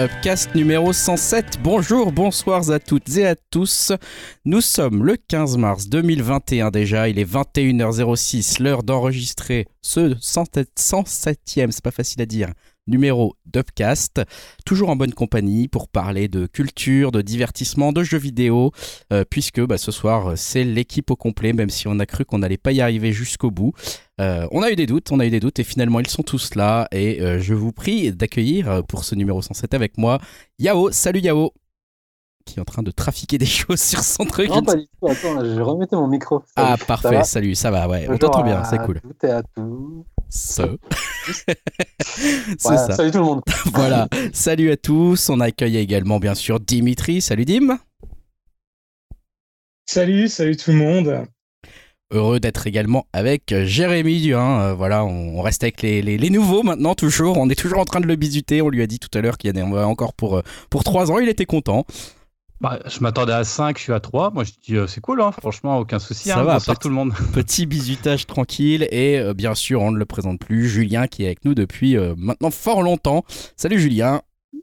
Upcast numéro 107. Bonjour, bonsoir à toutes et à tous. Nous sommes le 15 mars 2021 déjà, il est 21h06, l'heure d'enregistrer ce 107e, c'est pas facile à dire, numéro d'Upcast. Toujours en bonne compagnie pour parler de culture, de divertissement, de jeux vidéo, euh, puisque bah, ce soir c'est l'équipe au complet, même si on a cru qu'on n'allait pas y arriver jusqu'au bout. Euh, on a eu des doutes, on a eu des doutes, et finalement ils sont tous là. Et euh, je vous prie d'accueillir pour ce numéro 107 avec moi Yao. Salut Yao qui est en train de trafiquer des choses sur son truc. Non, pas du tout. Attends, je remettais mon micro. ah, parfait. salut, ça va, ouais. on t'entend bien, c'est cool. Tout et à tout. Ça. c'est ça. Salut tout le monde. voilà. Salut à tous. On accueille également, bien sûr, Dimitri. Salut Dim. Salut, salut tout le monde. Heureux d'être également avec Jérémy Duin. Euh, voilà, on, reste avec les, les, nouveaux maintenant, toujours. On est toujours en train de le bisuter. On lui a dit tout à l'heure qu'il y en avait encore pour, euh, pour 3 ans. Il était content. Bah, je m'attendais à 5, je suis à 3. Moi, je dis, euh, c'est cool, hein. franchement, aucun souci. Ça hein. va, petit, tout le monde. Petit bisutage tranquille. Et euh, bien sûr, on ne le présente plus, Julien qui est avec nous depuis euh, maintenant fort longtemps. Salut Julien.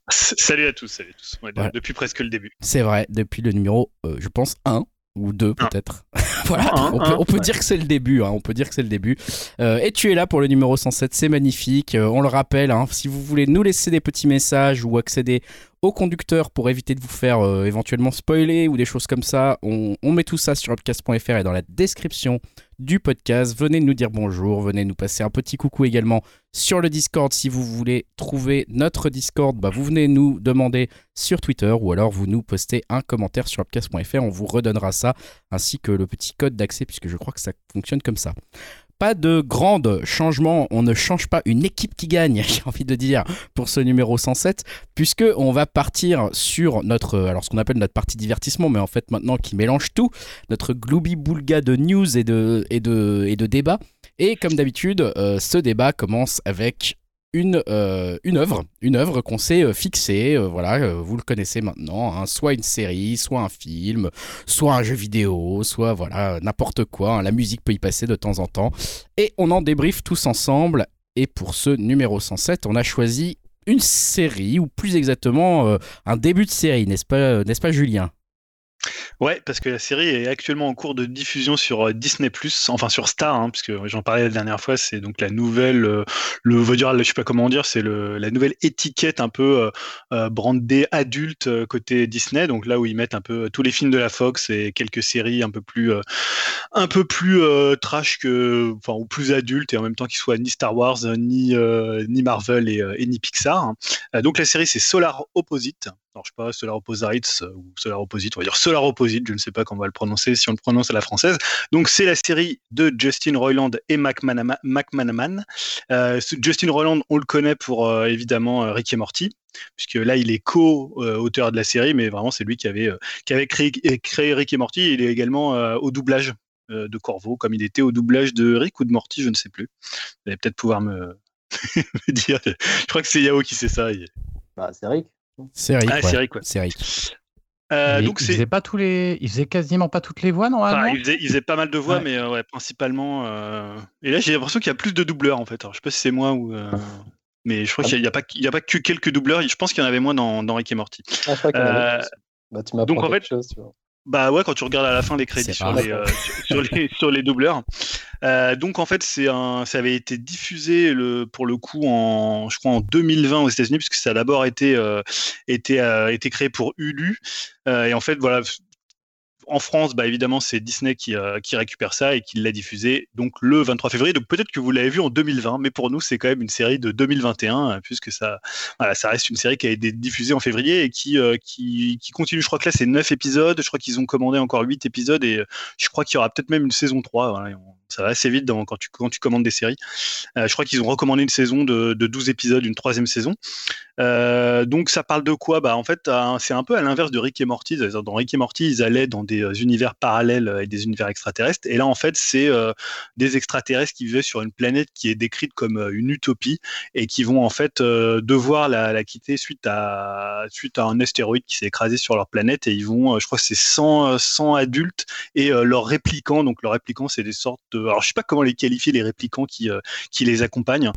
Salut à tous, salut à tous. Depuis presque le début. C'est vrai, depuis le numéro, je pense, 1 ou deux peut-être. voilà, on peut, dire que c'est le début, hein, on peut dire que c'est le début. et tu es là pour le numéro 107, c'est magnifique. on le rappelle, hein, si vous voulez nous laisser des petits messages ou accéder au conducteur pour éviter de vous faire euh, éventuellement spoiler ou des choses comme ça. On, met tout ça sur upcast.fr et dans la description du podcast. Venez nous dire bonjour, venez nous passer un petit coucou également sur le Discord si vous voulez trouver notre Discord. Bah, vous venez nous demander sur Twitter ou alors vous nous postez un commentaire sur upcast.fr. On vous redonnera ça ainsi que le petit code d'accès puisque je crois que ça fonctionne comme ça pas de grands changements. On ne change pas une équipe qui gagne, j'ai envie de dire, pour ce numéro 107, puisque on va partir sur notre, alors ce qu'on appelle notre partie divertissement, mais en fait maintenant qui mélange tout, notre gloubi boulga de news et de, et de. Et comme d'habitude, euh, ce débat commence avec une, euh, une œuvre, qu'on s'est euh, fixée, euh, voilà, vous le connaissez maintenant, hein, soit une série, soit un film, soit un jeu vidéo, soit voilà, n'importe quoi, hein, la musique peut y passer de temps en temps, et on en débriefe tous ensemble, et pour ce numéro 107, on a choisi une série, ou plus exactement un début de série, n'est-ce pas, n'est-ce pas Julien? Ouais, parce que la série est actuellement en cours de diffusion sur euh, Disney+, enfin sur Star, hein, puisque j'en parlais la dernière fois, c'est donc la nouvelle, euh, le, veut dire, je sais pas comment dire, c'est la nouvelle étiquette un peu euh, brandée adulte côté Disney, donc là où ils mettent un peu tous les films de la Fox et quelques séries un peu plus, un peu plus trash que, enfin, ou plus adultes et en même temps qu'ils soient ni Star Wars, ni, ni Marvel et, ni Pixar. Hein. donc la série c'est Solar Opposite, alors je sais pas, Solar Opposites ou Solar Opposite, on va dire Solar Opposite, je ne sais pas comment on va le prononcer si on le prononce à la française. Donc c'est la série de Justin Roiland et Mac Manaman. Euh, Justin Roiland, on le connaît pour euh, évidemment euh, Rick et Morty, puisque là il est co-auteur de la série, mais vraiment c'est lui qui avait, créé, Rick et Morty. Il est également au doublage de Corvo, comme il était au doublage de Rick ou de Morty, je ne sais plus. Vous allez peut-être pouvoir me, dire. Je crois que c'est Yao qui sait ça. Bah, c'est Rick. C'est Rick. Ah, Rick, Rick. Euh, donc il faisait pas tous les, il faisait quasiment pas toutes les voix normalement. il, faisait, pas mal de voix, mais euh, ouais, principalement. Euh, et là, j'ai l'impression qu'il y a plus de doubleurs en fait. Alors, je sais pas si c'est moi ou. Mais je crois qu'il n'y a, pas, il y a pas que quelques doubleurs. Je pense qu'il y en avait moins dans, dans Rick et Morty. Ah, je crois avait bah, tu donc en fait, chose, bah ouais, quand tu regardes à la fin les crédits sur les, euh, sur, les, sur les doubleurs. Euh, donc en fait, c'est un, ça avait été diffusé le, pour le coup en, je crois en 2020 aux États-Unis, puisque ça a d'abord été, euh, été, été créé pour Hulu. et en fait, voilà, en France, bah, évidemment, c'est Disney qui, euh, qui, récupère ça et qui l'a diffusé donc le 23 février. Donc peut-être que vous l'avez vu en 2020, mais pour nous, c'est quand même une série de 2021, euh, puisque ça, voilà, ça reste une série qui a été diffusée en février et qui, euh, qui, continue. Je crois que là, c'est 9 épisodes. Je crois qu'ils ont commandé encore 8 épisodes et je crois qu'il y aura peut-être même une saison 3. Voilà, ça va assez vite quand, tu, quand tu commandes des séries. je crois qu'ils ont recommandé une saison de, de 12 épisodes, une troisième saison. Donc ça parle de quoi? Bah en fait c'est un peu à l'inverse de Rick et Morty. Dans Rick et Morty ils allaient dans des euh, univers parallèles et des univers extraterrestres. Et là en fait c'est euh, des extraterrestres qui vivaient sur une planète qui est décrite comme une utopie et qui vont en fait devoir la, quitter suite à suite à un astéroïde qui s'est écrasé sur leur planète et ils vont, je crois que c'est 100, 100 adultes et leurs réplicants. Donc leurs réplicants c'est des sortes alors je sais pas comment les qualifier les répliquants qui qui les accompagnent.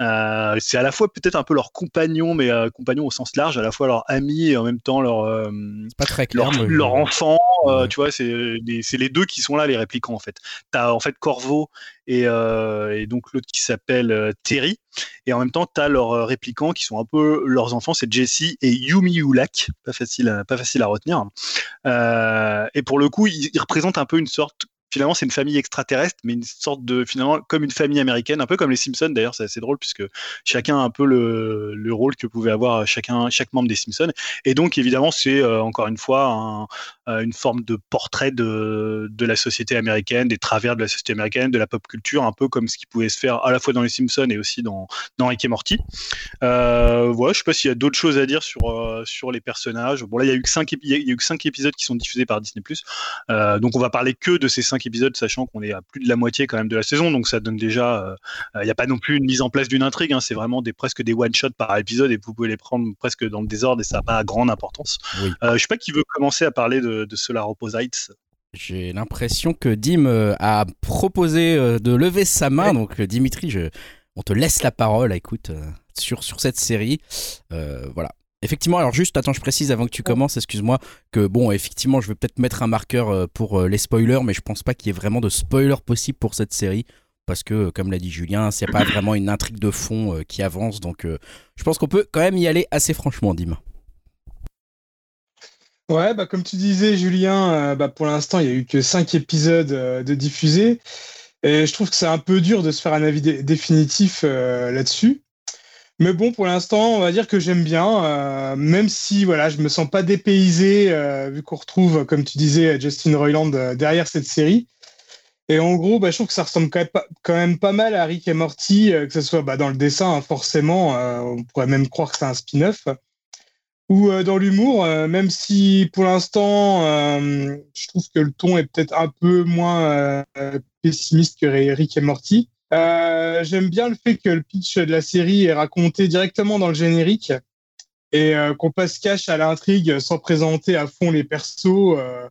Euh, c'est à la fois peut-être un peu leur compagnon, mais euh, compagnon au sens large, à la fois leur ami et en même temps leur, euh, pas très clair, leur, enfant. Tu vois, c'est les, les, deux qui sont là, les répliquants en fait. T'as en fait Corvo et, et donc l'autre qui s'appelle Terry, et en même temps t'as leurs répliquants qui sont un peu leurs enfants, c'est Jesse et Yumi Yulak, pas facile, pas facile à retenir. et pour le coup, ils, ils représentent un peu une sorte finalement c'est une famille extraterrestre, mais une sorte de finalement comme une famille américaine, un peu comme les Simpsons d'ailleurs, c'est assez drôle puisque chacun a un peu le, le, rôle que pouvait avoir chacun chaque membre des Simpsons. Et donc évidemment c'est euh, encore une fois euh, une forme de portrait de, la société américaine, des travers de la société américaine, de la pop culture, un peu comme ce qui pouvait se faire à la fois dans les Simpsons et aussi dans dans Rick et Morty. Euh, voilà, je sais pas s'il y a d'autres choses à dire sur euh, sur les personnages. Bon là il y a eu que cinq y a eu cinq épisodes qui sont diffusés par Disney+. Donc on va parler que de ces cinq épisodes, sachant qu'on est à plus de la moitié quand même de la saison, donc ça donne déjà, il euh, n'y euh, a pas non plus une mise en place d'une intrigue, hein, c'est vraiment des presque des one shots par épisode et vous pouvez les prendre presque dans le désordre et ça n'a pas grande importance. Oui. Euh, je sais pas qui veut commencer à parler de, de Solar Opposites. J'ai l'impression que Dim a proposé de lever sa main, donc Dimitri, je, on te laisse la parole, écoute, sur, sur cette série. voilà. Effectivement, alors juste, attends, je précise avant que tu commences, excuse-moi, que bon, effectivement, je vais peut-être mettre un marqueur euh, pour euh, les spoilers, mais je pense pas qu'il y ait vraiment de spoilers possible pour cette série, parce que, comme l'a dit Julien, c'est pas vraiment une intrigue de fond euh, qui avance, donc je pense qu'on peut quand même y aller assez franchement, Dim. Ouais, bah comme tu disais, Julien, bah, pour l'instant, il y a eu que 5 épisodes de diffusés, et je trouve que c'est un peu dur de se faire un avis définitif là-dessus. Mais bon, pour l'instant, on va dire que j'aime bien, euh, même si voilà, je me sens pas dépaysé euh, vu qu'on retrouve, comme tu disais, Justin Roiland euh, derrière cette série. Et en gros, bah, je trouve que ça ressemble quand même pas, mal à Rick et Morty, que ce soit bah, dans le dessin, hein, forcément, on pourrait même croire que c'est un spin-off, ou dans l'humour, même si pour l'instant, je trouve que le ton est peut-être un peu moins pessimiste que Rick et Morty. Euh, j'aime bien le fait que le pitch de la série est raconté directement dans le générique et euh, qu'on passe cash à l'intrigue sans présenter à fond les persos. Euh,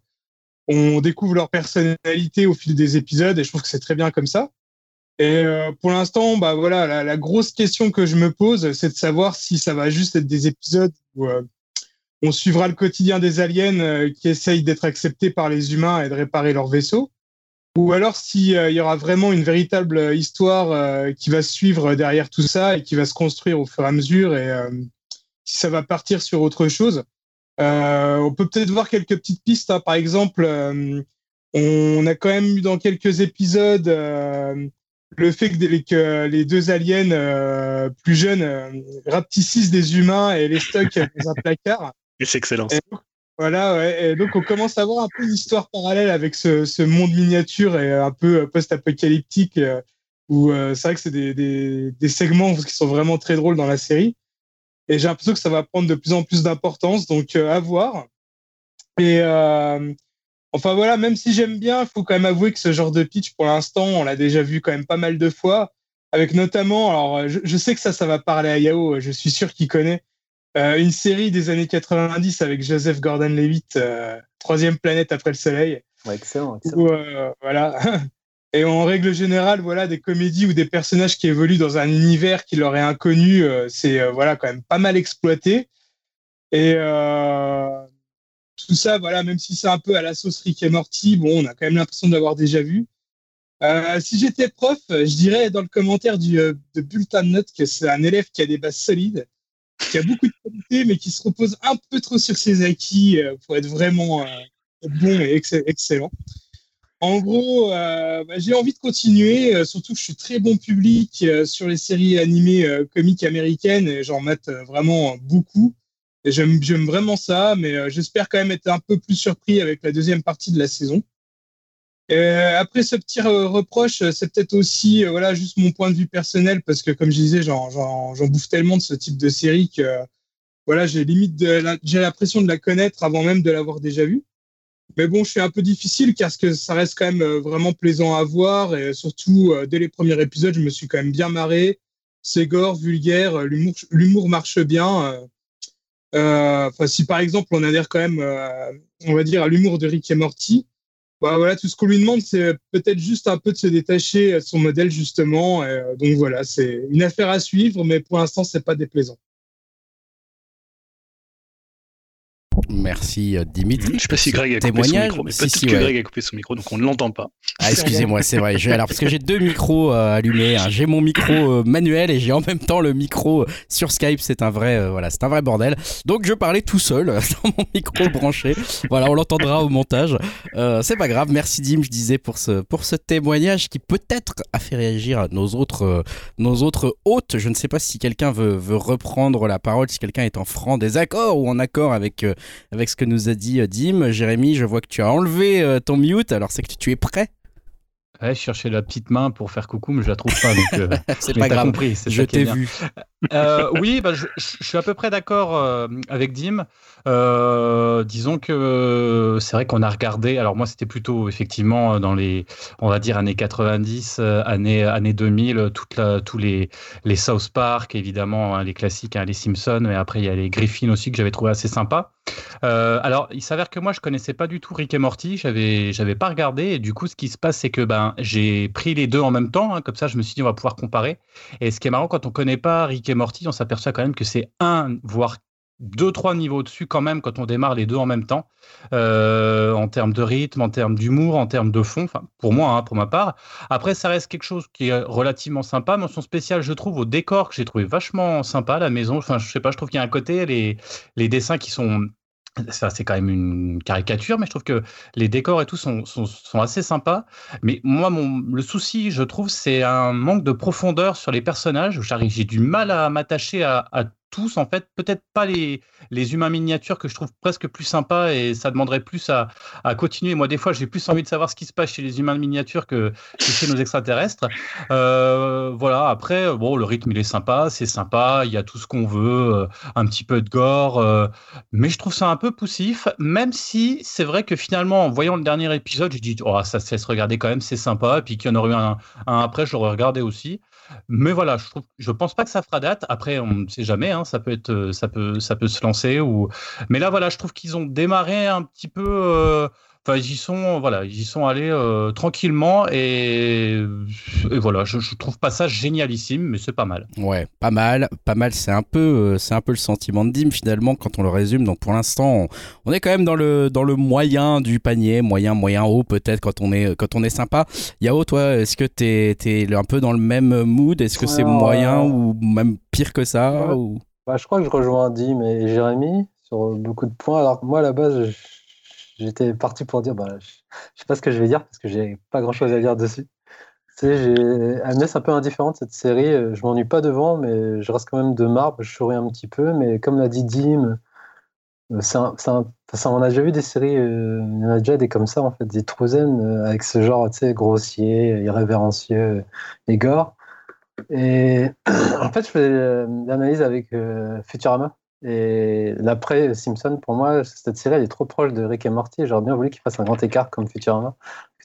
on découvre leur personnalité au fil des épisodes et je trouve que c'est très bien comme ça. Et pour l'instant, bah voilà, la, la, grosse question que je me pose, c'est de savoir si ça va juste être des épisodes où on suivra le quotidien des aliens qui essayent d'être acceptés par les humains et de réparer leur vaisseau, ou alors s'il euh, y aura vraiment une véritable euh, histoire euh, qui va suivre derrière tout ça et qui va se construire au fur et à mesure et si ça va partir sur autre chose. on peut peut-être voir quelques petites pistes. Hein. Par exemple, on a quand même eu dans quelques épisodes le fait que les, deux aliens plus jeunes rapetissent des humains et les stockent dans un placard. Et c'est excellent. Voilà, ouais. Et donc on commence à avoir un peu une parallèle avec ce, ce monde miniature et un peu euh, post-apocalyptique, euh, où euh, c'est vrai que c'est des, des, des, segments qui sont vraiment très drôles dans la série. Et j'ai l'impression que ça va prendre de plus en plus d'importance, donc à voir. Et enfin voilà, même si j'aime bien, il faut quand même avouer que ce genre de pitch, pour l'instant, on l'a déjà vu quand même pas mal de fois, avec notamment, alors je, je sais que ça, ça va parler à Yao, je suis sûr qu'il connaît, euh, une série des années 90 avec Joseph Gordon-Levitt, euh, Troisième planète après le Soleil. excellent. excellent. Euh, voilà. Et en règle générale, voilà, des comédies ou des personnages qui évoluent dans un univers qui leur est inconnu, c'est voilà quand même pas mal exploité. Et tout ça, voilà, même si c'est un peu à la sauce Rick et Morty, bon, on a quand même l'impression d'avoir déjà vu. si j'étais prof, je dirais dans le commentaire du, de Bulletin de Notes que c'est un élève qui a des bases solides qui a beaucoup de qualités, mais qui se repose un peu trop sur ses acquis euh, pour être vraiment euh, bon et excellent. En gros, euh, bah, j'ai envie de continuer, surtout que je suis très bon public sur les séries animées comiques américaines et j'en mate vraiment beaucoup. J'aime vraiment ça, mais j'espère quand même être un peu plus surpris avec la deuxième partie de la saison. Euh, après ce petit reproche, c'est peut-être aussi euh, voilà juste mon point de vue personnel parce que comme je disais, j'en bouffe tellement de ce type de série que voilà j'ai limite j'ai l'impression de la connaître avant même de l'avoir déjà vue. Mais bon, je suis un peu difficile car que ça reste quand même euh, vraiment plaisant à voir et surtout dès les premiers épisodes, je me suis quand même bien marré. C'est gore, vulgaire, l'humour marche bien. Enfin, si par exemple on adhère quand même, on va dire à l'humour de Rick et Morty bah, voilà, tout ce qu'on lui demande, c'est peut-être juste un peu de se détacher de son modèle, justement. donc voilà, c'est une affaire à suivre, mais pour l'instant, c'est pas déplaisant. Merci euh, Dimitri. Je sais pas si Greg a coupé son micro, mais peut-être que Greg a coupé son micro, donc on ne l'entend pas. Ah, excusez-moi, c'est vrai. Alors, parce que j'ai deux micros euh, allumés. Hein. J'ai mon micro euh, manuel et j'ai en même temps le micro sur Skype. C'est un vrai, voilà, c'est un vrai bordel. Donc, je parlais tout seul dans mon micro branché. Voilà, on l'entendra au montage. c'est pas grave. Merci Dim, je disais pour ce pour ce témoignage qui peut-être a fait réagir nos autres nos autres hôtes. Je ne sais pas si quelqu'un veut veut reprendre la parole, si quelqu'un est en franc désaccord ou en accord avec avec ce que nous a dit euh, Dim. Jérémy, je vois que tu as enlevé euh, ton mute, alors c'est que tu es prêt Ouais, je cherchais la petite main pour faire coucou, mais je la trouve pas. Donc, euh, c'est pas grave. Compris, je t'ai vu. oui, bah, je, suis à peu près d'accord avec Dim. Disons que c'est vrai qu'on a regardé. Alors moi, c'était plutôt effectivement dans les, on va dire années 90, années années 2000, toute la, tous les les South Park, évidemment, hein, les classiques, hein, les Simpsons, mais après il y a les Griffin aussi que j'avais trouvé assez sympa. Euh, alors, il s'avère que moi, je connaissais pas du tout Rick et Morty. J'avais, j'avais pas regardé. Et du coup, ce qui se passe, c'est que ben, j'ai pris les deux en même temps. Hein. comme ça, je me suis dit, on va pouvoir comparer. Et ce qui est marrant, quand on connaît pas Rick et Morty, on s'aperçoit quand même que c'est un, voire deux, trois niveaux dessus quand même quand on démarre les deux en même temps, euh, en termes de rythme, en termes d'humour, en termes de fond, pour moi, hein, pour ma part. Après, ça reste quelque chose qui est relativement sympa. Mention spéciale, je trouve, au décor que j'ai trouvé vachement sympa, la maison. Enfin, je sais pas, je trouve qu'il y a un côté, les, les dessins qui sont ça c'est quand même une caricature, mais je trouve que les décors et tout sont, sont, sont assez sympas. Mais moi, mon, le souci, je trouve, c'est un manque de profondeur sur les personnages. J'ai du mal à m'attacher à, à, tous, en fait, peut-être pas les, les humains miniatures que je trouve presque plus sympas et ça demanderait plus à, à continuer. Moi, des fois, j'ai plus envie de savoir ce qui se passe chez les humains miniatures que, chez nos extraterrestres. Euh, voilà, après, bon, le rythme, il est sympa, c'est sympa, il y a tout ce qu'on veut, euh, un petit peu de gore, euh, mais je trouve ça un peu poussif, même si c'est vrai que finalement, en voyant le dernier épisode, j'ai dit, oh, ça se laisse regarder quand même, c'est sympa, et puis qu'il y en aurait eu un, un après, je l'aurais regardé aussi. Mais voilà, je trouve, je pense pas que ça fera date. Après, on ne sait jamais, hein, ça peut être, euh, ça peut, ça peut se lancer. Ou... Mais là, voilà, je trouve qu'ils ont démarré un petit peu. Euh, Enfin, ils y sont, voilà, ils y sont allés euh, tranquillement et, voilà, je, je, trouve pas ça génialissime, mais c'est pas mal. Ouais, pas mal, pas mal. C'est un peu, euh, c'est un peu le sentiment de Dim finalement quand on le résume. Donc pour l'instant, on, est quand même dans le dans le moyen du panier, moyen moyen haut peut-être quand on est quand on est sympa. Yao, toi, est-ce que t'es es un peu dans le même mood? Est-ce que c'est moyen ou même pire que ça ou... Bah, je crois que je rejoins Dim et Jérémy sur beaucoup de points. Alors que moi à la base, je J'étais parti pour dire, bah, je, sais pas ce que je vais dire parce que j'ai pas grand chose à dire dessus. Elle me laisse un peu indifférente cette série. Euh, je m'ennuie pas devant, mais je reste quand même de marbre. Je souris un petit peu, mais comme l'a dit Dim, euh, ça, on a déjà vu des séries, euh, en a déjà des comme ça en fait, des trousaines avec ce genre, tu sais, grossier, irrévérencieux et. Et en fait, je fais l'analyse avec Futurama. Et l'après Simpson, pour moi, cette série, elle est trop proche de Rick et Morty. J'aurais bien voulu qu'il fasse un grand écart comme Futurama.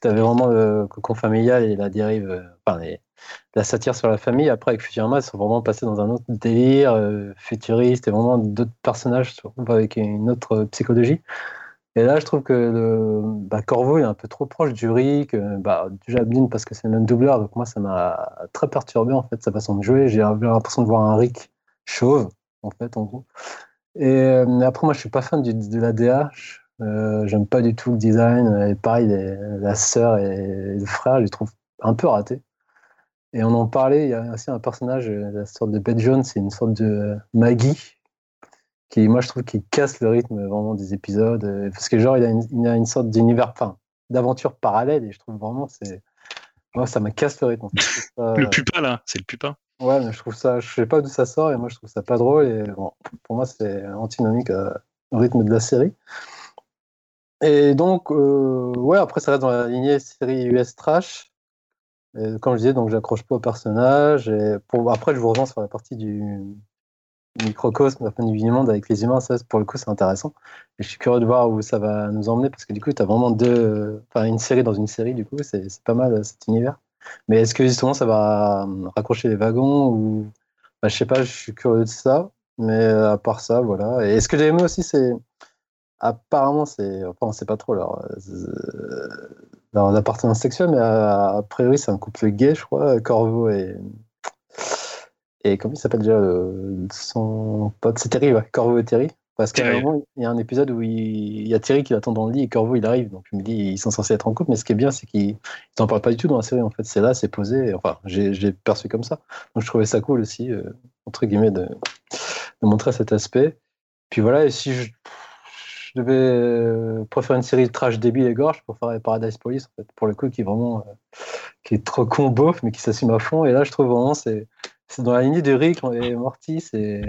Tu avais vraiment le cocon familial et la dérive, euh, enfin, la satire sur la famille. Après, avec Futurama, ils sont vraiment passés dans un autre délire euh, futuriste et vraiment d'autres personnages avec une autre psychologie. Et là, je trouve que bah, Corvo est un peu trop proche du Rick. Euh, bah, déjà, d'une, parce que c'est le même doubleur. Donc, moi, ça m'a très perturbé, en fait, sa façon de jouer. J'ai l'impression de voir un Rick chauve en fait, en gros. Et euh, après, moi, je suis pas fan de la DH. Euh, J'aime pas du tout le design. Et pareil, la sœur et le frère, je les trouve un peu ratés. Et on en parlait, il y a aussi un personnage, la sorte de Beth Jones, c'est une sorte de Maggie, qui, moi, je trouve qu'il casse le rythme vraiment des épisodes. Euh, parce que, genre, il il a une sorte d'univers, enfin, d'aventure parallèle, et je trouve vraiment, c'est. Moi, ça me casse le rythme. le pupa, là, c'est le pupa. Ouais, mais je trouve ça, je sais pas d'où ça sort et moi je trouve ça pas drôle et bon, pour moi c'est antinomique euh, au rythme de la série. Et donc, euh, ouais, après ça reste dans la lignée série US Trash. Et comme je disais, donc j'accroche pas au personnage. Et après, je vous reviens sur la partie du microcosme, la fin du monde avec les humains. Ça, pour le coup, c'est intéressant. Et je suis curieux de voir où ça va nous emmener parce que du coup, tu as vraiment deux, enfin, une série dans une série. Du coup, c'est pas mal cet univers. Mais est-ce que justement ça va euh, raccrocher les wagons ou bah, je sais pas, je suis curieux de ça. Mais euh, à part ça, voilà. Et ce que j'ai aimé aussi, c'est apparemment, c'est. Enfin, on sait pas trop leur, euh, leur appartenance sexuelle, mais a, priori, c'est un couple gay, je crois, Corvo et. Et comment il s'appelle déjà son pote? C'est Terry, ouais, Corvo et Terry. Parce qu'à un moment, il y a un épisode où il, y a Thierry qui l'attend dans le lit et Corvo il arrive. Donc je me dis, ils sont censés être en couple, mais ce qui est bien, c'est qu'ils n'en parlent pas du tout dans la série. En fait, c'est là, c'est posé. Enfin, j'ai perçu comme ça. Donc je trouvais ça cool aussi, euh, entre guillemets, de, de, montrer cet aspect. Puis voilà, et si je, devais euh, préférer une série de trash débile et gorge, je préférerais Paradise Police, en fait, pour le coup, qui est vraiment euh, qui est trop con beauf, mais qui s'assume à fond. Et là, je trouve vraiment, c'est dans la lignée de Rick et Morty, c'est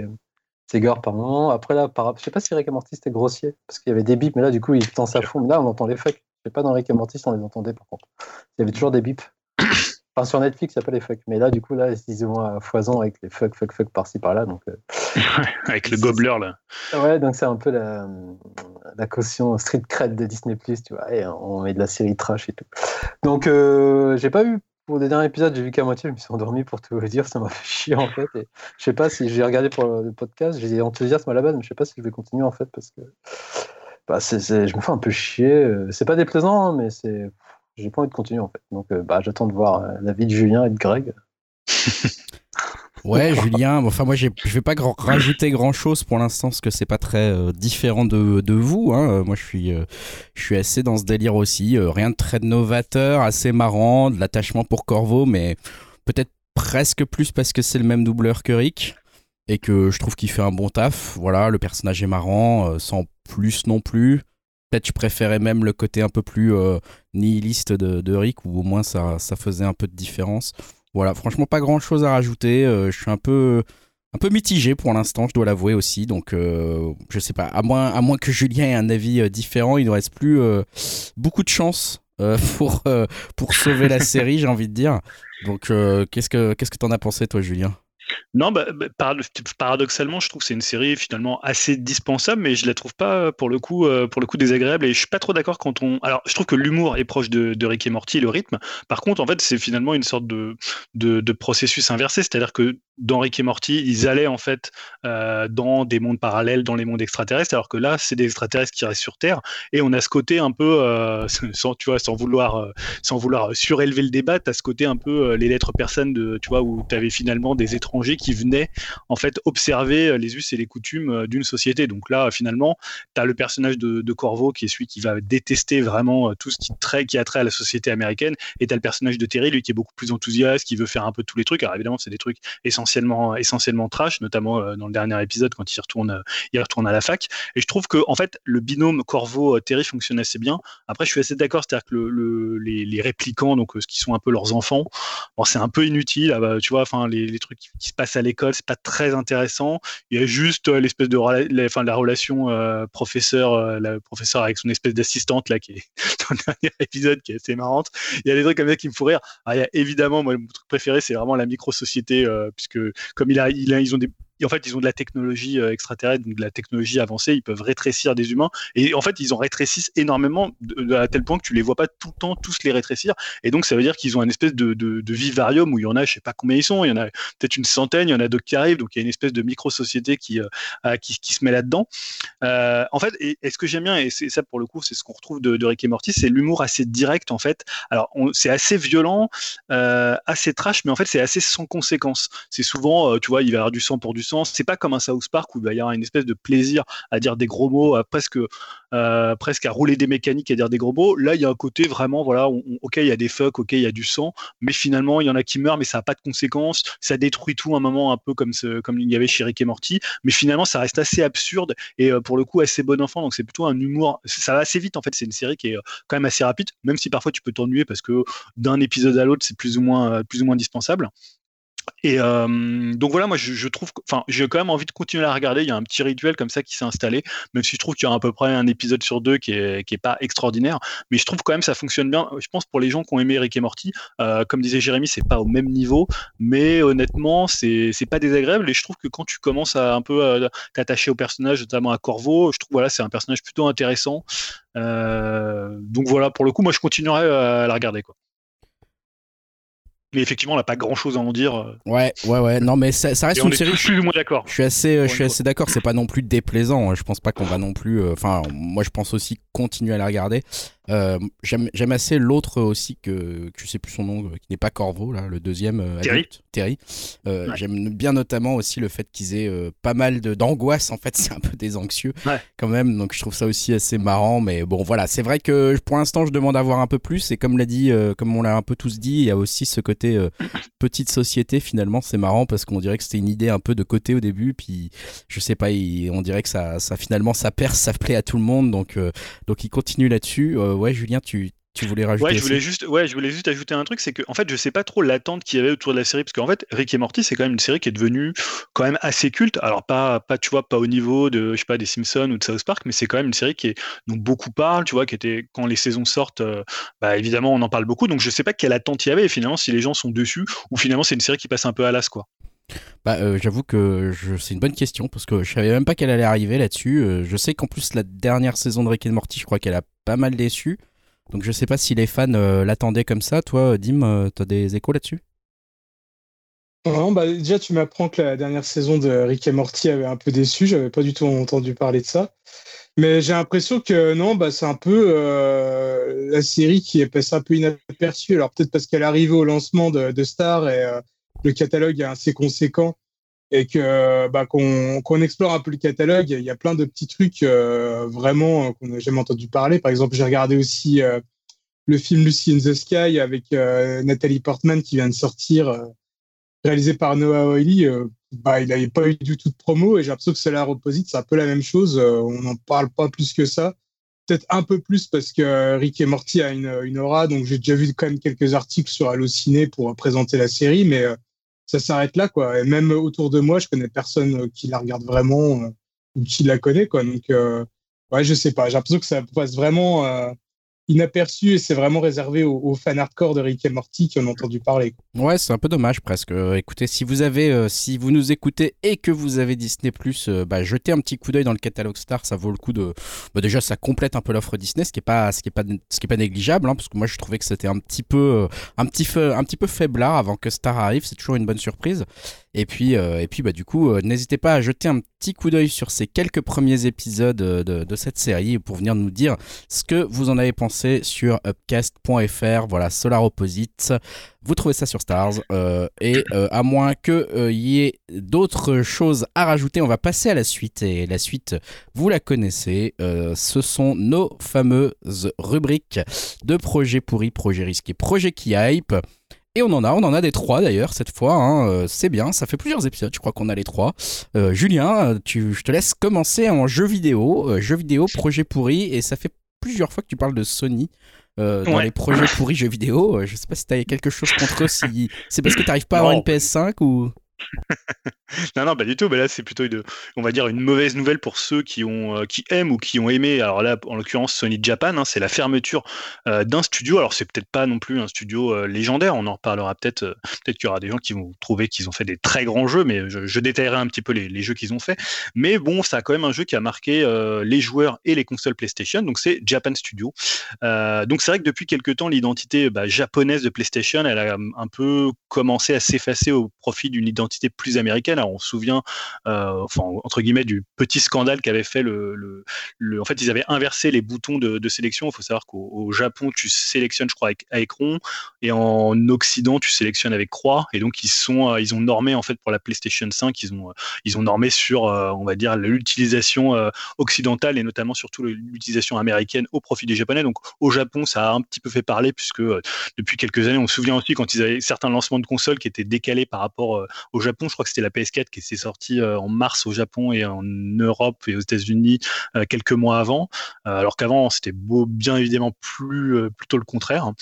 c'est gore par moment. Après, là, par... je sais pas si Rick et Morty c'était grossier, parce qu'il y avait des bips, mais là, du coup, il tend sa fond. Là, on entend les fucks. Je sais pas dans Rick et Morty on les entendait, par contre. Il y avait toujours des bips. Enfin, sur Netflix, il n'y a pas les fucks. Mais là, du coup, là, ils ont à foison avec les fuck, fuck, fuck par-ci, par-là. Donc, euh, avec le gobbler, là. Ouais, donc c'est un peu la, la caution street cred de Disney, tu vois. Et on met de la série trash et tout. Donc, euh, j'ai pas eu pour le dernier épisode, j'ai vu qu'à moitié, je me suis endormi pour tout vous dire, ça m'a fait chier en fait. Et je sais pas si j'ai regardé pour le podcast, j'ai enthousiasme à la base, mais je sais pas si je vais continuer en fait parce que bah, je me fais un peu chier. C'est pas déplaisant, hein, mais j'ai pas envie de continuer en fait. Donc euh, bah, j'attends de voir euh, la vie de Julien et de Greg. Ouais, Julien. Enfin, moi, je vais pas rajouter grand chose pour l'instant parce que c'est pas très euh, différent de, vous. Hein. Euh, moi, je suis, euh, je suis assez dans ce délire aussi. rien de très novateur, assez marrant, de l'attachement pour Corvo, mais peut-être presque plus parce que c'est le même doubleur que Rick et que je trouve qu'il fait un bon taf. Voilà, le personnage est marrant, sans plus non plus. Peut-être je préférais même le côté un peu plus nihiliste de, Rick, où au moins ça faisait un peu de différence. Voilà, franchement, pas grand chose à rajouter. Euh, je suis un peu, un peu mitigé pour l'instant, je dois l'avouer aussi. Donc, euh, je sais pas, à moins, à moins que Julien ait un avis euh, différent, il ne reste plus beaucoup de chance pour, pour sauver la série, j'ai envie de dire. Donc, qu'est-ce que qu'est-ce que t'en as pensé, toi, Julien? Non, bah, bah paradoxalement, je trouve que c'est une série finalement assez dispensable, mais je la trouve pas pour le coup, euh, pour le coup désagréable. Et je suis pas trop d'accord quand on. Alors, je trouve que l'humour est proche de, Rick et Morty, le rythme. Par contre, en fait, c'est finalement une sorte de, de, processus inversé, c'est-à-dire que dans Rick et Morty, ils allaient en fait euh, dans des mondes parallèles, dans les mondes extraterrestres, alors que là, c'est des extraterrestres qui restent sur Terre, et on a ce côté un peu, euh, sans tu vois, sans vouloir, sans vouloir surélever le débat, à ce côté un peu les lettres persanes de, tu vois, où tu avais finalement des étrangers qui venaient en fait observer les us et les coutumes d'une société. Donc là, finalement, tu as le personnage de, Corvo qui est celui qui va détester vraiment tout ce qui, trait, qui a trait à la société américaine, et tu as le personnage de Terry, lui qui est beaucoup plus enthousiaste, qui veut faire un peu tous les trucs. Alors évidemment, c'est des trucs essentiellement, essentiellement trash, notamment euh, dans le dernier épisode quand il retourne, euh, il retourne à la fac. Et je trouve que en fait, le binôme Corvo-Terry fonctionne assez bien. Après, je suis assez d'accord, c'est-à-dire que le, les, les, répliquants, donc euh, ce qui sont un peu leurs enfants, c'est un peu inutile. Ah bah, tu vois, enfin, les, trucs qui, se passent à l'école, c'est pas très intéressant. Il y a juste l'espèce de la, enfin, la relation professeur, la professeur avec son espèce d'assistante là qui est dans le dernier épisode qui est assez marrante. Il y a des trucs comme ça qui me font rire. Ah, évidemment, moi, mon truc préféré, c'est vraiment la micro-société, puisque comme ils ont des en fait, ils ont de la technologie euh, extraterrestre, donc de la technologie avancée, ils peuvent rétrécir des humains. Et en fait, ils en rétrécissent énormément à tel point que tu les vois pas tout le temps tous les rétrécir. Et donc, ça veut dire qu'ils ont une espèce de, vivarium où il y en a, je sais pas combien ils sont, il y en a peut-être une centaine, il y en a d'autres qui arrivent. Donc, il y a une espèce de micro-société qui, euh, qui, se met là-dedans. Euh, en fait, et, ce que j'aime bien, et c'est ça pour le coup, c'est ce qu'on retrouve de, de, Rick et Morty, c'est l'humour assez direct en fait. Alors, c'est assez violent, assez trash, mais en fait, c'est assez sans conséquence. C'est souvent, tu vois, il va y avoir du sang pour du c'est pas comme un South Park où il y avoir une espèce de plaisir à dire des gros mots, à presque, euh, presque à rouler des mécaniques, à dire des gros mots. Là, il y a un côté vraiment, voilà, ok, il y a des fucks, ok, il y a du sang, mais finalement, il y en a qui meurent, mais ça n'a pas de conséquences. Ça détruit tout un moment, un peu comme, il y avait chez Rick et Morty. Mais finalement, ça reste assez absurde et euh, pour le coup, assez bon enfant. Donc, c'est plutôt un humour. Ça va assez vite, en fait. C'est une série qui est euh, quand même assez rapide, même si parfois tu peux t'ennuyer parce que d'un épisode à l'autre, c'est plus ou moins, plus ou moins. Et euh, donc voilà, moi je, trouve, enfin j'ai quand même envie de continuer à regarder. Il y a un petit rituel comme ça qui s'est installé, même si je trouve qu'il y a à peu près un épisode sur deux qui est, qui est pas extraordinaire, mais je trouve quand même ça fonctionne bien. Je pense pour les gens qui ont aimé Rick et Morty, euh, comme disait Jérémy, c'est pas au même niveau, mais honnêtement c'est pas désagréable. Et je trouve que quand tu commences à un peu euh, t'attacher au personnage, notamment à Corvo, je trouve voilà c'est un personnage plutôt intéressant. donc voilà, pour le coup, moi je continuerai à la regarder quoi. Mais effectivement, on n'a pas grand chose à en dire. Euh. Ouais, ouais, ouais. Non, mais ça, reste une série. Plus ou moins d'accord. Je suis assez, je suis assez d'accord. C'est pas non plus déplaisant. Je pense pas qu'on va non plus. Euh, enfin, moi, je pense aussi continuer à la regarder. Euh, j'aime assez l'autre aussi que, que je sais plus son nom, qui n'est pas Corvo, là, le deuxième Terry. Terry. J'aime bien notamment aussi le fait qu'ils aient pas mal d'angoisse. En fait, c'est un peu des anxieux quand même. Donc je trouve ça aussi assez marrant. Mais bon, voilà, c'est vrai que pour l'instant, je demande à voir un peu plus. Et comme l'a dit, comme on l'a un peu tous dit, il y a aussi ce côté euh, petite société finalement c'est marrant parce qu'on dirait que c'était une idée un peu de côté au début puis je sais pas on dirait que ça, ça finalement ça perce ça plaît à tout le monde donc euh, donc il continue là-dessus euh, ouais Julien tu tu voulais rajouter Ouais, je voulais juste, ouais, je voulais juste ajouter un truc, c'est que en fait, je sais pas trop l'attente qu'il y avait autour de la série, parce qu'en fait, Rick et Morty, c'est quand même une série qui est devenue quand même assez culte. Alors pas, pas, tu vois, pas au niveau de, je sais pas, des Simpsons ou de South Park, mais c'est quand même une série qui est dont beaucoup parlent, tu vois, qui était quand les saisons sortent, euh, bah évidemment, on en parle beaucoup. Donc je sais pas quelle attente il y avait, et finalement, si les gens sont dessus, ou finalement, c'est une série qui passe un peu à l'as, quoi. Bah, euh, j'avoue que c'est une bonne question parce que je savais même pas qu'elle allait arriver là-dessus. Euh, je sais qu'en plus la dernière saison de Rick et Morty, je crois qu'elle a pas mal déçu. Donc je sais pas si les fans euh, l'attendaient comme ça. Toi, Dim, euh, tu as des échos là-dessus? Non, bah, déjà, tu m'apprends que la dernière saison de Rick et Morty avait un peu déçu. J'avais pas du tout entendu parler de ça. Mais j'ai l'impression que non, bah, c'est un peu la série qui est passée un peu inaperçue. Alors peut-être parce qu'elle arrivait au lancement de, Star et le catalogue est assez conséquent et que bah, qu'on explore un peu le catalogue. Il y a plein de petits trucs euh, vraiment euh, qu'on n'a jamais entendu parler. Par exemple, j'ai regardé aussi euh, le film Lucy in the Sky avec Nathalie Portman qui vient de sortir, réalisé par Noah Oily. bah, il n'avait pas eu du tout de promo et j'ai l'impression que c'est la Opposite, c'est un peu la même chose. on n'en parle pas plus que ça. Peut-être un peu plus parce que Rick et Morty a une, une aura, donc j'ai déjà vu quand même quelques articles sur Allociné pour présenter la série, mais ça s'arrête là, quoi. Et même autour de moi, je connais personne euh, qui la regarde vraiment euh, ou qui la connaît, quoi. Donc, euh, ouais, je sais pas. J'ai l'impression que ça passe vraiment inaperçu et c'est vraiment réservé aux, fans hardcore de Rick et Morty qui en ont entendu parler. Ouais, c'est un peu dommage presque. écoutez, si vous avez, euh, si vous nous écoutez et que vous avez Disney euh, bah, jetez un petit coup d'œil dans le catalogue Star, ça vaut le coup de. Bah, déjà, ça complète un peu l'offre Disney, ce qui est pas, ce qui est pas, ce qui est pas négligeable, hein, parce que moi je trouvais que c'était un petit peu, un petit un petit peu faiblard avant que Star arrive. C'est toujours une bonne surprise. Et puis, et puis, bah du coup, n'hésitez pas à jeter un petit coup d'œil sur ces quelques premiers épisodes de, de cette série pour venir nous dire ce que vous en avez pensé sur upcast.fr. Voilà, Solar Opposite. Vous trouvez ça sur Stars. Euh, et euh, à moins qu'il euh, y ait d'autres choses à rajouter, on va passer à la suite. Et la suite, vous la connaissez. ce sont nos fameuses rubriques de projets pourris, projets risqués, projets qui hype. Et on en a, on en a des trois d'ailleurs cette fois. Hein, c'est bien, ça fait plusieurs épisodes, je crois qu'on a les trois. Julien, tu, je te laisse commencer en jeu vidéo, jeu vidéo, projet pourri, et ça fait plusieurs fois que tu parles de Sony euh, dans les projets pourris jeux vidéo. Euh, je sais pas si tu as quelque chose contre eux, si c'est parce que tu n'arrives pas à avoir une PS5 ou. non, non, pas du tout. Mais là, c'est plutôt, une, on va dire, une mauvaise nouvelle pour ceux qui, euh, aiment ou qui ont aimé. Alors là, en l'occurrence, Sony Japan, hein, c'est la fermeture euh, d'un studio. Alors, c'est peut-être pas non plus un studio euh, légendaire. On en reparlera peut-être. peut-être qu'il y aura des gens qui vont trouver qu'ils ont fait des très grands jeux, mais je, détaillerai un petit peu les, jeux qu'ils ont fait. Mais bon, ça a quand même un jeu qui a marqué les joueurs et les consoles PlayStation. Donc, c'est Japan Studio. donc, c'est vrai que depuis quelques temps, l'identité bah, japonaise de PlayStation, elle a un peu commencé à s'effacer au profit d'une identité plus américaine. Alors, on se souvient, euh, enfin, entre guillemets, du petit scandale qu'avait fait le, En fait, ils avaient inversé les boutons de, sélection. Il faut savoir qu'au Japon, tu sélectionnes, je crois, avec, avec, rond, et en Occident, tu sélectionnes avec croix. Et donc, ils sont, euh, ils ont normé en fait pour la PlayStation 5, ils ont, ils ont normé sur, euh, on va dire, l'utilisation occidentale et notamment surtout l'utilisation américaine au profit des Japonais. Donc, au Japon, ça a un petit peu fait parler puisque depuis quelques années, on se souvient aussi quand ils avaient certains lancements de consoles qui étaient décalés par rapport Japon, je crois que c'était la PS4 qui s'est sortie euh, en mars au Japon et en Europe et aux États-Unis euh, quelques mois avant, euh, alors qu'avant c'était bien évidemment plus plutôt le contraire.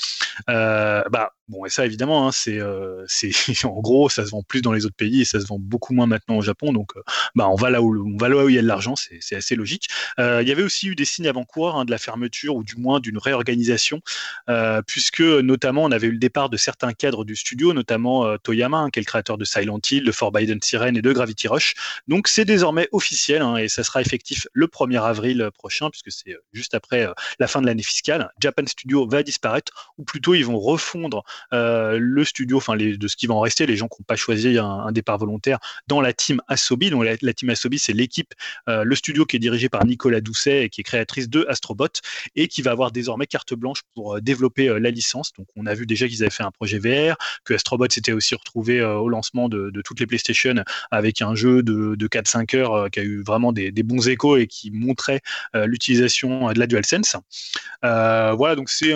bah Bon, et ça, évidemment, hein, c'est, en gros, ça se vend plus dans les autres pays et ça se vend beaucoup moins maintenant au Japon. Donc, bah, on va là où on va là où il y a de l'argent, c'est, assez logique. il y avait aussi eu des signes avant-coureurs hein, de la fermeture ou du moins d'une réorganisation, puisque notamment on avait eu le départ de certains cadres du studio, notamment Toyama, hein, qui est le créateur de Silent Hill, de Forbidden Siren et de Gravity Rush. Donc, c'est désormais officiel et ça sera effectif le 1er avril prochain, puisque c'est juste après la fin de l'année fiscale. Japan Studio va disparaître, ou plutôt ils vont refondre le studio, enfin de ce qui va en rester, les gens qui n'ont pas choisi un, départ volontaire dans la team Asobi. Donc la, team Asobi, c'est l'équipe, le studio qui est dirigé par Nicolas Doucet et qui est créatrice de Astrobot et qui va avoir désormais carte blanche pour développer la licence. Donc on a vu déjà qu'ils avaient fait un projet VR, que Astrobot s'était aussi retrouvé au lancement de, toutes les PlayStation avec un jeu de, 4-5 heures qui a eu vraiment des, des bons échos et qui montrait l'utilisation de la DualSense. voilà, donc c'est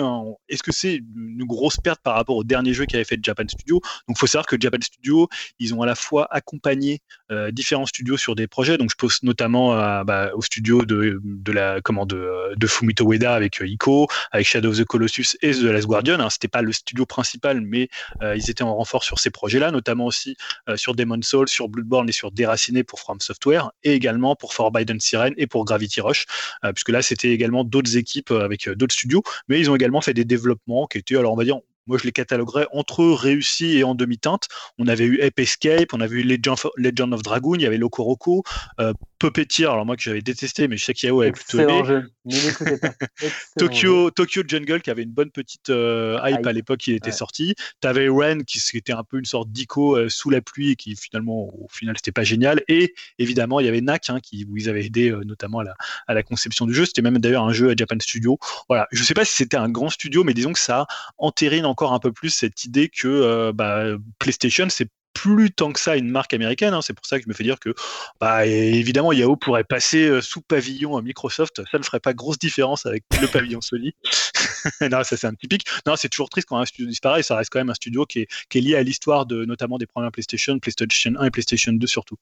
est-ce que c'est une grosse perte par rapport au dernier jeu qu'avait fait Japan Studio Donc, il faut savoir que Japan Studio, ils ont à la fois accompagné euh, différents studios sur des projets. Donc, je pense notamment bah, au studio de, la commande de, Fumito Ueda avec euh, Ico, avec Shadow of the Colossus et The Last Guardian. Hein. C'était pas le studio principal, mais euh, ils étaient en renfort sur ces projets-là, notamment aussi sur Demon Souls, sur Bloodborne et sur Déraciné pour From Software, et également pour Forbidden Siren et pour Gravity Rush, puisque là, c'était également d'autres équipes avec d'autres studios, mais ils ont également fait des développements qui étaient, alors on va dire, moi je les cataloguerais entre réussis et en demi-teinte. On avait eu Ape Escape, on avait eu Legend of, Legend of Dragoon, il y avait Loco Roco, euh, Puppeteer, alors moi que j'avais détesté, mais je sais qu'Yao avait plutôt aimé. Tokyo, Tokyo Jungle qui avait une bonne petite euh, hype à l'époque il était sorti. Tu avais Ren qui, était un peu une sorte d'ico euh, sous la pluie qui finalement au final c'était pas génial. Et évidemment il y avait NAC hein, qui, où ils avaient aidé euh, notamment à la, à la, conception du jeu. C'était même d'ailleurs un jeu à Japan Studio. Voilà, je sais pas si c'était un grand studio, mais disons que ça entérine encore un peu plus cette idée que bah, PlayStation c'est plus tant que ça une marque américaine. Hein. C'est pour ça que je me fais dire que, bah, évidemment, Yahoo pourrait passer euh, sous pavillon à Microsoft. Ça ne ferait pas grosse différence avec le pavillon Sony. non, ça c'est un typique. Non, c'est toujours triste quand un studio disparaît. Ça reste quand même un studio qui est, qui est lié à l'histoire de notamment des premières PlayStation, PlayStation 1 et PlayStation 2 surtout.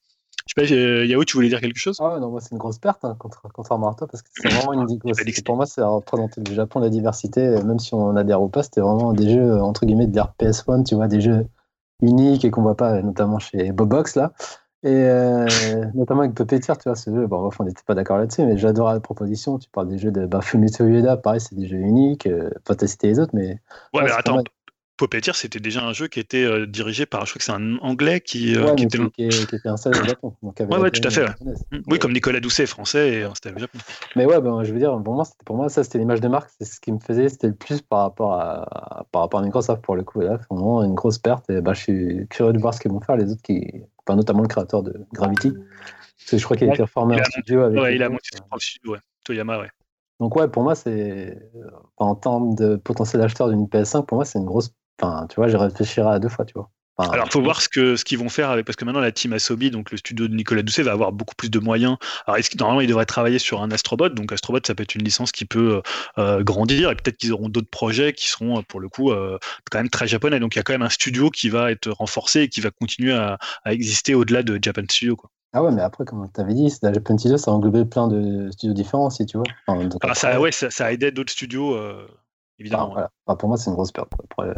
Je sais pas, euh, Yahoo, tu voulais dire quelque chose? Ah non, moi c'est une grosse perte, hein, contrairement à toi, parce que c'est vraiment une grosse. Pour moi, c'est représenter le Japon, la diversité, même si on adhère ou pas, c'était vraiment des jeux, entre guillemets, de l'RPS 1, tu vois, des jeux unique et qu'on voit pas notamment chez Bobox là. Et euh, notamment avec Puppeteer, tu vois, ce jeu, bon, on n'était pas d'accord là-dessus, mais j'adore la proposition. Tu parles des jeux de bah, Fumito Ueda, pareil, c'est des jeux uniques. Euh, t'as cité les autres, mais. Ouais, mais attends, Puppeteer, c'était déjà un jeu qui était euh, dirigé par, je crois que c'est un anglais qui, euh, qui, était... Qui, qui, était un au Japon. Donc ouais, ouais, tout à fait. Mm. Oui, comme Nicolas Doucet français et c'était au Japon. Mais ouais, ben, je veux dire, pour moi, pour moi ça, c'était l'image de marque. C'est ce qui me faisait, c'était le plus par rapport à, par rapport à Microsoft pour le coup. là, c'est vraiment une grosse perte. Et bah, je suis curieux de voir ce qu'ils vont faire, les autres qui. Enfin, notamment le créateur de Gravity. Parce que je crois qu'il a été formé en studio avec. Ouais, il a monté son studio, ouais. Toyama, ouais. Donc ouais, pour moi, c'est en termes de potentiel acheteur d'une PS5, pour moi, c'est une grosse Enfin, tu vois, je réfléchirai à deux fois, tu vois. Alors, Alors, faut voir ce que ce qu'ils vont faire avec parce que maintenant la team Asobi, donc le studio de Nicolas Doucet, va avoir beaucoup plus de moyens. Alors, normalement, ils devraient travailler sur un Astrobot, donc Astrobot, ça peut être une licence qui peut euh, grandir et peut-être qu'ils auront d'autres projets qui seront pour le coup euh, quand même très japonais. Donc, il y a quand même un studio qui va être renforcé et qui va continuer à, exister au-delà de Japan Studio, quoi. Ah ouais, mais après, comme tu avais dit, la Japan Studio, ça englobait plein de studios différents aussi, tu vois. Enfin, ça, ouais, ça, a aidé d'autres studios, euh, évidemment. pour moi, c'est une grosse perte. Après,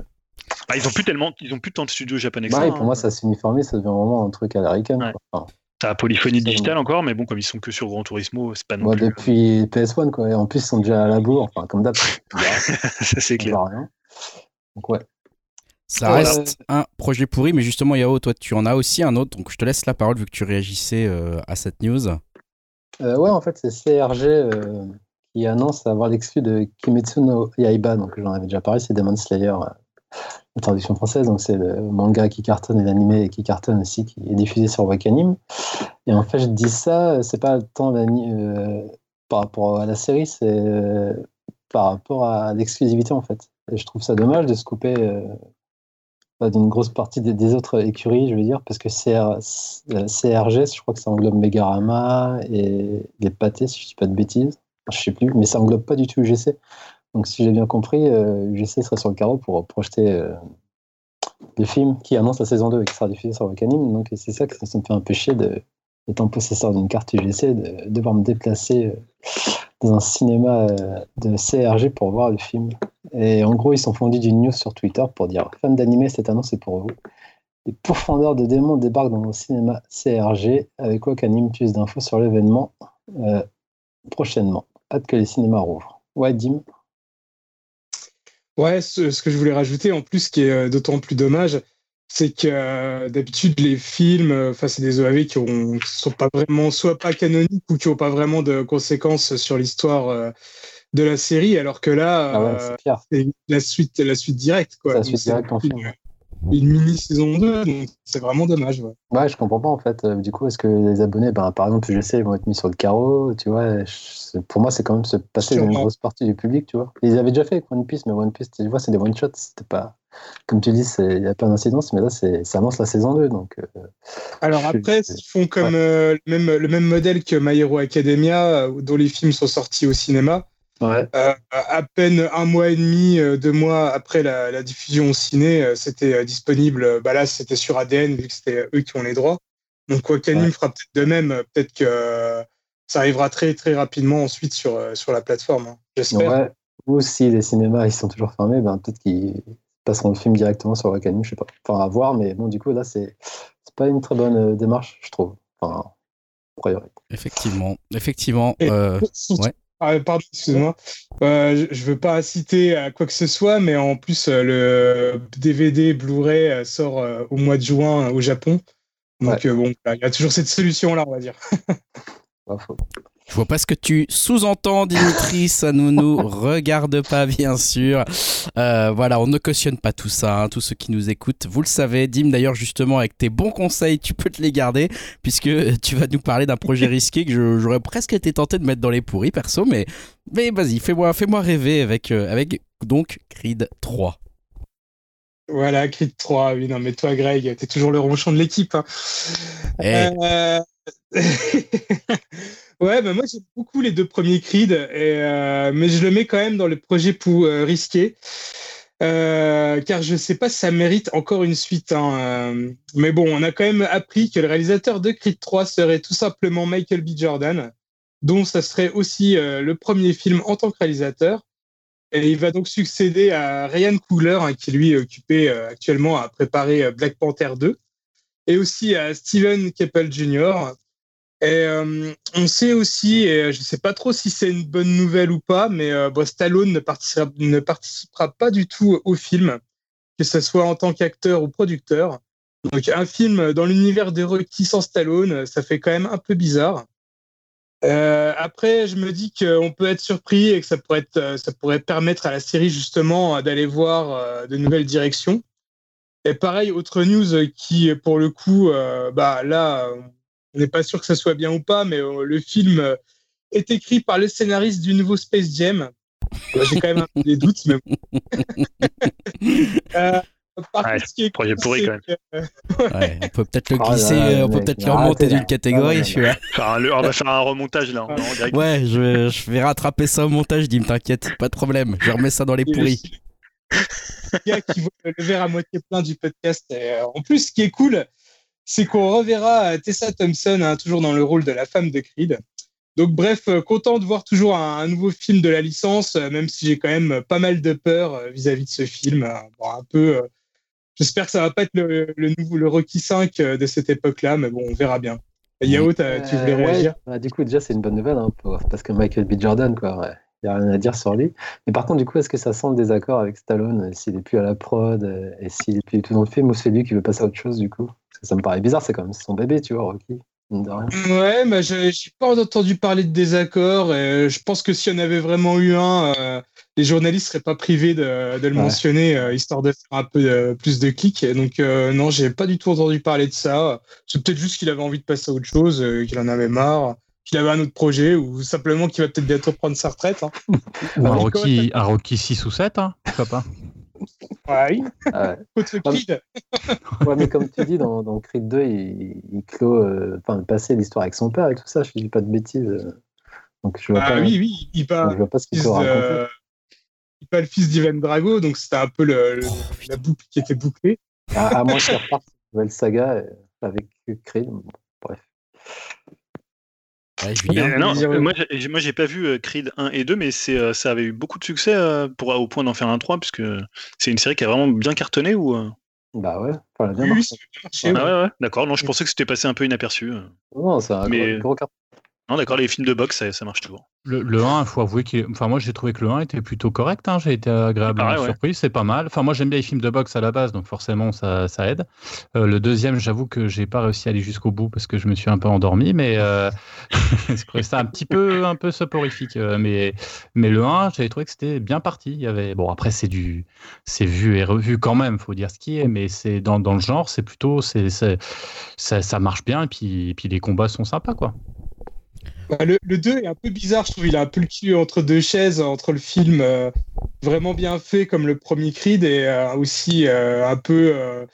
bah, ils ont plus tellement, ils ont plus tant de studios japonais. Bah, pour moi, ça s'uniforme, ça devient vraiment un truc américain. Ouais. T'as Polyphonie Digital encore, mais bon, comme ils sont que sur Gran Turismo, c'est pas non plus. Depuis PS1, quoi. Et en plus, ils sont déjà à la bourre, enfin, comme d'hab. ça, c'est clair. Donc, ouais. Ça reste un projet pourri, mais justement, Yao, toi, tu en as aussi un autre, donc je te laisse la parole vu que tu réagissais euh, à cette news. Euh, ouais, en fait, c'est CRG euh, qui annonce avoir l'exclu de Kimetsu no Yaiba, donc j'en avais déjà parlé, c'est Demon Slayer la traduction française, donc c'est le manga qui cartonne et l'animé qui cartonne aussi, qui est diffusé sur Wakanim. Et en fait, je dis ça, c'est pas tant euh, par rapport à la série, c'est euh, par rapport à l'exclusivité en fait. Et je trouve ça dommage de se couper euh, d'une grosse partie des, autres écuries, je veux dire, parce que CR, CRG, je crois que ça englobe Megarama et les pâtés, si je dis pas de bêtises. Je sais plus, mais ça englobe pas du tout UGC. Donc, si j'ai bien compris, euh, UGC sera sur le carreau pour projeter euh, le film qui annonce la saison 2 et qui sera diffusé sur Wakanim. Donc, c'est ça que ça me fait un peu chier, de, étant possesseur d'une carte UGC, de, devoir me déplacer euh, dans un cinéma euh, de CRG pour voir le film. Et en gros, ils sont fondus d'une news sur Twitter pour dire Fans d'animé, cette annonce est pour vous. Les pourfendeurs de démons débarquent dans le cinéma CRG avec Wakanim. Plus d'infos sur l'événement prochainement. Hâte que les cinémas rouvrent. Ouais, Dim? Ouais, ce, que je voulais rajouter, en plus, qui est euh, d'autant plus dommage, c'est que euh, d'habitude, les films, euh, enfin, c'est des OAV qui ne sont pas vraiment, soit pas canoniques ou qui n'ont pas vraiment de conséquences sur l'histoire de la série, alors que là, ah c'est la suite, la suite directe. Quoi. La suite directe en film une mini saison 2, donc c'est vraiment dommage. Ouais. ouais. je comprends pas en fait. Euh, du coup, est-ce que les abonnés, ben, par exemple, je sais, ils vont être mis sur le carreau, tu vois. Pour moi, c'est quand même se passer une grosse partie du public, tu vois. Ils avaient déjà fait avec One Piece, mais One Piece, tu vois, c'est des one shots, c'était pas. Comme tu dis, il y a plein d'incidences, mais là, ça annonce la saison 2. Donc, euh, Alors après, ils font comme euh, le, même, le même modèle que My Hero Academia, dont les films sont sortis au cinéma. Ouais. Euh, à peine un mois et demi, euh, deux mois après la, diffusion au ciné, euh, c'était disponible. Bah là, c'était sur ADN, vu que c'était eux qui ont les droits. Donc, Wakanim fera peut-être de même. Peut-être que ça arrivera très, très rapidement ensuite sur, sur la plateforme. Hein. J'espère. Ouais. Ou si les cinémas ils sont toujours fermés, ben, peut-être qu'ils passeront le film directement sur Wakanim, je sais pas. Enfin, à voir, mais bon, du coup, là, c'est pas une très bonne démarche, je trouve. Enfin, a priori. Effectivement, effectivement. ouais. Ah, pardon, excuse-moi. Euh, je, veux pas citer à quoi que ce soit, mais en plus, euh, le DVD Blu-ray euh, sort au mois de juin au Japon. Donc, bon, il y a toujours cette solution-là, on va dire. Pas faux. Je vois pas ce que tu sous-entends, Dimitri. Ça ne nous regarde pas, bien sûr. Euh, voilà, on ne cautionne pas tout ça. Hein, tous ceux qui nous écoutent, vous le savez. Dim, d'ailleurs, justement, avec tes bons conseils, tu peux te les garder, puisque tu vas nous parler d'un projet risqué que j'aurais presque été tenté de mettre dans les pourris, perso. Mais, mais vas-y, fais-moi fais rêver avec, euh, avec donc Creed 3. Voilà, Creed 3, oui, non, mais toi, Greg, t'es toujours le ronchon de l'équipe. Hein. Eh. Euh... Ouais, bah moi j'aime beaucoup les deux premiers Creed, et, euh, mais je le mets quand même dans le projet pour euh, risquer. Euh, car je sais pas si ça mérite encore une suite. Hein, mais bon, on a quand même appris que le réalisateur de Creed 3 serait tout simplement Michael B. Jordan, dont ça serait aussi le premier film en tant que réalisateur. Et il va donc succéder à Ryan Coogler, hein, qui lui est occupé actuellement à préparer Black Panther 2, et aussi à Steven Keppel Jr., et euh, on sait aussi, et je ne sais pas trop si c'est une bonne nouvelle ou pas, mais euh, Stallone ne participera, pas du tout au film, que ce soit en tant qu'acteur ou producteur. Donc un film dans l'univers de Rocky sans Stallone, ça fait quand même un peu bizarre. Euh, après, je me dis qu'on peut être surpris et que ça pourrait, être, ça pourrait permettre à la série justement d'aller voir de nouvelles directions. Et pareil, autre news qui, pour le coup, bah là, on n'est pas sûr que ça soit bien ou pas, mais euh, le film euh, est écrit par le scénariste du nouveau Space Jam. J'ai quand même un peu des doutes, mais euh, par contre, ce qui est projet pourri quand même. ouais, on peut peut-être le oh glisser, on peut peut-être le remonter d'une catégorie, celui-là. on va faire un remontage là. ouais, je, je, vais rattraper ça au montage, dis t'inquiète, pas de problème. Je remets ça dans les pourris. Le gars qui voit le verre à moitié plein du podcast. en plus, ce qui est cool, c'est qu'on reverra Tessa Thompson hein, toujours dans le rôle de la femme de Creed. Donc bref, euh, content de voir toujours un, nouveau film de la licence, euh, même si j'ai quand même pas mal de peur euh, vis-à-vis de ce film. un peu, j'espère que ça va pas être le, nouveau le Rocky 5 de cette époque-là, mais bon, on verra bien. Yao, tu voulais réagir? Bah, Du coup, déjà, c'est une bonne nouvelle, hein, parce que Michael B. Jordan, quoi. Il n'y a rien à dire sur lui. Mais par contre, du coup, est-ce que ça sent le désaccord avec Stallone s'il n'est plus à la prod et s'il n'est plus tout dans le film ou c'est lui qui veut passer à autre chose du coup? Ça me paraît bizarre, c'est quand même son bébé, tu vois, Rocky. Ouais, mais j'ai pas entendu parler de désaccord. Et je pense que s'il y en avait vraiment eu un, euh, les journalistes seraient pas privés de, le mentionner, euh, histoire de faire un peu plus de clics. Donc euh, non, j'ai pas du tout entendu parler de ça. C'est peut-être juste qu'il avait envie de passer à autre chose, qu'il en avait marre, qu'il avait un autre projet, ou simplement qu'il va peut-être bientôt prendre sa retraite. Hein. un, Rocky, un Rocky 6 ou 7, hein, pourquoi pas Ouais. Ah ouais. mais comme tu dis, dans, dans Creed 2, il, il clôt euh, enfin, le passé, l'histoire avec son père et tout ça, je dis pas de bêtises. Donc je vois ah, pas, oui, oui, il je pas ce qu'il de... Il pas le fils d'Ivan Drago, donc c'était un peu le, oh, la boucle qui était bouclée. À, moins qu'il reparte une nouvelle saga euh, avec Creed. bref. Non, moi, moi j'ai pas vu euh, Creed 1 et 2, mais c'est, euh, ça avait eu beaucoup de succès euh, pour, au point d'en faire un 3, puisque c'est une série qui a vraiment bien cartonné ou Bah ouais, enfin, bien marché. Ah ouais, ouais, d'accord. Non, je pensais que c'était passé un peu inaperçu. Non, c'est un gros, carton. Non, d'accord, les films de boxe, ça, marche toujours. Le, le 1, il faut avouer que. Enfin, moi, j'ai trouvé que le 1 était plutôt correct. Hein. J'ai été agréablement surpris. C'est pas mal. Enfin, moi, j'aime bien les films de boxe à la base, donc forcément, ça, ça aide. Euh, le deuxième, j'avoue que j'ai pas réussi à aller jusqu'au bout parce que je me suis un peu endormi, mais euh, je trouvais ça un petit peu, un peu soporifique. Euh, mais, mais le 1, j'avais trouvé que c'était bien parti. Il y avait... Bon, après, c'est du. C'est vu et revu quand même, faut dire ce qui est, mais c'est dans, dans le genre, c'est plutôt. c'est ça, ça marche bien et puis, et puis les combats sont sympas, quoi. Bah, le, 2 est un peu bizarre, je trouve. Il a un peu le cul entre deux chaises, entre le film euh, vraiment bien fait comme le premier Creed et euh, aussi euh, un peu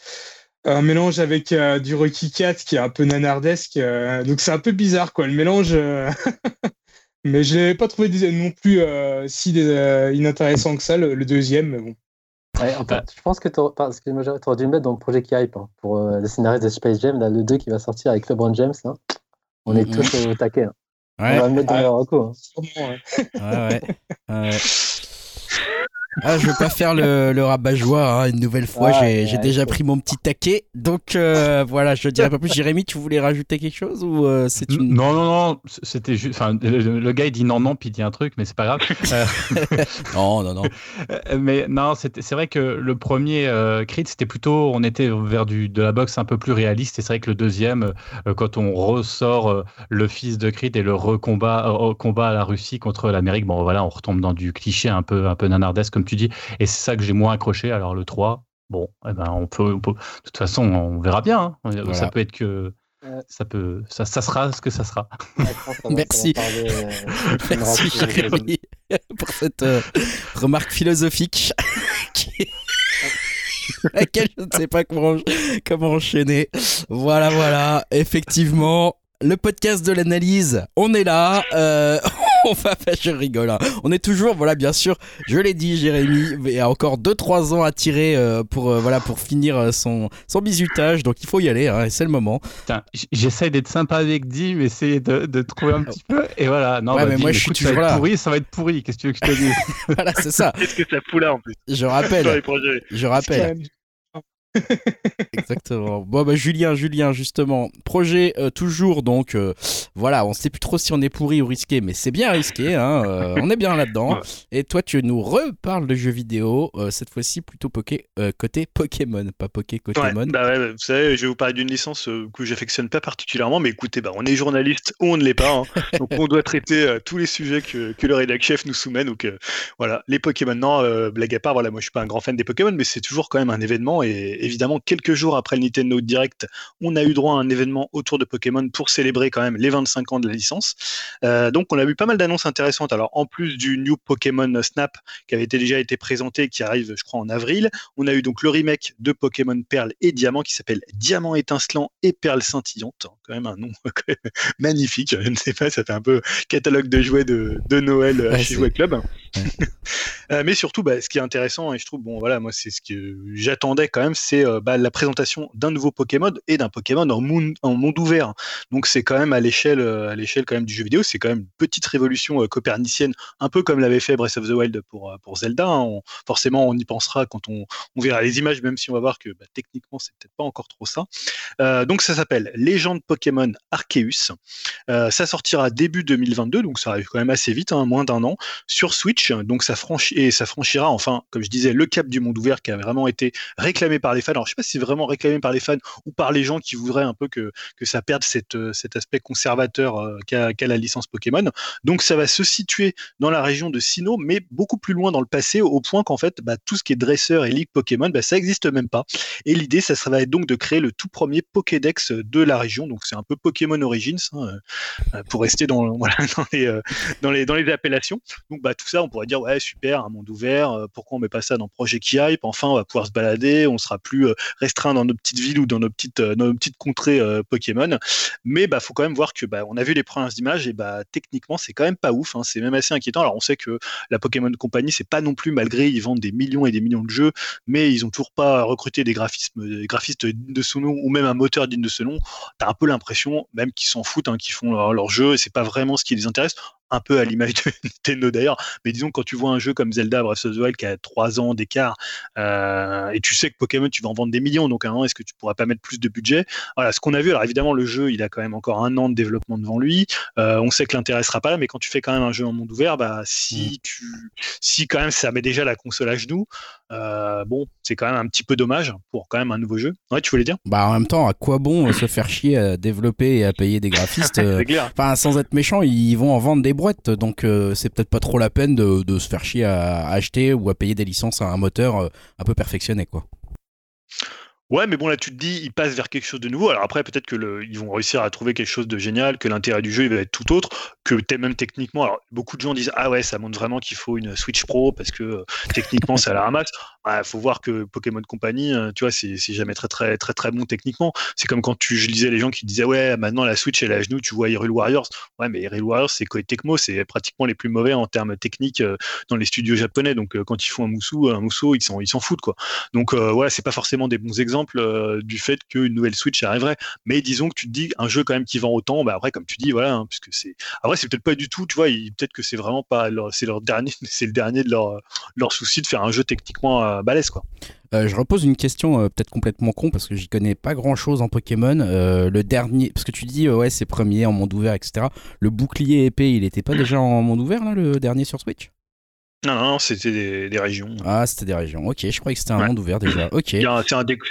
un mélange avec du Rocky Cat qui est un peu nanardesque. donc c'est un peu bizarre, quoi, le mélange. mais je l'ai pas trouvé non plus si inintéressant que ça, le, deuxième. Mais bon. je pense que tu aurais, dû le mettre dans le projet qui hype hein, pour le scénario de Space Jam, le 2 qui va sortir avec LeBron James. Hein. On est tous au taquet. Hein. Ouais. On va mettre dans ah. ouais. ouais. Ah, je veux pas faire le, le rabat-joie hein, une nouvelle fois. j'ai déjà pris mon petit taquet. Donc euh, voilà, je dirais pas plus. Jérémy, tu voulais rajouter quelque chose ou euh, c'est une... Non, non, non. C'était juste. Enfin, le, gars il dit non, non, puis il dit un truc, mais c'est pas grave. Euh, non, non, non. mais non, c'est vrai que le premier Creed, c'était plutôt. On était vers du, de la boxe un peu plus réaliste. Et c'est vrai que le deuxième, quand on ressort le fils de Creed et le recombat combat à la Russie contre l'Amérique, bon voilà, on retombe dans du cliché un peu, un peu nanardesque comme tu dis. Et c'est ça que j'ai moins accroché. Alors le 3, bon, eh ben, on, peut, de toute façon, on verra bien. Hein. Ça peut être que ça peut ça, ça, sera ce que ça sera merci euh, merci Jérémy pour cette euh, remarque philosophique laquelle je ne sais pas comment, comment enchaîner voilà voilà effectivement le podcast de l'analyse on est là euh, on va faire, je rigole. Hein. On est toujours, voilà, bien sûr, je l'ai dit, Jérémy, il y a encore 2-3 ans à tirer euh, pour, euh, voilà, pour finir euh, son, son bisutage, donc il faut y aller, hein, c'est le moment. J'essaie d'être sympa avec Dim, essayer de, de, trouver un petit peu, et voilà. Non, ouais, bah, mais moi je suis toujours. Pourri, ça va être pourri, qu'est-ce que tu veux que je te dise? Voilà, c'est ça. Qu'est-ce que ça fout là en plus? Je rappelle. Je rappelle. Exactement. Bon, bah, Julien, Julien, justement, projet euh, toujours, donc euh, voilà, on sait plus trop si on est pourri ou risqué, mais c'est bien risqué, hein, euh, on est bien là-dedans. Et toi, tu nous reparles de jeux vidéo, cette fois-ci plutôt poké, côté Pokémon, pas Poké Pokémon. bah ouais, vous savez, je vais vous parler d'une licence que j'affectionne pas particulièrement, mais écoutez, bah, on est journaliste ou on ne l'est pas, hein. donc on doit traiter tous les sujets que, que le rédac chef nous soumet. Donc voilà, les Pokémon, non, blague à part, voilà, moi je suis pas un grand fan des Pokémon, mais c'est toujours quand même un événement et évidemment, quelques jours après le Nintendo Direct, on a eu droit à un événement autour de Pokémon pour célébrer quand même les 25 ans de la licence. Euh, donc, on a eu pas mal d'annonces intéressantes. Alors, en plus du New Pokémon Snap qui avait déjà été présenté, qui arrive, je crois, en avril, on a eu donc le remake de Pokémon Perle et Diamant qui s'appelle Diamant étincelant et Perle scintillante. Quand même un nom magnifique. Je ne sais pas, ça fait un peu catalogue de jouets de, Noël chez Jouet Club. Euh, mais surtout, bah, ce qui est intéressant, et je trouve, bon, voilà, moi, c'est ce que j'attendais quand même, c'est euh, bah, la présentation d'un nouveau Pokémon et d'un Pokémon en monde, monde ouvert. Donc, c'est quand même à l'échelle, euh, à l'échelle quand même du jeu vidéo, c'est quand même une petite révolution copernicienne, un peu comme l'avait fait Breath of the Wild pour, pour Zelda. Hein. forcément, on y pensera quand on, verra les images, même si on va voir que bah, techniquement, c'est peut-être pas encore trop ça. donc, ça s'appelle Légende Pokémon Arceus. ça sortira début 2022, donc ça arrive quand même assez vite, hein, moins d'un an, sur Switch. Donc, ça franchit ça franchira enfin, comme je disais, le cap du monde ouvert qui a vraiment été réclamé par les Alors je sais pas si c'est vraiment réclamé par les fans ou par les gens qui voudraient un peu que, que ça perde cette, euh, cet aspect conservateur euh, qu'a la licence Pokémon. Donc ça va se situer dans la région de Sinnoh, mais beaucoup plus loin dans le passé, au point qu'en fait bah, tout ce qui est dresseur et ligue Pokémon, bah, ça n'existe même pas. Et l'idée, ça, être donc de créer le tout premier Pokédex de la région. Donc c'est un peu Pokémon Origins hein, euh, pour rester dans, les, dans, les, dans les appellations. Donc bah, tout ça, on pourrait dire ouais super, un monde ouvert, pourquoi on met pas ça dans Projet qui hype? Enfin, on va pouvoir se balader, on sera plus euh, restreint dans nos petites villes ou dans nos petites, euh, nos petites contrées Pokémon. Mais bah, faut quand même voir que bah, on a vu les premières images et bah techniquement c'est quand même pas ouf. Hein. c'est même assez inquiétant. Alors on sait que la Pokémon Company c'est pas non plus malgré ils vendent des millions et des millions de jeux, mais ils ont toujours pas recruté des graphismes, graphistes de ce nom ou même un moteur digne de ce nom. T'as un peu l'impression même qu'ils s'en foutent, hein, qu'ils font leur, leur, jeu et c'est pas vraiment ce qui les intéresse. Un peu à l'image de Nintendo d'ailleurs, mais disons quand tu vois un jeu comme Zelda Breath of the Wild qui a 3 ans d'écart, euh, et tu sais que Pokémon tu vas en vendre des millions, donc à un moment est-ce que tu pourras pas mettre plus de budget? Voilà, ce qu'on a vu, alors évidemment le jeu il a quand même encore un an de développement devant lui, euh, on sait que l'intérêt sera pas là, mais quand tu fais quand même un jeu en monde ouvert, bah si mm. tu, si quand même ça met déjà la console à genoux, euh, bon, c'est quand même un petit peu dommage pour quand même un nouveau jeu. Ouais, tu voulais dire? Bah en même temps, à quoi bon se faire chier à développer et à payer des graphistes Enfin, sans être méchant, ils vont en vendre des brouettes, donc c'est peut-être pas trop la peine de, de se faire chier à, acheter ou à payer des licences à un moteur euh, un peu perfectionné, quoi. Ouais, mais bon, là, tu te dis, ils passent vers quelque chose de nouveau. Alors après, peut-être que ils vont réussir à trouver quelque chose de génial, que l'intérêt du jeu il va être tout autre, que même techniquement. Alors, beaucoup de gens disent, ah ouais, ça montre vraiment qu'il faut une Switch Pro parce que euh, techniquement, ça la ramasse. Il faut voir que Pokémon Company, euh, tu vois, c'est jamais très, très, très, très bon techniquement. C'est comme quand tu, je lisais les gens qui disaient, ouais, maintenant la Switch, elle est à genoux, tu vois Hyrule Warriors. Ouais, mais Hyrule Warriors, c'est Koei Tecmo, c'est pratiquement les plus mauvais en termes techniques euh, dans les studios japonais. Donc, quand ils font un moussou, un ils s'en foutent, quoi. Donc, voilà, c'est pas forcément des bons exemples du fait qu'une nouvelle Switch arriverait. Mais disons que tu te dis un jeu quand même qui vend autant, bah après comme tu dis voilà, hein, puisque c'est après c'est peut-être pas du tout, tu vois, peut-être que c'est vraiment pas c'est leur dernier, c'est le dernier de leur leur souci de faire un jeu techniquement euh, balèze quoi. Euh, je repose une question euh, peut-être complètement con parce que j'y connais pas grand chose en Pokémon. le dernier, parce que tu dis ouais c'est premier en monde ouvert etc. Le bouclier épée il était pas déjà en monde ouvert là le dernier sur Switch? Non, non, c'était des, régions. Ah, c'était des régions. Ok, je croyais que c'était un monde ouvert déjà. Ok. C'est un,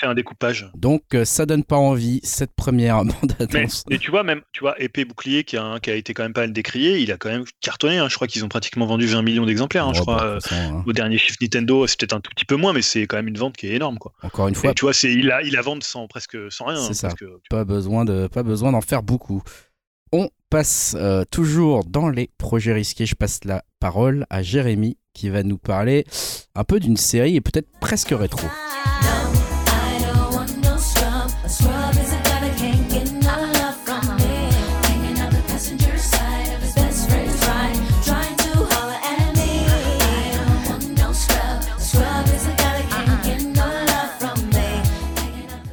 un, découpage. Donc, euh, ça donne pas envie cette première bande annonce. Et tu vois, même, tu vois, épée bouclier qui a, qui a été quand même pas mal décrié, il a quand même cartonné. Hein. Je crois qu'ils ont pratiquement vendu 20 millions d'exemplaires. Hein, je crois. Bah, hein. Au dernier chiffre Nintendo, c'est peut-être un tout petit peu moins, mais c'est quand même une vente qui est énorme, quoi. Encore une fois. tu vois, il a, il a vente sans presque sans rien. C'est ça. pas besoin de, pas besoin d'en faire beaucoup. On passe euh, toujours dans les projets risqués. Je passe la parole à Jérémy qui va nous parler un peu d'une série et peut-être presque rétro.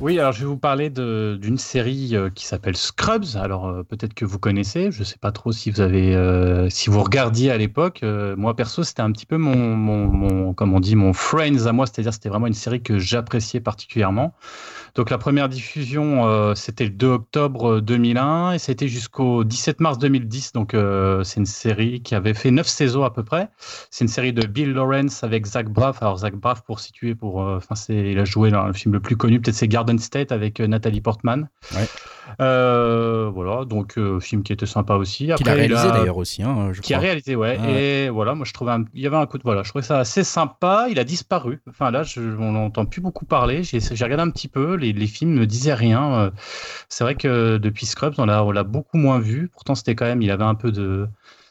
Oui, alors je vais vous parler d'une série euh, qui s'appelle Scrubs. Alors euh, peut-être que vous connaissez, je ne sais pas trop si vous avez, euh, si vous regardiez à l'époque. moi perso, c'était un petit peu mon, mon, mon, comme on dit, mon Friends à moi, c'est-à-dire c'était vraiment une série que j'appréciais particulièrement. Donc la première diffusion, euh, c'était le 2 octobre 2001 et c'était jusqu'au 17 mars 2010. Donc euh, c'est une série qui avait fait 9 saisons à peu près. C'est une série de Bill Lawrence avec Zach Braff. Alors Zach Braff, pour situer, pour, euh, enfin c'est, il a joué dans le film le plus connu, peut-être c'est Garden State avec Nathalie Portman. Ouais. voilà, donc film qui était sympa aussi. Après, qui a réalisé d'ailleurs aussi, hein, je Qui a réalisé, ouais. Ah et voilà, moi je trouvais, il y avait un coup de, voilà, je trouvais ça assez sympa. Il a disparu. Enfin là, je, on n'entend plus beaucoup parler. J'ai, j'ai regardé un petit peu les, films ne disaient rien. Euh, c'est vrai que depuis Scrubs, on l'a, beaucoup moins vu. Pourtant, c'était quand même, il avait un peu de,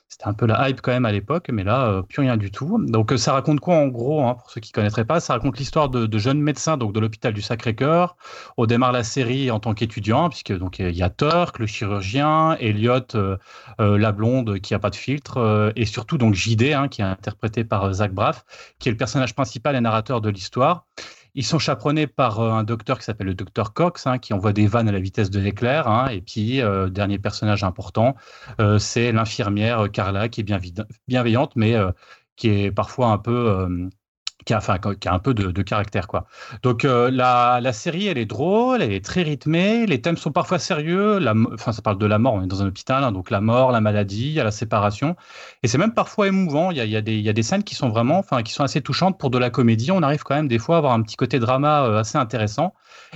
c'était un peu la hype quand même à l'époque, mais là, euh, plus rien du tout. Donc, euh, ça raconte quoi en gros, hein, pour ceux qui ne connaîtraient pas? Ça raconte l'histoire de, jeunes médecins donc de l'hôpital du Sacré-Cœur. On démarre la série en tant qu'étudiant, puisque donc il y a Turk, le chirurgien, Elliot, la blonde qui a pas de filtre, et surtout donc JD, hein, qui est interprété par Zach Braff, qui est le personnage principal et narrateur de l'histoire. Ils sont chaperonnés par euh, un docteur qui s'appelle le docteur Cox, hein, qui envoie des vannes à la vitesse de l'éclair. Hein, et puis, euh, dernier personnage important, euh, c'est l'infirmière Carla, qui est bien bienveillante, mais qui est parfois un peu qui a, a un peu de, caractère. Quoi. Donc euh, la, série, elle est drôle, elle est très rythmée, les thèmes sont parfois sérieux, enfin, ça parle de la mort, on est dans un hôpital, hein, donc la mort, la maladie, la séparation, et c'est même parfois émouvant, il y a, il y, a des, il y a scènes qui sont vraiment, qui sont assez touchantes pour de la comédie, on arrive quand même des fois à avoir un petit côté drama euh, assez intéressant,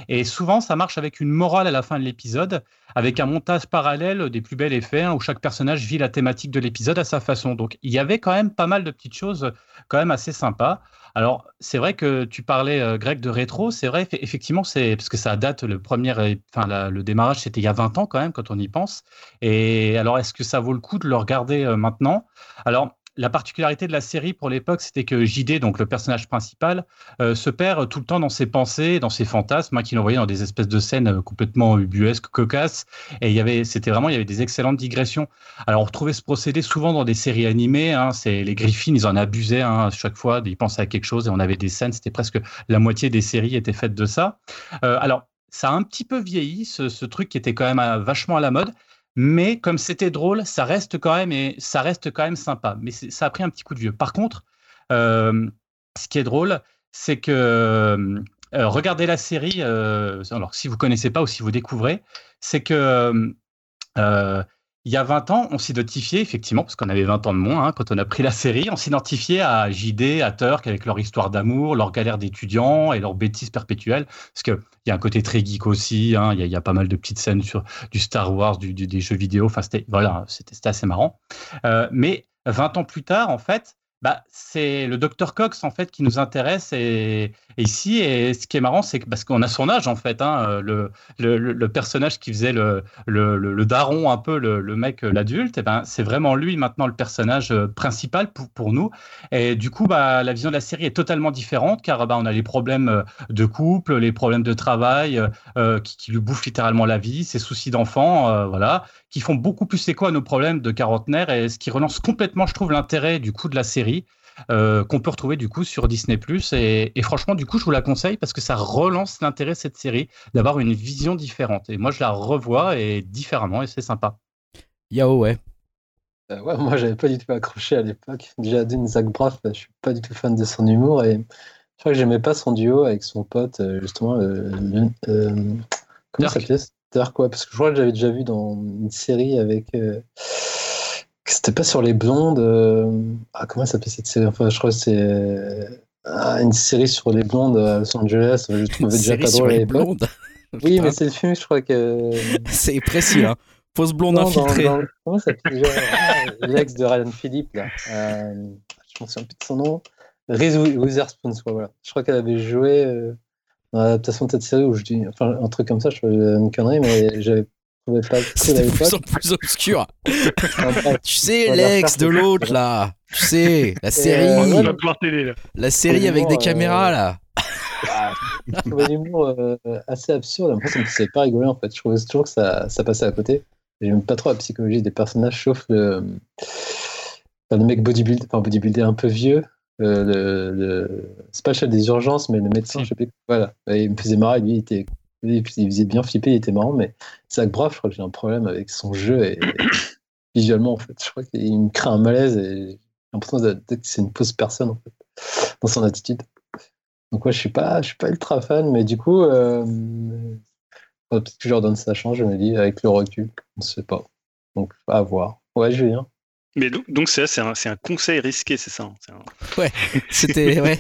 et souvent ça marche avec une morale à la fin de l'épisode, avec un montage parallèle des plus belles effets, hein, où chaque personnage vit la thématique de l'épisode à sa façon, donc il y avait quand même pas mal de petites choses quand même assez sympas. Alors, c'est vrai que tu parlais, euh, Greg, de rétro. C'est vrai, effectivement, c'est parce que ça date, le premier, enfin, le démarrage, c'était il y a 20 ans quand même, quand on y pense. Et alors, est-ce que ça vaut le coup de le regarder euh, maintenant? Alors, la particularité de la série pour l'époque, c'était que JD, donc le personnage principal, euh, se perd tout le temps dans ses pensées, dans ses fantasmes, hein, qu'il dans des espèces de scènes euh, complètement ubuesques, cocasses. Et il y avait, c'était vraiment, il y avait des excellentes digressions. Alors on retrouvait ce procédé souvent dans des séries animées. Hein, c'est les Griffins, ils en abusaient hein, à chaque fois. Ils pensaient à quelque chose et on avait des scènes. C'était presque la moitié des séries étaient faites de ça. Euh, alors ça a un petit peu vieilli, ce, truc qui était quand même vachement à la mode. Mais comme c'était drôle, ça reste quand même et ça reste quand même sympa. Mais ça a pris un petit coup de vieux. Par contre, ce qui est drôle, c'est que regardez la série. alors, si vous connaissez pas ou si vous découvrez, c'est que il y a 20 ans, on s'identifiait effectivement, parce qu'on avait 20 ans de moins hein, quand on a pris la série, on s'identifiait à JD, à Turk, avec leur histoire d'amour, leur galère d'étudiants et leur bêtises perpétuelles. Parce qu'il y a un côté très geek aussi, hein, il y, a pas mal de petites scènes sur du Star Wars, des jeux vidéo, enfin, c'était voilà, assez marrant. Euh, mais 20 ans plus tard, en fait, bah, c'est le docteur Cox en fait qui nous intéresse et, ici et ce qui est marrant c'est que parce qu'on a son âge en fait hein, le, le, personnage qui faisait le, le, daron un peu le, mec l'adulte et ben c'est vraiment lui maintenant le personnage euh, principal pour, pour nous. Et du coup bah, la vision de la série est totalement différente car bah, on a les problèmes euh, de couple les problèmes de travail euh, qui, qui, lui bouffent littéralement la vie ses soucis d'enfant voilà qui font beaucoup plus écho à nos problèmes de quarantenaire et ce qui relance complètement, je trouve, l'intérêt du coup de la série. Euh, qu'on peut retrouver du coup sur Disney et, et franchement du coup je vous la conseille parce que ça relance l'intérêt de cette série d'avoir une vision différente. Et moi je la revois et différemment et c'est sympa. Yao ouais. Euh, ouais moi j'avais pas du tout accroché à l'époque. Déjà d'une Zach Braff je suis pas du tout fan de son humour et je crois que j'aimais pas son duo avec son pote euh, justement comment ça quoi Parce que je crois que j'avais déjà vu dans une série avec. Euh, c'était pas sur les blondes. Euh, ah, comment ça s'appelait cette série? Enfin, je crois que c'est. Ah, une série sur les blondes à Los Angeles. Je trouvais déjà pas drôle à l'époque. Oui, mais c'est le film, je crois que. c'est précis, hein. Fausse blonde infiltrée. comment ça s'appelle ah, L'ex de Ryan Philippe, là. Euh, je me souviens plus de son nom. Reese Witherspoon, voilà. Je crois qu'elle avait joué l'adaptation de cette série où je dis, enfin, un truc comme ça, je trouvais une connerie, mais j'avais trouvé pas C'était de plus en plus obscur. tu sais, l'ex de l'autre, là. Tu sais, la série. Euh, la série avec des caméras, là. je trouvais l'humour euh, assez absurde. En fait, ça me faisait pas rigoler, en fait. Je trouvais toujours que ça, ça passait à côté. J'aime pas trop la psychologie des personnages, sauf le, enfin, le mec bodybuilder, enfin, bodybuilder un peu vieux, euh, le, le... c'est pas le chef des urgences, mais le médecin, je sais plus. Voilà, il me faisait marrer, lui, il était il faisait bien flipper, il était marrant, mais Zach Braff, je crois que j'ai un problème avec son jeu et, visuellement, en fait. Je crois qu'il me crée un malaise et j'ai l'impression que c'est une fausse personne, en fait, dans son attitude. Donc, ouais, je suis pas, je suis pas ultra fan, mais du coup, euh, peut-être que je leur donne sa chance, je me dis, avec le recul, on ne sait pas. Donc, à voir. Ouais, Julien. Mais donc, c'est un, un, conseil risqué, c'est ça hein, Ouais, c'était. Ouais.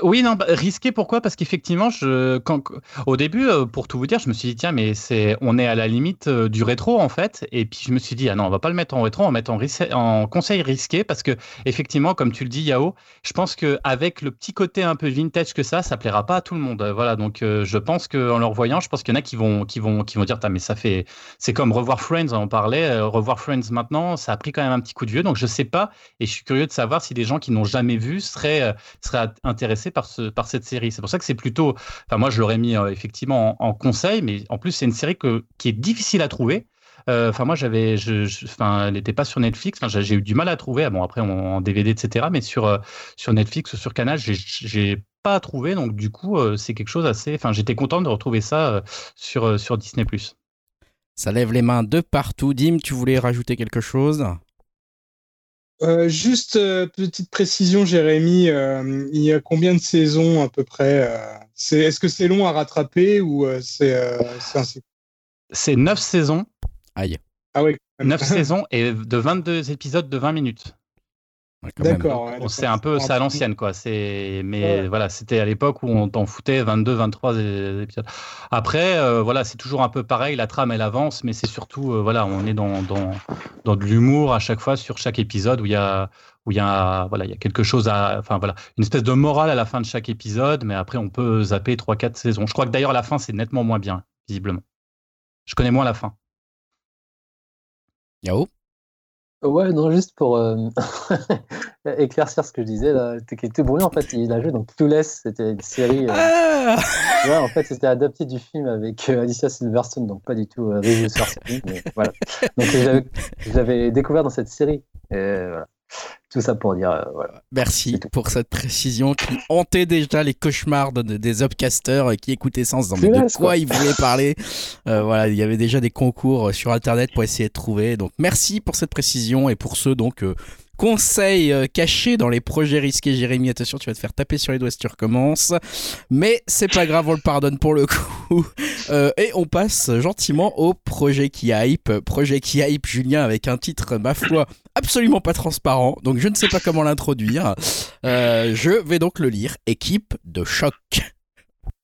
Oui, non, bah, risqué pourquoi? Parce qu'effectivement, je, quand, au début, euh, pour tout vous dire, je me suis dit, tiens, mais c'est, on est à la limite euh, du rétro, en fait. Et puis, je me suis dit, ah non, on va pas le mettre en rétro, on va mettre en, en conseil risqué. Parce que, effectivement, comme tu le dis, Yao, je pense qu'avec le petit côté un peu vintage que ça, ça plaira pas à tout le monde. Voilà, donc euh, je pense qu'en le revoyant, je pense qu'il y en a qui vont, qui vont, qui vont dire, mais ça fait. C'est comme revoir Friends, on parlait. revoir Friends maintenant, ça a pris quand même un petit coup de vieux. Donc, je sais pas. Et je suis curieux de savoir si des gens qui n'ont jamais vu seraient, seraient intéressés par, ce, par cette série. C'est pour ça que c'est plutôt. Enfin, moi, je l'aurais mis euh, effectivement en, conseil, mais en plus, c'est une série que, qui est difficile à trouver. Euh, enfin, moi, j'avais. Enfin, elle n'était pas sur Netflix. j'ai eu du mal à trouver. Ah, bon, après, en, DVD, etc. Mais sur, euh, sur Netflix ou sur Canal, j'ai pas trouvé. Donc, du coup, c'est quelque chose assez. Enfin, j'étais content de retrouver ça sur, sur Disney. Ça lève les mains de partout. Dim, tu voulais rajouter quelque chose? Euh, juste euh, petite précision, Jérémy, euh, il y a combien de saisons à peu près Est-ce que c'est long à rattraper ou c'est, c'est C'est 9 saisons. Aïe. Ah oui. 9 saisons et de 22 épisodes de 20 minutes. D'accord. c'est un peu ça à l'ancienne, quoi. C'est, mais voilà, c'était à l'époque où on t'en foutait 22, 23 épisodes. Après, euh, voilà, c'est toujours un peu pareil. La trame, elle avance, mais c'est surtout, euh, voilà, on est dans, dans, dans de l'humour à chaque fois sur chaque épisode où il y a, où il y a, voilà, il y a quelque chose à, enfin voilà, une espèce de morale à la fin de chaque épisode, mais après on peut zapper 3-4 saisons. Je crois que d'ailleurs la fin c'est nettement moins bien, visiblement. Je connais moins la fin. Yao? Ouais, non, juste pour euh, éclaircir ce que je disais, là, qui était brûlé, en fait, il a joué dans Clueless, c'était une série. Euh, ah ouais, en fait, c'était adapté du film avec euh, Alicia Silverstone, donc pas du tout euh, mais voilà. Donc je l'avais découvert dans cette série. Et, voilà. Tout ça pour dire, voilà. Merci pour cette précision qui hantait déjà les cauchemars des upcasters qui écoutaient sans se de quoi, ils voulaient parler. voilà, il y avait déjà des concours sur Internet pour essayer de trouver. Donc, merci pour cette précision et pour ceux donc conseils euh, cachés dans les projets risqués. Jérémy, attention, tu vas te faire taper sur les doigts si tu recommences. Mais c'est pas grave, on le pardonne pour le coup. Euh, et on passe gentiment au projet qui hype. Projet qui hype, Julien, avec un titre, ma foi, absolument pas transparent. Donc je ne sais pas comment l'introduire. Euh, je vais donc le lire. Équipe de choc.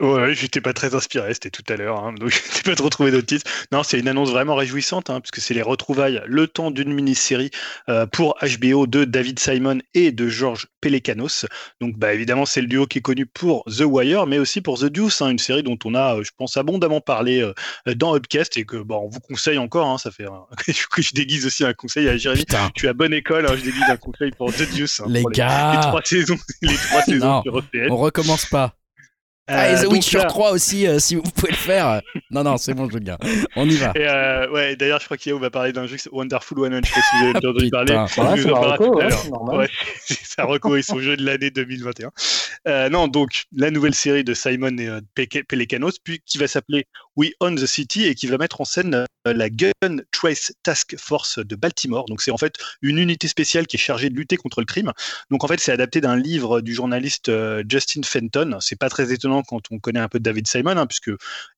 Ouais, j'étais pas très inspiré, c'était tout à l'heure, hein, donc j'ai pas trop trouvé d'autres titres. Non, c'est une annonce vraiment réjouissante, hein, puisque c'est les retrouvailles, le temps d'une mini-série euh, pour HBO de David Simon et de George Pelekanos. Donc, bah, évidemment, c'est le duo qui est connu pour The Wire, mais aussi pour The Deuce, hein, une série dont on a, euh, je pense, abondamment parlé euh, dans Upcast et que bon, on vous conseille encore. ça fait que je déguise aussi un conseil à Jérémy. Putain. Je suis à bonne école, je déguise un conseil pour The Deuce. les gars, les, trois saisons, les trois saisons On recommence pas. Ah, et The euh, Witcher 3 aussi, euh, si vous pouvez le faire. Non, non, c'est bon, je viens. On y va. Et euh, ouais, d'ailleurs, je crois qu'Yao va parler d'un jeu Wonderful One, je sais pas si vous avez entendu parler. c'est un recours et son jeu de l'année 2021. Euh, non, donc, la nouvelle série de Simon et euh, Pelekanos, puis qui va s'appeler We Own the City et qui va mettre en scène la Gun Trace Task Force de Baltimore. Donc, c'est en fait une unité spéciale qui est chargée de lutter contre le crime. Donc, en fait, c'est adapté d'un livre du journaliste Justin Fenton. C'est pas très étonnant quand on connaît un peu David Simon, hein, puisque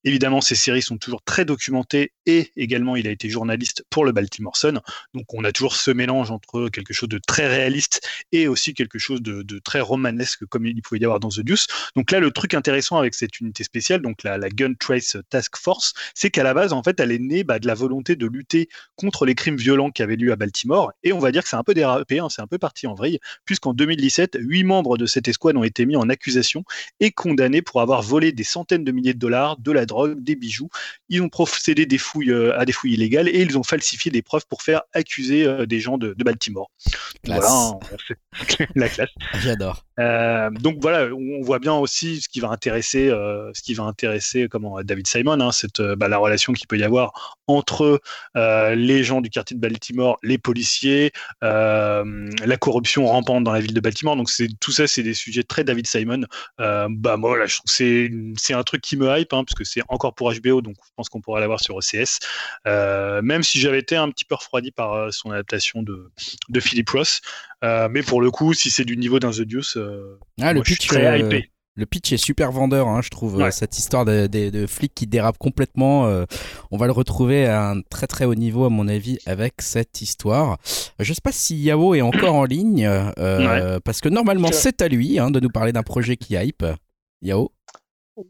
évidemment ces séries sont toujours très documentées et également il a été journaliste pour le Baltimore Sun. Donc on a toujours ce mélange entre quelque chose de très réaliste et aussi quelque chose de, très romanesque comme il pouvait y avoir dans The Deuce. Donc là le truc intéressant avec cette unité spéciale, donc la, Gun Trace Task Force, c'est qu'à la base en fait elle est née bah, de la volonté de lutter contre les crimes violents qui avaient lieu à Baltimore et on va dire que c'est un peu dérapé, hein, c'est un peu parti en vrille, puisqu'en 2017, huit membres de cette escouade ont été mis en accusation et condamnés pour avoir volé des centaines de milliers de dollars, de la drogue, des bijoux. Ils ont procédé des fouilles, euh, à des fouilles illégales et ils ont falsifié des preuves pour faire accuser euh, des gens de, Baltimore. Voilà, la classe. J'adore. Euh, donc voilà, on voit bien aussi ce qui va intéresser, ce qui va intéresser comment David Simon, hein, cette bah, la relation qu'il peut y avoir entre les gens du quartier de Baltimore, les policiers, la corruption rampante dans la ville de Baltimore. Donc c'est tout ça, c'est des sujets très David Simon. bah moi là, je trouve c'est c'est un truc qui me hype hein, parce que c'est encore pour HBO, donc je pense qu'on pourra l'avoir sur OCS. Euh, même si j'avais été un petit peu refroidi par euh, son adaptation de, de Philip Ross, euh, mais pour le coup, si c'est du niveau d'un The Deuce, ah, le pitch, très hypé. Le pitch est super vendeur, hein, je trouve. Cette histoire de, de, flics qui dérapent complètement, on va le retrouver à un très très haut niveau, à mon avis, avec cette histoire. Je sais pas si Yao est encore en ligne, parce que normalement c'est à lui hein, de nous parler d'un projet qui hype. Yao?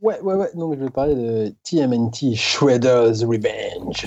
Ouais, ouais, ouais. Donc, je vais parler de TMNT Shredder's Revenge.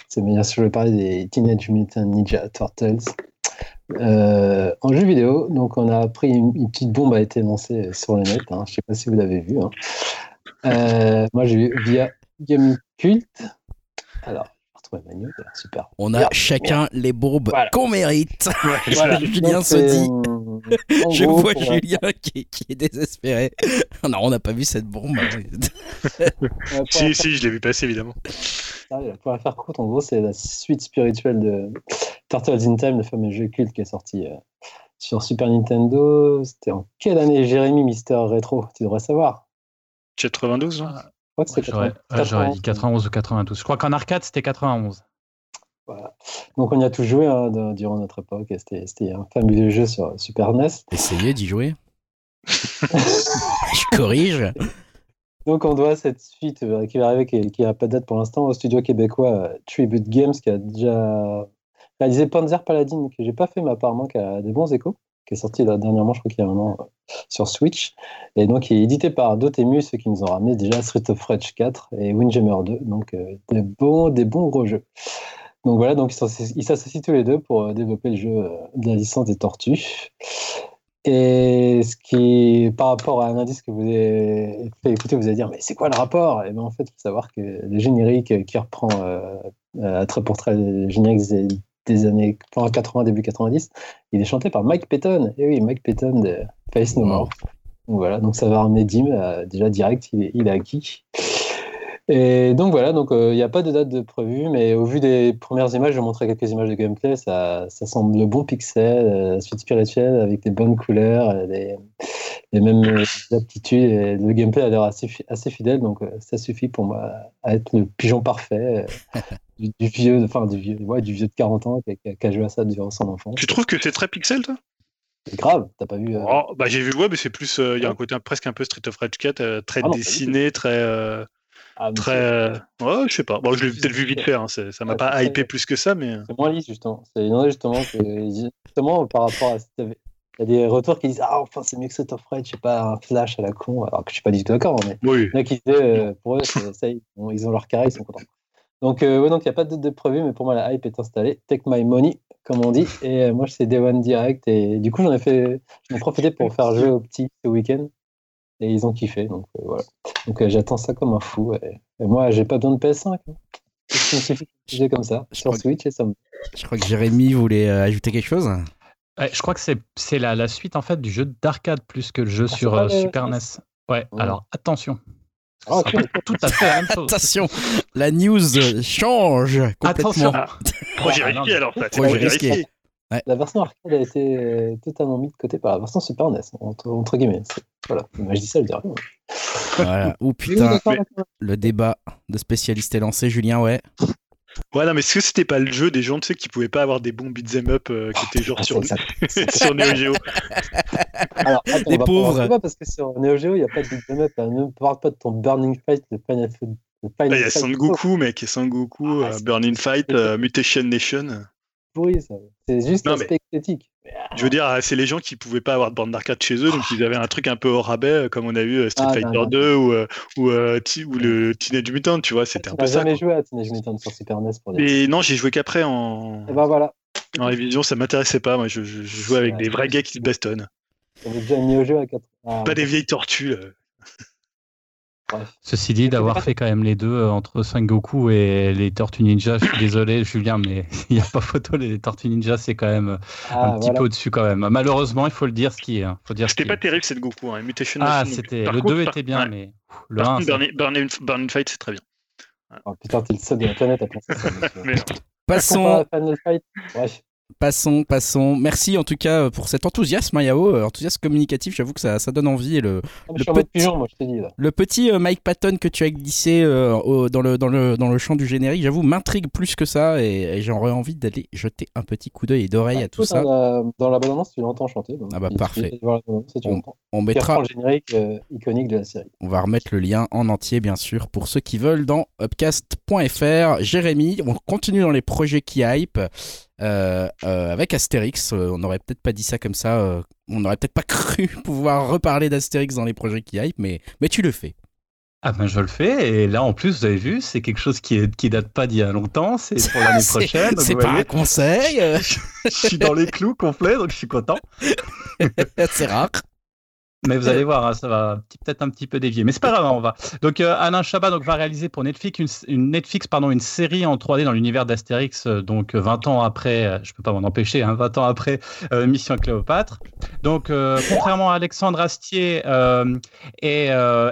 c'est bien sûr je vais parler des Teenage Mutant Ninja Turtles. Euh, en jeu vidéo, donc on a pris une, petite bombe a été lancée sur le net. Hein, je ne sais pas si vous l'avez vu. Hein. Euh, moi, j'ai vu via Gamecult. Alors, super. On a chacun les bombes qu'on mérite. Julien se dit. Je vois Julien qui, est désespéré. non, on n'a pas vu cette bombe. si, si, je l'ai vu passer évidemment. pour la faire courte, en gros, c'est la suite spirituelle de Turtles in Time, le fameux jeu culte qui est sorti euh, sur Super Nintendo. C'était en quelle année, Jérémy Mister Retro? Tu devrais savoir. 92 crois que c'était J'aurais dit 91 ou 92. Je crois qu'en arcade, c'était 91. Voilà. Donc on y a tout joué hein, durant notre époque. C'était un fabuleux jeu sur Super NES. Essayez d'y jouer. Je corrige. Donc on doit cette suite euh, qui va arriver, qui n'a pas de date pour l'instant, au studio québécois euh, Tribute Games, qui a déjà réalisé Panzer Paladin, que j'ai pas fait, mais apparemment qui a des bons échos. qui est sorti là, dernièrement, je crois qu'il y a un an, sur Switch. Et donc, il est édité par Dotemu, ceux qui nous ont ramené déjà Street of Rage 4 et Windjammer 2. Donc, des, bons, des bons gros jeux. Donc voilà, donc ils s'associent tous les deux pour développer le jeu de la licence des Tortues. Et ce qui, par rapport à un indice que vous avez fait écouter, vous allez dire, mais c'est quoi le rapport? Et bien en fait, il faut savoir que le générique qui reprend euh, euh très pour très le générique des, années 80, début 90, il est chanté par Mike Payton. Et oui, Mike Payton de Face No More. Donc voilà, donc ça va ramener Dim, euh, déjà direct, il est, il est acquis. Et donc voilà, donc euh, il n'y a pas de date de prévue, mais au vu des premières images, je vais montrer quelques images de gameplay, ça, ça semble le bon pixel, euh, suite spirituelle avec des bonnes couleurs, les, mêmes aptitudes. Et le gameplay a l'air assez, assez fidèle, donc euh, ça suffit pour moi à être le pigeon parfait du, vieux, enfin du vieux, ouais, du vieux de 40 ans qui a, joué à ça durant son enfance. Tu trouves que c'est très pixel, toi? C'est grave, t'as pas vu. Oh, bah, j'ai vu, ouais, mais c'est plus. Il y a un côté presque un peu Street of Rage 4, très ah dessiné, très. Ah, très. Euh, ouais, je sais pas. Bon, je l'ai peut-être vu vite faire. Hein. Ça m'a pas hypé plus que ça, mais. Euh. C'est moins lisse, justement. C'est justement justement, par rapport à. Il y a des retours qui disent Ah, enfin, c'est mieux que ce Top Fred, je sais pas, un flash à la con. Alors que je suis pas du tout d'accord, mais. Oui. Il y en a qui disaient, euh, pour eux, ça, ils ont leur carré, ils sont contents. Donc, euh, ouais, donc il n'y a pas de, de prévu, mais pour moi, la hype est installée. Take my money, comme on dit. Et moi, c'est Day One Direct. Et du coup, j'en ai fait, j'en ai profité pour faire jeu au petit ce week-end et ils ont kiffé. Donc euh, voilà. Donc euh, j'attends ça comme un fou. Et, moi, j'ai pas besoin de PS5. J'ai comme ça sur Switch et ça me... Je crois que Jérémy voulait euh, ajouter quelque chose. je crois que c'est la, la, suite en fait du jeu d'arcade plus que le jeu ah, sur Super NES. Ouais, alors attention. Ah, tout à fait la même chose. Attention, la news change complètement. Attention. Projet risqué alors ça. Projet risqué. La version arcade a été euh, totalement mise de côté par la version Super NES, entre, guillemets. Voilà, je dis ça, je dis rien. Voilà. Ou putain, le débat de spécialistes est lancé, Julien, ouais. Ouais, non, mais est-ce que c'était pas le jeu des gens, tu sais, qui pouvaient pas avoir des bons beat'em up euh, qui étaient genre ah, sur, sur Neo Geo? Alors, attends, Les pauvres. Pas parce que sur Neo Geo, il n'y a pas de beat'em up. Hein. Ne parle pas de ton Burning Fight, le Final ah, Il y a Sangoku, mec, et Sangoku, ah, euh, Burning Fight, Mutation Nation pourri, ça. C'est juste l'aspect esthétique. Je veux dire, c'est les gens qui pouvaient pas avoir de bande d'arcade chez eux, donc ils avaient un truc un peu au rabais, euh, comme on a eu euh, Street ah, Fighter 2 ou, euh, ou, ou, le Teenage Mutant, tu vois, c'était un peu ça. jamais joué à Teenage Mutant sur Super NES pour dire. non, j'ai joué qu'après en. Et ben voilà. En révision, ça m'intéressait pas. Moi, je, jouais avec des vrais gars qui se bastonnent. On déjà mis au jeu à 4. Ah, pas des vieilles tortues. Ceci dit, d'avoir fait quand même les deux euh, entre Goku et les Tortues Ninja, je suis désolé Julien, mais il n'y a pas photo. Les Tortues Ninja, c'est quand même euh, ah, un petit peu au-dessus quand même. Malheureusement, il faut le dire ce qui est. Hein. C'était pas terrible cette Goku, hein. Mutation Ah, c'était le 2 était bien, mais le 1. Burn, Fight, c'est très bien. Oh putain, t'es le seul de la planète à penser ça. Passons. Passons, passons. Merci en tout cas pour cet enthousiasme, hein, Yao, euh, enthousiasme communicatif. J'avoue que ça, ça, donne envie. Et le, ah, le, petit, moi, je dit, le petit euh, Mike Patton que tu as glissé euh, dans, le, dans, le, dans le champ du générique, j'avoue, m'intrigue plus que ça et, j'aurais envie d'aller jeter un petit coup d'œil et d'oreille à tout ça. dans la bande-annonce, tu l'entends chanter. ah bah parfait. on, mettra le générique iconique de la série. On va remettre le lien en entier, bien sûr, pour ceux qui veulent dans upcast.fr. Jérémy, on continue dans les projets qui hype. Euh, euh, avec Astérix. Euh, on n'aurait peut-être pas dit ça comme ça. on n'aurait peut-être pas cru pouvoir reparler d'Astérix dans les projets qui hype, mais, mais tu le fais. Ah ben je le fais et là en plus vous avez vu c'est quelque chose qui est qui date pas d'il y a longtemps c'est pour l'année prochaine c'est pas un conseil je suis dans les clous complets donc je suis content c'est rare mais vous allez voir, hein, ça va peut-être un petit peu dévier. Mais c'est pas grave, hein, on va. Donc euh, Alain Chabat donc, va réaliser pour Netflix une, Netflix, pardon, une série en 3D dans l'univers d'Astérix, euh, donc 20 ans après, euh, je peux pas m'en empêcher, hein, 20 ans après Mission Cléopâtre. Donc contrairement à Alexandre Astier et,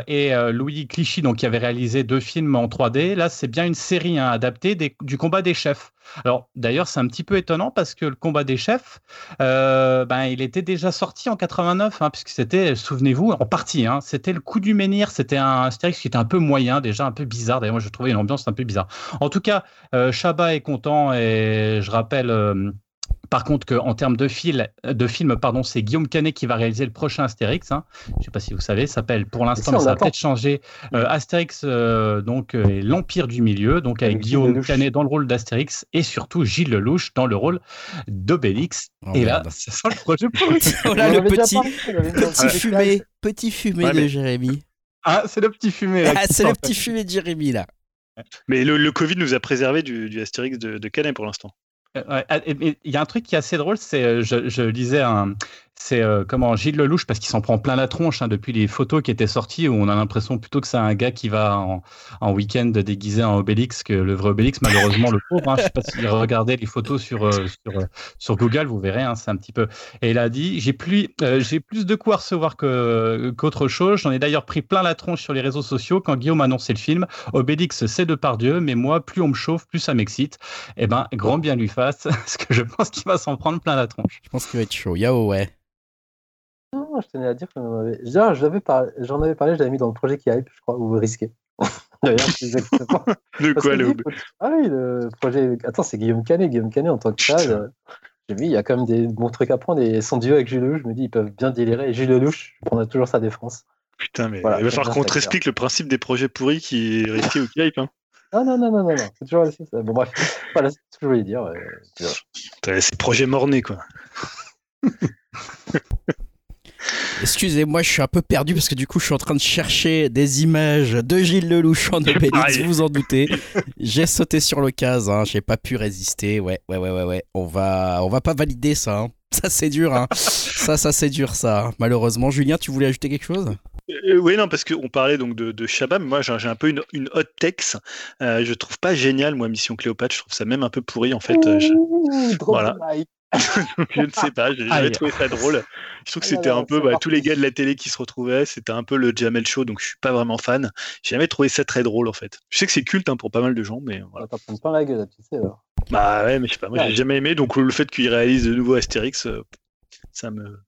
et Louis Clichy, donc, qui avaient réalisé deux films en 3D, là c'est bien une série adaptée du combat des chefs. Alors d'ailleurs, c'est un petit peu étonnant parce que le combat des chefs, euh, ben, il était déjà sorti en 89, hein, puisque c'était, souvenez-vous, en partie, hein, c'était le coup du menhir, c'était un Astérix qui était un peu moyen, déjà un peu bizarre. D'ailleurs, moi, je trouvais une ambiance un peu bizarre. En tout cas, euh, Chabat est content et je rappelle. Euh, par contre, qu'en termes de, fil, de film, pardon, c'est Guillaume Canet qui va réaliser le prochain Astérix. Hein. Je ne sais pas si vous savez, s'appelle pour l'instant, mais ça va peut-être changer. Euh, Astérix, euh, donc l'Empire du Milieu, donc avec Guillaume Canet dans le rôle d'Astérix et surtout Gilles Lelouch dans le rôle d'Obélix. Oh, et là, ça sent le projet voilà le petit, petit fumé, petit fumé de Jérémy. Ah, c'est le petit fumé. Ah, c'est le petit fumé de Jérémy là. Mais le, Covid nous a préservé du, Astérix de, de Canet pour l'instant. Ah, il y a un truc qui est assez drôle, c'est, je, je lisais un, c'est euh, comment Gilles Lelouch parce qu'il s'en prend plein la tronche hein, depuis les photos qui étaient sorties où on a l'impression plutôt que c'est un gars qui va en, en week-end déguisé en Obélix que le vrai Obélix malheureusement le pauvre hein, je sais pas si vous regardez les photos sur euh, euh, sur, Google vous verrez hein, c'est un petit peu. Et il a dit j'ai plus j'ai plus de quoi recevoir qu'autre chose. J'en ai d'ailleurs pris plein la tronche sur les réseaux sociaux quand Guillaume a annoncé le film. Obélix c'est de par Dieu mais moi plus on me chauffe plus ça m'excite. Eh ben grand bien lui fasse parce que je pense qu'il va s'en prendre plein la tronche. Je pense qu'il va être chaud. Yao ouais je tenais à dire que j'en avais, parlé, j'en avais parlé, je l'avais mis dans le projet qui hype, je crois, ou risqué. D'ailleurs, exactement. De quoi, le Ah oui, le projet. Attends, c'est Guillaume Canet. Guillaume Canet, en tant que tel, j'ai vu, il y a quand même des bons trucs à prendre. Et son duo avec Gilles Lelouch, je me dis, ils peuvent bien délirer. Et Gilles Lelouch, je prendrai toujours sa défense. Putain, mais il va falloir qu'on te explique le principe des projets pourris qui est risqué ou qui hype. Hein. Non, non, non, non, non, c'est toujours ça. Bon, bref, voilà, c'est ce que je voulais dire. c'est projet morné, quoi. Excusez-moi, je suis un peu perdu parce que du coup, je suis en train de chercher des images de Gilles Lelouch en Obélix, vous vous en doutez. J'ai sauté sur l'occasion, hein, j'ai pas pu résister. Ouais, ouais, ouais, ouais, ouais. On va, on va pas valider ça. Hein. Ça, c'est dur. Hein. ça, ça, c'est dur, ça. Malheureusement, Julien, tu voulais ajouter quelque chose? Euh, oui, non, parce qu'on parlait donc de, de Shabam. Moi, j'ai un peu une, une hot text. Euh, je trouve pas génial, moi, Mission Cléopâtre. Je trouve ça même un peu pourri, en fait. Euh, voilà. je ne sais pas, j'ai jamais trouvé ça drôle. Je trouve que c'était un peu bah, tous les gars de la télé qui se retrouvaient, c'était un peu le Jamel Show, donc je suis pas vraiment fan. J'ai jamais trouvé ça très drôle en fait. Je sais que c'est culte hein, pour pas mal de gens, mais voilà. T'en prends pas la gueule, tu sais alors. Bah ouais, mais je sais pas, moi j'ai jamais aimé, donc le fait qu'il réalise de nouveau Astérix, euh, ça me,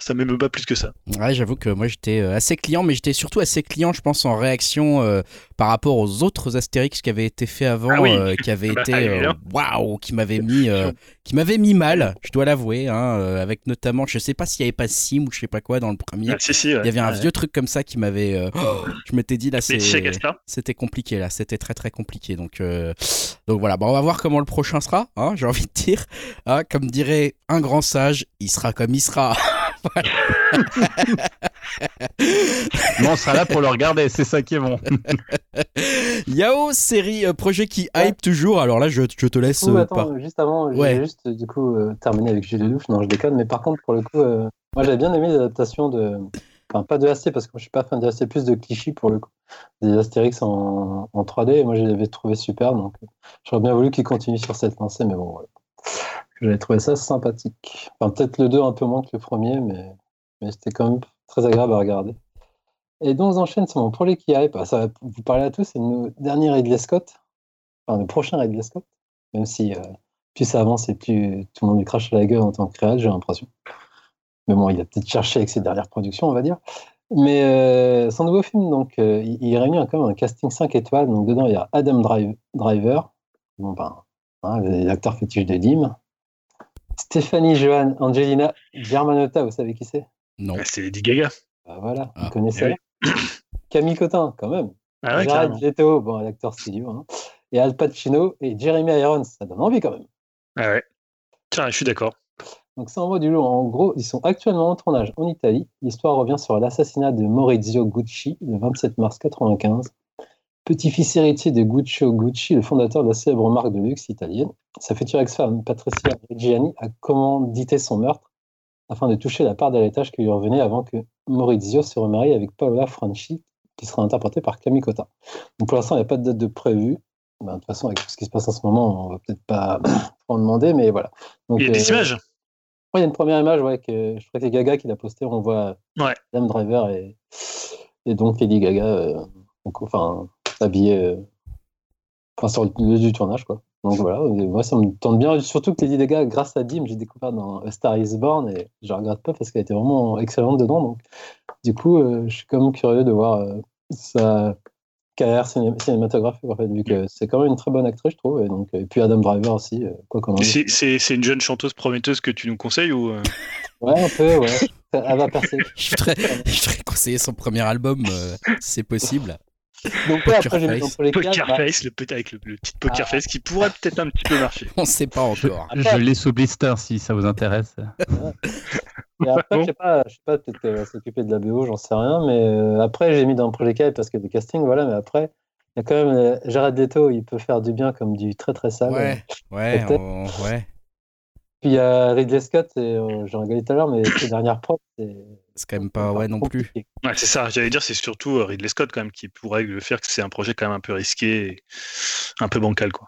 ça m'émeut pas plus que ça. Ouais, j'avoue que moi j'étais euh, assez client, mais j'étais surtout assez client, je pense, en réaction euh, par rapport aux autres Astérix qui avaient été faits avant, ah euh, qui avaient bah, été waouh, qui m'avaient mis, qui m'avaient mis mal, je dois l'avouer, hein, avec notamment, je sais pas s'il y avait pas Sim ou je sais pas quoi dans le premier. Ah, si, si, Il y avait un vieux truc comme ça qui m'avait, je m'étais dit là, c'était compliqué là, c'était très très compliqué, donc donc voilà, bon, on va voir comment le prochain sera, hein, j'ai envie de dire, hein, comme dirait un grand sage, il sera comme il sera. bon, on sera là pour le regarder, c'est ça qui est bon. Yao, série, euh, projet qui hype toujours. Alors là, je, je te laisse. Euh, juste avant, j'ai juste du coup euh, terminé avec Gilles Lelouch. Non, je déconne. Mais par contre, pour le coup, moi j'avais bien aimé l'adaptation de. Enfin, pas de AC, parce que moi je suis pas fan de AC, plus de clichés pour le coup. Des Astérix en, en 3D. Et moi, je l'avais trouvé super. Donc, j'aurais bien voulu qu'il continue sur cette lancée. Mais bon, voilà. J'avais trouvé ça sympathique. Peut-être le 2 un peu moins que le premier, mais, mais c'était quand même très agréable à regarder. Et donc, on enchaîne sur mon projet qui arrive. Ça va vous parler à tous, c'est le dernier Ridley Scott. Enfin, le prochain Ridley Scott. Même si euh, plus ça avance et plus tout le monde lui crache la gueule en tant que créateur, j'ai l'impression. Mais bon, il a peut-être cherché avec ses dernières productions, on va dire. Mais euh, son nouveau film, donc, euh, il, réunit quand même un casting 5 étoiles. Donc, dedans, il y a Adam Driver, bon, ben, hein, l'acteur fétiche de Dim, Stéphanie Johan, Angelina Germanotta, vous savez qui c'est? Non. Bah, c'est Lady Gaga. Bah, voilà, vous ah. connaissez. Eh Camille Cotin, quand même. Ah ouais, Jared Leto, bon, l'acteur studio. Hein. Et Al Pacino et Jeremy Irons, ça donne envie quand même. Ah ouais. Tiens, je suis d'accord. Donc c'est en mode du lot. En gros, ils sont actuellement en tournage en Italie. L'histoire revient sur l'assassinat de Maurizio Gucci le 27 mars 1995 petit-fils héritier de Guccio Gucci, le fondateur de la célèbre marque de luxe italienne. Sa future ex-femme, Patricia Reggiani, a commandité son meurtre afin de toucher la part d'héritage qui lui revenait avant que Maurizio se remarie avec Paola Franchi, qui sera interprétée par Camille Cotta. Donc pour l'instant, il n'y a pas de date de prévue. Ben, de toute façon, avec tout ce qui se passe en ce moment, on va peut-être pas en demander, mais voilà. Donc, il y a des euh, images? Il y a une première image, ouais, que je crois que c'est Gaga qui l'a posté. On voit ouais. Dame Driver et, et donc Lady Gaga. Euh, donc, enfin, habillé euh, enfin, sur le lieu du tournage. Quoi. Donc voilà, moi ça me tente bien. Surtout que les gars grâce à Dim, j'ai découvert dans A Star is Born et je regrette pas parce qu'elle était vraiment excellente dedans. Donc du coup, euh, je suis quand même curieux de voir euh, sa, carrière cinématographique en fait, vu que c'est quand même une très bonne actrice, je trouve. Et, donc, et puis Adam Driver aussi, quoi qu'on en dise. C'est une jeune chanteuse prometteuse que tu nous conseilles ou Ouais, un peu, ouais. Elle va percer. je voudrais, je conseiller son premier album, si c'est possible. Donc ouais, après j'ai mis dans Poker bah... Face, le petit avec le, petit Poker ah. Face qui pourrait peut-être un petit peu marcher. On sait pas encore. Je, l'ai sous blister si ça vous intéresse. Et après, je sais pas, je sais pas peut-être qu'elle va s'occuper de la BO, j'en sais rien, mais euh, après j'ai mis dans Projet 4 parce qu'il y a des castings, voilà, mais après il y a quand même euh, Jared Leto, il peut faire du bien comme du très très sale. Ouais, ouais, ouais. Puis il y a Ridley Scott, euh, j'en regardé tout à l'heure, mais ses dernières propres, c'est. C'est quand même pas ouais non plus. Ouais, c'est ça, j'allais dire, c'est surtout euh, Ridley Scott quand même qui pourrait le faire, que c'est un projet quand même un peu risqué, un peu bancal quoi.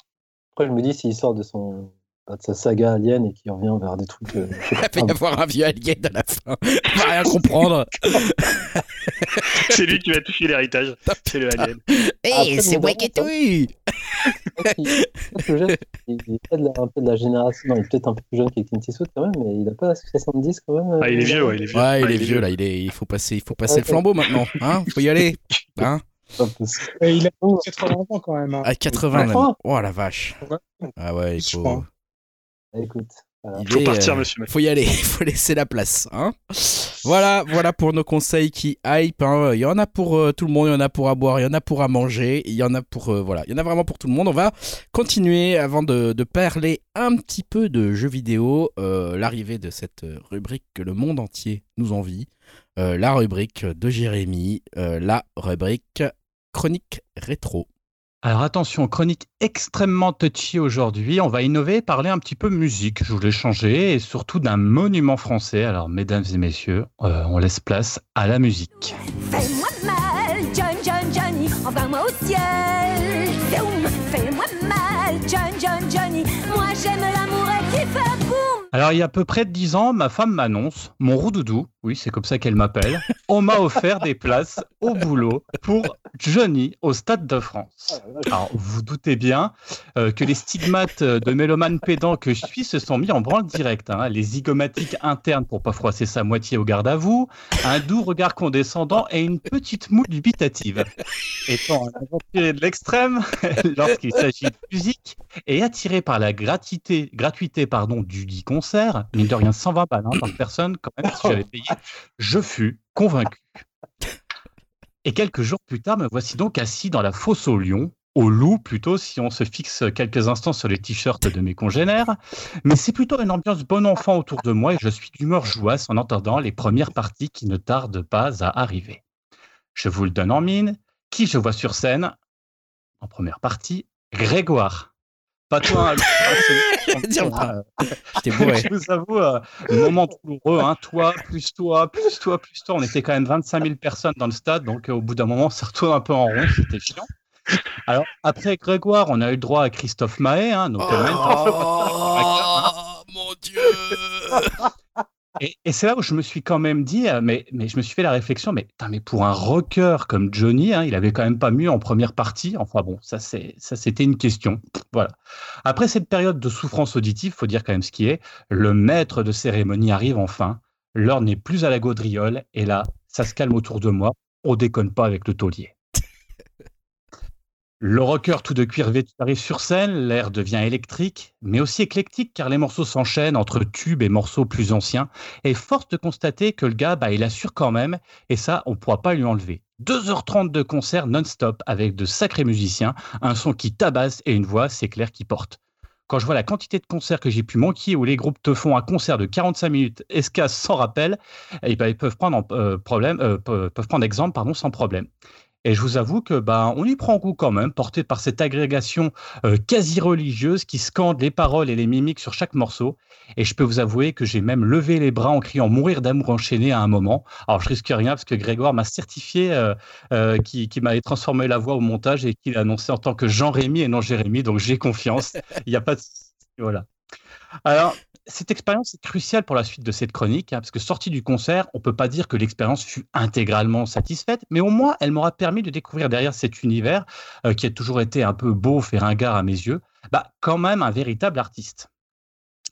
Après, je me dis, s'il sort de son de sa saga alien et qui revient vers des trucs. Euh, il va y avoir un vieux alien à la fin. Il va rien comprendre. c'est lui qui va toucher l'héritage. C'est le alien. Hé, c'est Waketui il, est un peu de la génération. Non, il est peut-être un peu plus jeune que Clint Eastwood quand même, mais il a pas 70 quand même. Ah, il est vieux, ouais, il est vieux. Ouais, il, est, vieux, là. Il, est... il faut passer, il faut passer le flambeau maintenant. Hein faut y aller. Hein il a 80 ans quand même. Hein. Ah, 80 même. Oh la vache. Ah ouais, il faut. Écoute. Il faut partir, euh, monsieur. Faut y aller, il faut laisser la place. Hein voilà, voilà pour nos conseils qui hype. Hein. Il y en a pour euh, tout le monde, il y en a pour à boire, il y en a pour à manger, il y en a pour euh, voilà, il y en a vraiment pour tout le monde. On va continuer avant de, parler un petit peu de jeux vidéo. L'arrivée de cette rubrique que le monde entier nous envie, la rubrique de Jérémy, la rubrique chronique rétro. Alors attention, chronique extrêmement touchy aujourd'hui. On va innover, parler un petit peu musique. Je voulais changer et surtout d'un monument français. Alors mesdames et messieurs, euh, on laisse place à la musique. Fais-moi mal, John, John, Johnny, envoie-moi au ciel. Alors il y a à peu près 10 ans, ma femme m'annonce, mon roux-doudou, oui c'est comme ça qu'elle m'appelle, on m'a offert des places au boulot pour Johnny au Stade de France. Alors, vous doutez bien euh, que les stigmates de mélomane pédant que je suis se sont mis en branle direct. Hein. Les zygomatiques internes pour pas froisser sa moitié au garde à vous, un doux regard condescendant et une petite moue dubitative. Étant un aventurier de l'extrême, lorsqu'il s'agit de musique, et attiré par la gratuité, gratuité pardon, du dit concert, mine de rien 120 balles hein, par personne, quand même, si j'avais payé, je fus convaincu. Et quelques jours plus tard, me voici donc assis dans la fosse au lion, au loup plutôt, si on se fixe quelques instants sur les t-shirts de mes congénères. Mais c'est plutôt une ambiance bon enfant autour de moi et je suis d'humeur jouasse en entendant les premières parties qui ne tardent pas à arriver. Je vous le donne en mine. Qui je vois sur scène? En première partie, Grégoire. Pas toi, hein, Je vous avoue, euh, moment douloureux, hein, toi, plus toi, plus toi, plus toi. On était quand même 25 000 personnes dans le stade, donc euh, au bout d'un moment, on s'est retrouvé un peu en rond, c'était chiant. Alors, après Grégoire, on a eu le droit à Christophe Mahé. Hein, donc, euh, oh, mon Dieu et, c'est là où je me suis quand même dit, euh, mais, je me suis fait la réflexion, mais, mais pour un rocker comme Johnny, hein, il avait quand même pas mieux en première partie. Enfin bon, ça c'était une question. Voilà. Après cette période de souffrance auditive, faut dire quand même ce qui est, le maître de cérémonie arrive enfin. L'heure n'est plus à la gaudriole, et là, ça se calme autour de moi. On déconne pas avec le taulier. Le rocker tout de cuir vêtu arrive sur scène, l'air devient électrique, mais aussi éclectique car les morceaux s'enchaînent entre tubes et morceaux plus anciens. Et force de constater que le gars, bah, il assure quand même, et ça, on ne pourra pas lui enlever. 2h30 de concert non-stop avec de sacrés musiciens, un son qui tabasse et une voix, c'est clair, qui porte. Quand je vois la quantité de concerts que j'ai pu manquer où les groupes te font un concert de 45 minutes escasse sans rappel, eh ben, ils peuvent prendre, euh, problème, euh, prendre exemple sans problème. Et je vous avoue que ben, on y prend goût quand même, porté par cette agrégation euh, quasi religieuse qui scande les paroles et les mimiques sur chaque morceau. Et je peux vous avouer que j'ai même levé les bras en criant mourir d'amour enchaîné à un moment. Alors je risque rien parce que Grégoire m'a certifié euh, euh, qui, qui m'avait transformé la voix au montage et qu'il annoncé en tant que Jean-Rémy et non Jérémy. Donc j'ai confiance. Il n'y a pas de... Voilà. Alors, cette expérience est cruciale pour la suite de cette chronique, hein, parce que sortie du concert, on ne peut pas dire que l'expérience fut intégralement satisfaite, mais au moins elle m'aura permis de découvrir derrière cet univers, euh, qui a toujours été un peu beau, fait ringard à mes yeux, bah, quand même un véritable artiste.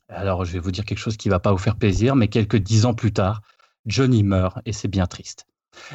Alors je vais vous dire quelque chose qui ne va pas vous faire plaisir, mais quelques dix ans plus tard, Johnny meurt et c'est bien triste.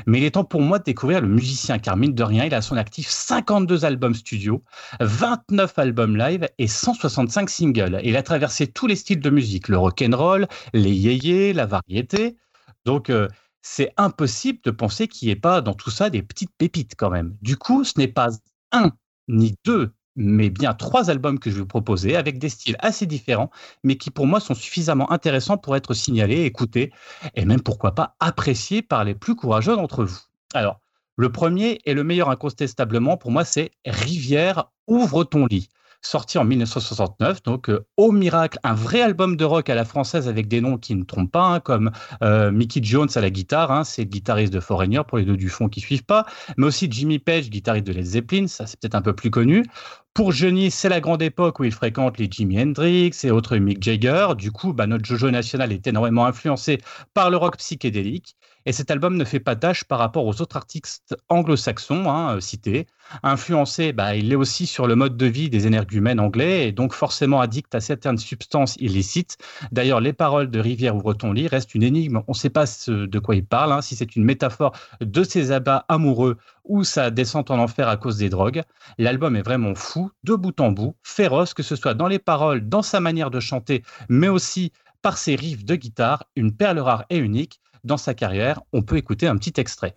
Mais il est temps pour moi de découvrir le musicien, car mine de rien, il a son actif 52 albums studio, 29 albums live et 165 singles. il a traversé tous les styles de musique, le rock and roll, les yéyés, la variété. Donc, euh, c'est impossible de penser qu'il n'y ait pas dans tout ça des petites pépites quand même. Du coup, ce n'est pas un ni deux, mais bien trois albums que je vais vous proposer avec des styles assez différents, mais qui pour moi sont suffisamment intéressants pour être signalés, écoutés et même pourquoi pas appréciés par les plus courageux d'entre vous. Alors, le premier et le meilleur incontestablement pour moi, c'est Rivière, ouvre ton lit sorti en 1969. Donc, euh, au miracle, un vrai album de rock à la française avec des noms qui ne trompent pas, hein, comme euh, Mickey Jones à la guitare, hein, c'est le guitariste de Foreigner pour les deux du fond qui suivent pas, mais aussi Jimmy Page, guitariste de Led Zeppelin, ça c'est peut-être un peu plus connu. Pour Johnny, c'est la grande époque où il fréquente les Jimi Hendrix et autres Mick Jagger. Du coup, bah, notre Jojo national est énormément influencé par le rock psychédélique. Et cet album ne fait pas tâche par rapport aux autres artistes anglo-saxons hein, euh, cités. Influencé, bah, il est aussi sur le mode de vie des énergumènes anglais et donc forcément addict à certaines substances illicites. D'ailleurs, les paroles de Rivière ou ton lit restent une énigme. On ne sait pas de quoi il parle, hein, si c'est une métaphore de ses abats amoureux ou sa descente en enfer à cause des drogues. L'album est vraiment fou, de bout en bout, féroce, que ce soit dans les paroles, dans sa manière de chanter, mais aussi par ses riffs de guitare, une perle rare et unique dans sa carrière. On peut écouter un petit extrait.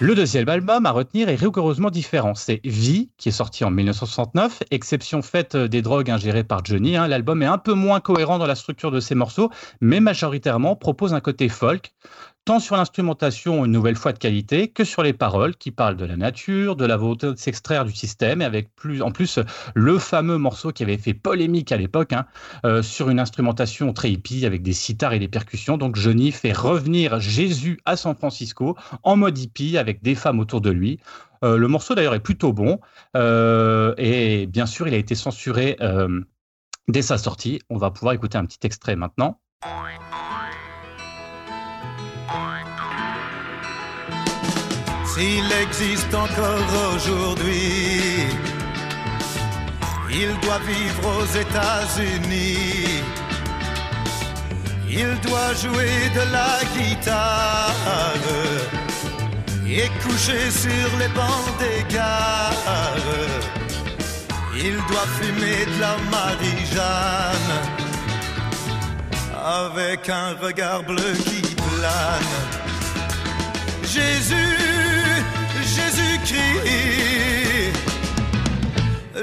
Le deuxième album à retenir est rigoureusement différent. C'est Vie, qui est sorti en 1969. Exception faite des drogues ingérées par Johnny, hein. l'album est un peu moins cohérent dans la structure de ses morceaux, mais majoritairement propose un côté folk, tant sur l'instrumentation, une nouvelle fois de qualité, que sur les paroles qui parlent de la nature, de la volonté de s'extraire du système, et avec plus, en plus le fameux morceau qui avait fait polémique à l'époque, hein, euh, sur une instrumentation très hippie avec des sitars et des percussions. Donc Johnny fait revenir Jésus à San Francisco en mode hippie avec des femmes autour de lui. Euh, le morceau d'ailleurs est plutôt bon, euh, et bien sûr il a été censuré dès sa sortie. On va pouvoir écouter un petit extrait maintenant. S'il existe encore aujourd'hui, il doit vivre aux États-Unis. Il doit jouer de la guitare et coucher sur les bancs des gares. Il doit fumer de la Marie-Jeanne avec un regard bleu qui plane. Jésus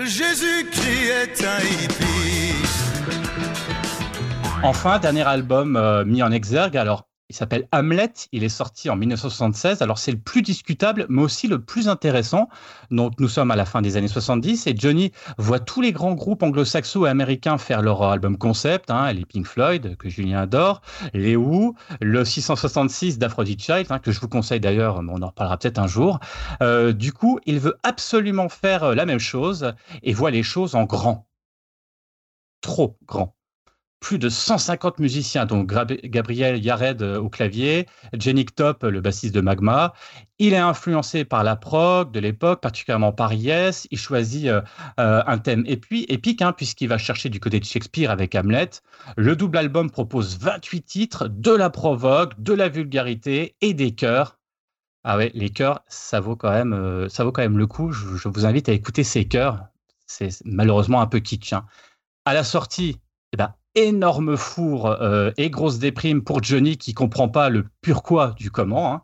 Jésus-Christ, est un hippie. Enfin, dernier album euh, mis en exergue. Alors, il s'appelle Hamlet, il est sorti en 1976. Alors c'est le plus discutable, mais aussi le plus intéressant. Donc nous sommes à la fin des années 70 et Johnny voit tous les grands groupes anglo-saxons et américains faire leur album concept, hein, les Pink Floyd, que Julien adore, les Who, le 666 d'Aphrodite Child, hein, que je vous conseille d'ailleurs, on en reparlera peut-être un jour. Euh, du coup, il veut absolument faire euh, la même chose et voit les choses en grand. Trop grand plus de 150 musiciens, donc Gabriel Yared euh, au clavier, Jenny Top, le bassiste de Magma. Il est influencé par la prog de l'époque, particulièrement par Yes. Il choisit euh, euh, un thème épique, hein, puisqu'il va chercher du côté de Shakespeare avec Hamlet. Le double album propose 28 titres, de la provoque, de la vulgarité et des chœurs. Ah ouais, les chœurs, ça vaut quand même, ça vaut quand même le coup. Je, vous invite à écouter ces chœurs. C'est malheureusement un peu kitsch. Hein. À la sortie, eh ben, énorme four euh, et grosse déprime pour Johnny qui comprend pas le pourquoi du comment. Hein.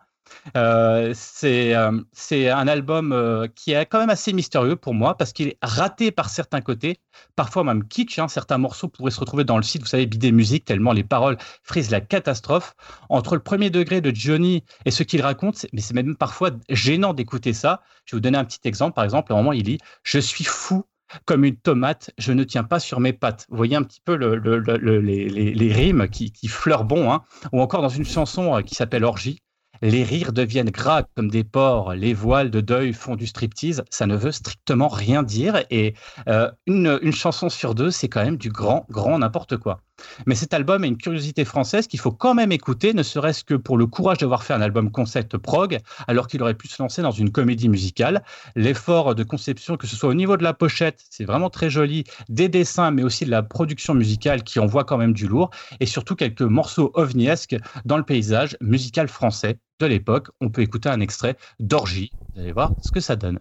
Euh, euh, c'est un album qui est quand même assez mystérieux pour moi parce qu'il est raté par certains côtés, parfois même kitsch. Hein. certains morceaux pourraient se retrouver dans le site, vous savez, Bidé Musique, tellement les paroles frisent la catastrophe. Entre le premier degré de Johnny et ce qu'il raconte, mais c'est même parfois gênant d'écouter ça. Je vais vous donner un petit exemple. Par exemple, à un moment, il dit Je suis fou Comme une tomate, je ne tiens pas sur mes pattes. Vous voyez un petit peu les, rimes qui, fleurent bon. Hein. Ou encore dans une chanson euh, qui s'appelle Orgie, les rires deviennent gras comme des porcs, les voiles de deuil font du striptease, ça ne veut strictement rien dire. Et euh, une, chanson sur deux, c'est quand même du grand, grand n'importe quoi. Mais cet album est une curiosité française qu'il faut quand même écouter, ne serait-ce que pour le courage d'avoir fait un album concept prog, alors qu'il aurait pu se lancer dans une comédie musicale. L'effort de conception, que ce soit au niveau de la pochette, c'est vraiment très joli, des dessins, mais aussi de la production musicale qui envoie quand même du lourd, et surtout quelques morceaux ovniesques dans le paysage musical français de l'époque. On peut écouter un extrait d'Orgie. Vous allez voir ce que ça donne.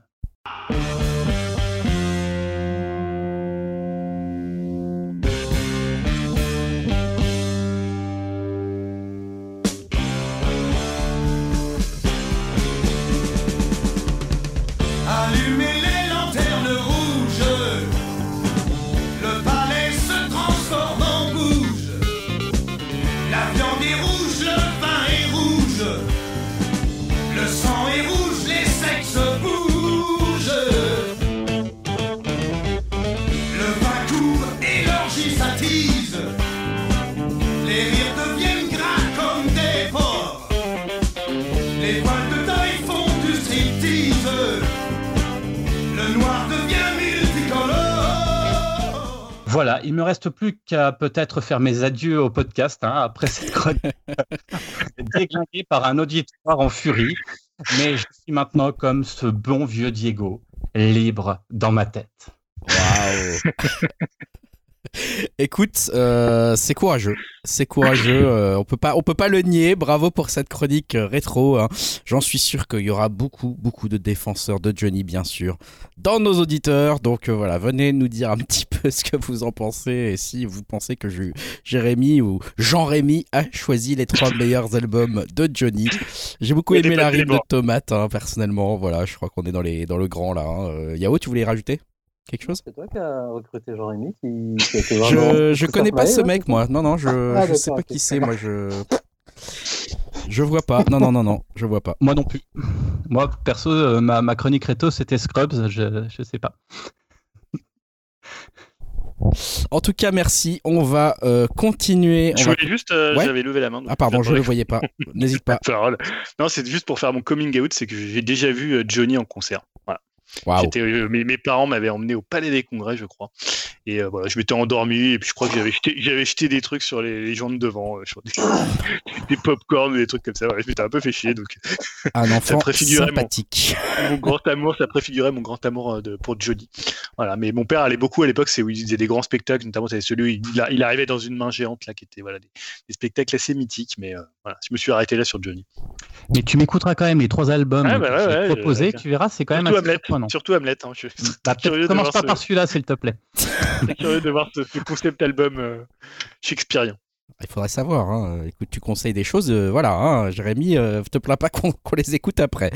Voilà, il me reste plus qu'à peut-être faire mes adieux au podcast hein, après cette chronique déglinguée par un auditoire en furie. Mais je suis maintenant comme ce bon vieux Diego, libre dans ma tête. Waouh Écoute, euh, c'est courageux, c'est courageux. Euh, on peut pas, on peut pas le nier. Bravo pour cette chronique euh, rétro. Hein. J'en suis sûr qu'il y aura beaucoup, beaucoup de défenseurs de Johnny, bien sûr, dans nos auditeurs. Donc voilà, venez nous dire un petit peu ce que vous en pensez et si vous pensez que je, Jérémy ou Jean-Rémy a choisi les trois meilleurs albums de Johnny. J'ai beaucoup aimé la rime de Tomate, hein, personnellement. Voilà, je crois qu'on est dans les, dans le grand là. Hein. Yao, tu voulais rajouter? Quelque chose C'est toi qui as recruté Jean-Rémy qui, Je, je connais pas ce mec, moi. Non, non, je, ah, je sais pas qui c'est. Moi, je. Je vois pas. Non, non, non, non, je vois pas. Moi non plus. Moi, perso, euh, ma, ma chronique réto, c'était Scrubs. Je, je sais pas. En tout cas, merci. On va euh, continuer. Je voulais juste, euh, j'avais levé la main. Ah pardon, je ne le voyais pas. N'hésite pas. non, c'est juste pour faire mon coming out, c'est que j'ai déjà vu Johnny en concert. Euh, mes, parents m'avaient emmené au Palais des Congrès, je crois. Et euh, voilà, je m'étais endormi et puis je crois que j'avais jeté, j'avais jeté des trucs sur les, les gens de devant, euh, des, des pop-corn ou des trucs comme ça. je m'étais un peu fait chier. Donc, un enfant sympathique. Mon, grand amour, ça préfigurait mon grand amour de, pour Johnny. Voilà, mais mon père allait beaucoup à l'époque, c'est où il faisait des grands spectacles, notamment celui où il, il, arrivait dans une main géante là, qui était voilà, des, spectacles assez mythiques. Mais voilà, je me suis arrêté là sur Johnny. Mais tu m'écouteras quand même les trois albums ah, bah que ouais, proposés, tu verras, c'est quand même assez Surtout Hamlet. Hein, je... Bah, commence pas par celui-là, s'il te plaît. Très curieux de voir ce, concept album euh, shakespearien. Il faudrait savoir. Hein. Écoute, tu conseilles des choses. Euh, voilà, hein. Jérémy, euh, te plains pas qu'on les écoute après.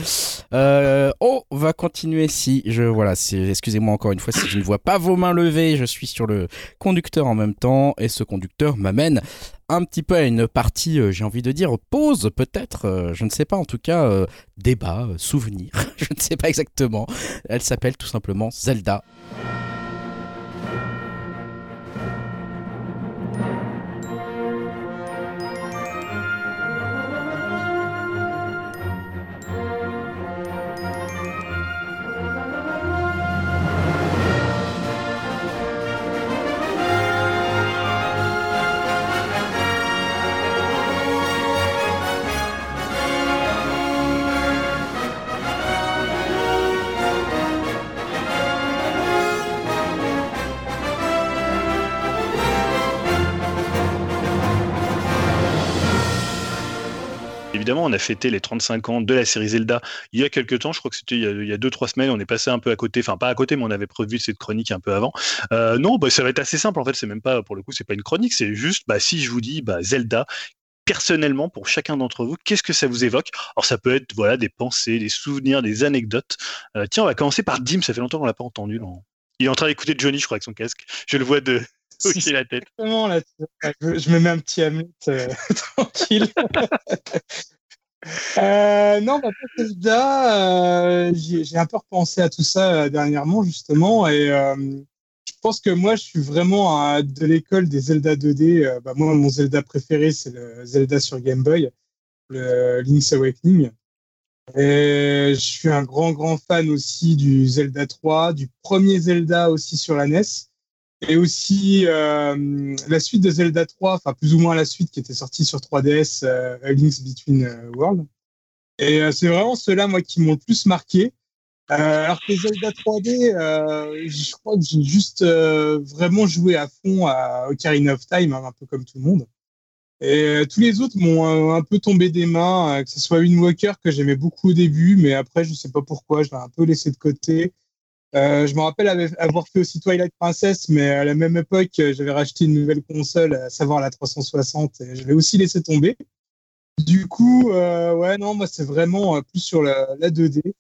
on va continuer si je. Voilà, excusez-moi encore une fois si je ne vois pas vos mains levées. Je suis sur le conducteur en même temps et ce conducteur m'amène un petit peu à une partie, j'ai envie de dire, pause peut-être. je ne sais pas, en tout cas, débat, souvenir. je ne sais pas exactement. Elle s'appelle tout simplement Zelda. Évidemment, on a fêté les 35 ans de la série Zelda il y a quelques temps. Je crois que c'était il y a 2-3 semaines. On est passé un peu à côté, enfin pas à côté, mais on avait prévu cette chronique un peu avant. Euh, non, bah, ça va être assez simple. En fait, c'est même pas, pour le coup, c'est pas une chronique. C'est juste, bah, si je vous dis bah, Zelda, personnellement pour chacun d'entre vous, qu'est-ce que ça vous évoque? Alors ça peut être voilà des pensées, des souvenirs, des anecdotes. Euh, tiens, on va commencer par Dim. Ça fait longtemps qu'on l'a pas entendu. Il est en train d'écouter Johnny, je crois, avec son casque. Je le vois de hocher la tête. Là, je, me mets un petit Hamlet euh, tranquille. Euh, non, bah, Zelda, euh, j'ai un peu repensé à tout ça euh, dernièrement, justement, et je pense que moi, je suis vraiment de l'école des Zelda 2D. Bah, moi, mon Zelda préféré, c'est le Zelda sur Game Boy, le Link's Awakening. Et je suis un grand, grand fan aussi du Zelda 3, du premier Zelda aussi sur la NES, et aussi la suite de Zelda 3, enfin plus ou moins la suite qui était sortie sur 3DS, Link's Between Worlds. Et c'est vraiment ceux-là, moi, qui m'ont le plus marqué. Euh, alors que Zelda 3D, euh, je crois que j'ai juste euh, vraiment joué à fond à Ocarina of Time, hein, un peu comme tout le monde. Et tous les autres m'ont un peu tombé des mains, que ce soit Wind Walker que j'aimais beaucoup au début, mais après je sais pas pourquoi, je l'ai un peu laissé de côté. Je me rappelle avoir fait aussi Twilight Princess, mais à la même époque, j'avais racheté une nouvelle console, à savoir la 360, et je l'ai aussi laissé tomber. Du coup, ouais, non, moi c'est vraiment plus sur la, la 2D.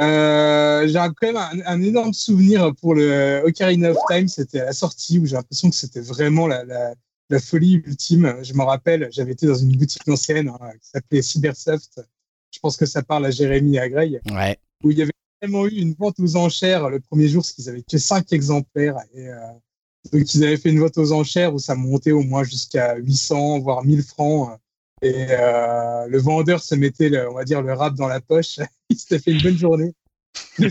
Euh, j'ai quand même un, énorme souvenir pour le Ocarina of Time. C'était à la sortie où j'ai l'impression que c'était vraiment la, la, la, folie ultime. Je me rappelle, j'avais été dans une boutique ancienne hein, qui s'appelait Cybersoft. Je pense que ça parle à Jérémy et à Greg. Ouais. Où il y avait vraiment eu une vente aux enchères le premier jour, parce qu'ils avaient que 5 exemplaires. Et, euh, donc, ils avaient fait une vente aux enchères où ça montait au moins jusqu'à 800, voire 1000 francs. Et euh, le vendeur se mettait, le, on va dire, le rap dans la poche. il s'était fait une bonne journée.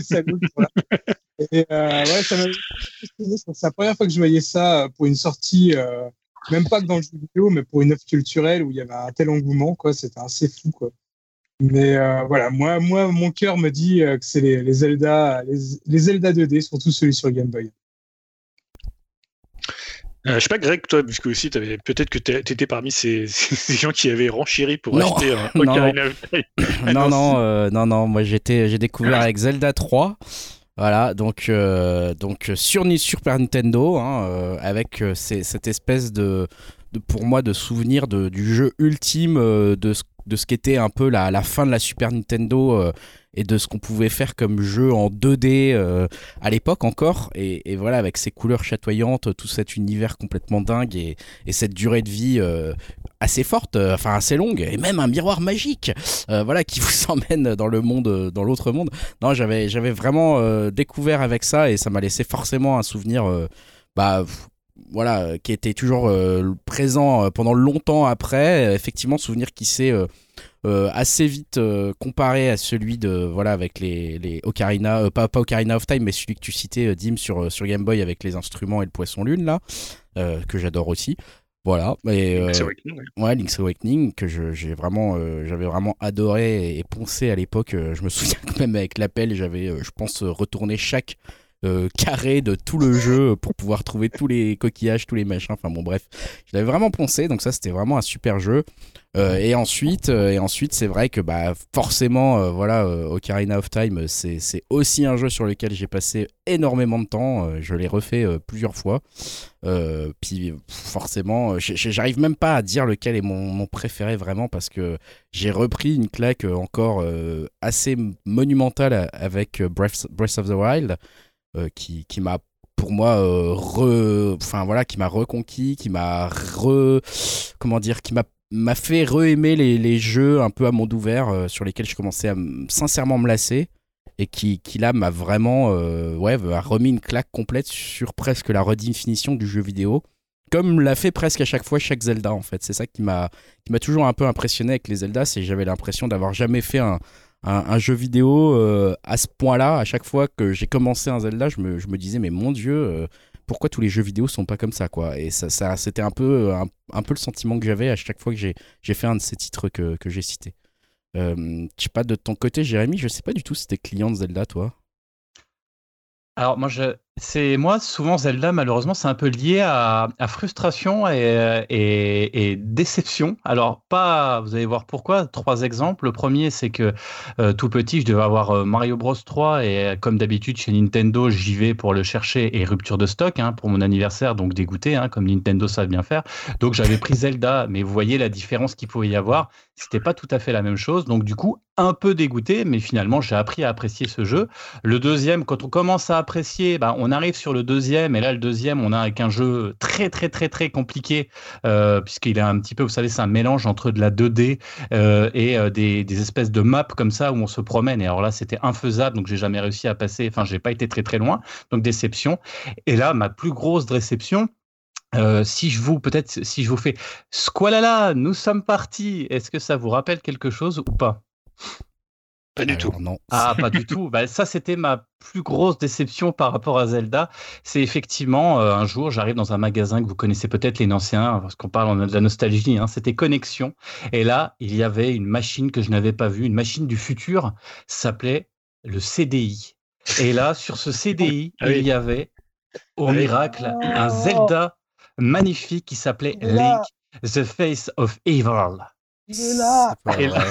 Et euh, C'est la première fois que je voyais ça euh, pour une sortie, même pas que dans le jeu vidéo, mais pour une œuvre culturelle où il y avait un tel engouement, quoi. C'était assez fou, quoi. Mais euh, voilà, moi, moi, mon cœur me dit euh, que c'est les, les, Zelda, les, les Zelda 2D, surtout celui sur Game Boy. Euh, je sais pas, Greg, toi, puisque aussi, avais, peut-être que tu étais parmi ces, ces, gens qui avaient renchéri pour acheter un Ocarina of Time. non, non, euh, non, non, moi j'étais, j'ai découvert avec Zelda 3. Voilà, donc, euh, donc sur Super Nintendo, hein, avec cette espèce de, de, pour moi, de souvenir de, du jeu ultime de ce, de ce qu'était un peu la, la, fin de la Super Nintendo et de ce qu'on pouvait faire comme jeu en 2D euh, à l'époque encore. Et, voilà, avec ces couleurs chatoyantes, tout cet univers complètement dingue et, cette durée de vie euh, assez forte, euh, enfin assez longue, et même un miroir magique, voilà, qui vous emmène dans le monde, dans l'autre monde. Non, j'avais, j'avais vraiment découvert avec ça et ça m'a laissé forcément un souvenir, bah voilà, qui était toujours présent pendant longtemps après. Effectivement, souvenir qui s'est euh, assez vite euh, comparé à celui de voilà avec les, les Ocarina euh, pas, pas Ocarina of Time mais celui que tu citais Dim sur, sur Game Boy avec les instruments et le poisson lune là que j'adore aussi voilà et, Link's Awakening ouais. Link's Awakening que j'ai vraiment j'avais vraiment adoré et, poncé à l'époque je me souviens quand même avec l'appel j'avais je pense retourné chaque carré de tout le jeu pour pouvoir trouver tous les coquillages, tous les machins. Enfin bon, bref, je l'avais vraiment poncé, donc ça c'était vraiment un super jeu. Euh, et ensuite, euh, et ensuite, c'est vrai que bah forcément, euh, voilà, Ocarina of Time, c'est aussi un jeu sur lequel j'ai passé énormément de temps. je l'ai refait plusieurs fois. puis forcément, j'arrive même pas à dire lequel est mon, mon préféré vraiment parce que j'ai repris une claque encore assez monumentale avec Breath, Breath of the Wild. Qui, qui m'a pour moi re enfin voilà qui m'a reconquis qui m'a re comment dire qui m'a m'a fait re-aimer les, jeux un peu à monde ouvert euh, sur lesquels je commençais à sincèrement me lasser et qui, qui là m'a vraiment euh, ouais, a remis une claque complète sur presque la redéfinition du jeu vidéo comme l'a fait presque à chaque fois chaque Zelda en fait. C'est ça qui m'a qui m'a toujours un peu impressionné avec les Zelda c'est j'avais l'impression d'avoir jamais fait un, un, jeu vidéo euh, à ce point là à chaque fois que j'ai commencé un Zelda je me, disais mais mon dieu pourquoi tous les jeux vidéo sont pas comme ça quoi? Et ça, c'était un peu un, peu le sentiment que j'avais à chaque fois que j'ai fait un de ces titres que, que j'ai cités. Euh, je sais pas de ton côté Jérémy je sais pas du tout si t'es client de Zelda toi. Alors moi, je, c'est moi souvent Zelda malheureusement c'est un peu lié à, frustration et, et, déception. Alors pas, vous allez voir pourquoi. Trois exemples. Le premier c'est que euh, tout petit je devais avoir euh, Mario Bros 3 et comme d'habitude chez Nintendo j'y vais pour le chercher et rupture de stock hein, pour mon anniversaire donc dégoûté hein, comme Nintendo savent bien faire. Donc j'avais pris Zelda mais vous voyez la différence qu'il pouvait y avoir. C'était pas tout à fait la même chose. Donc du coup un peu dégoûté mais finalement j'ai appris à apprécier ce jeu. Le deuxième quand on commence à apprécier, bah, on On arrive sur le deuxième, et là, le deuxième, on a avec un jeu très, très, très, très compliqué, euh, puisqu'il est un petit peu, vous savez, c'est un mélange entre de la 2D euh, et euh, des, espèces de maps comme ça où on se promène. Et alors là, c'était infaisable, donc j'ai jamais réussi à passer, enfin, j'ai pas été très, très loin, donc déception. Et là, ma plus grosse déception, si je vous peut-être si je vous fais Squalala, nous sommes partis, est-ce que ça vous rappelle quelque chose ou pas? Pas du tout. Non. Ah, pas du tout. Bah, ça, c'était ma plus grosse déception par rapport à Zelda. C'est effectivement, euh, un jour, j'arrive dans un magasin que vous connaissez peut-être, les anciens, parce qu'on parle de la nostalgie. Hein, c'était Connexion. Et là, il y avait une machine que je n'avais pas vue, une machine du futur, s'appelait le CDI. Et là, sur ce CDI, ah il y avait, au miracle, un Zelda magnifique qui s'appelait Link, The Face of Evil. Il est là. Et là,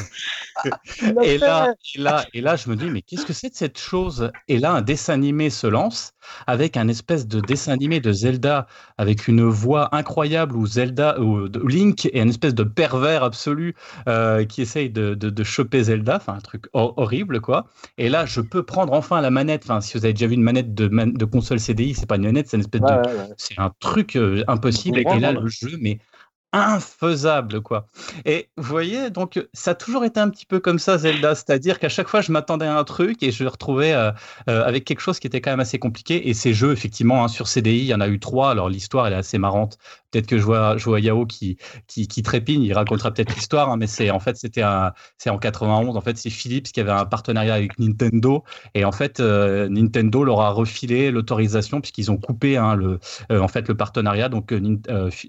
et là, et là, et là, je me dis, mais qu'est-ce que c'est de cette chose? Et là, un dessin animé se lance avec un espèce de dessin animé de Zelda avec une voix incroyable où Zelda, ou Link est une espèce de pervers absolu euh, qui essaye de, de, de, choper Zelda, enfin un truc horrible quoi. Et là, je peux prendre enfin la manette. Enfin, si vous avez déjà vu une manette de, de console CDI, c'est pas une manette, c'est une espèce de, Ouais, ouais, ouais. c'est un truc euh, impossible. Et là, le jeu, mais infaisable quoi. Et vous voyez, donc ça a toujours été un petit peu comme ça Zelda, c'est-à-dire qu'à chaque fois je m'attendais à un truc et je le retrouvais euh, euh, avec quelque chose qui était quand même assez compliqué. Et ces jeux, effectivement, hein, sur CDI, il y en a eu trois. Alors l'histoire elle est assez marrante. Peut-être que je vois, Yao qui, qui, trépigne, il racontera peut-être l'histoire, hein, mais c'est en fait c'était c'est en 91. En fait, c'est Philips qui avait un partenariat avec Nintendo et en fait euh, Nintendo leur a refilé l'autorisation puisqu'ils ont coupé hein, le, euh, en fait le partenariat. Donc euh,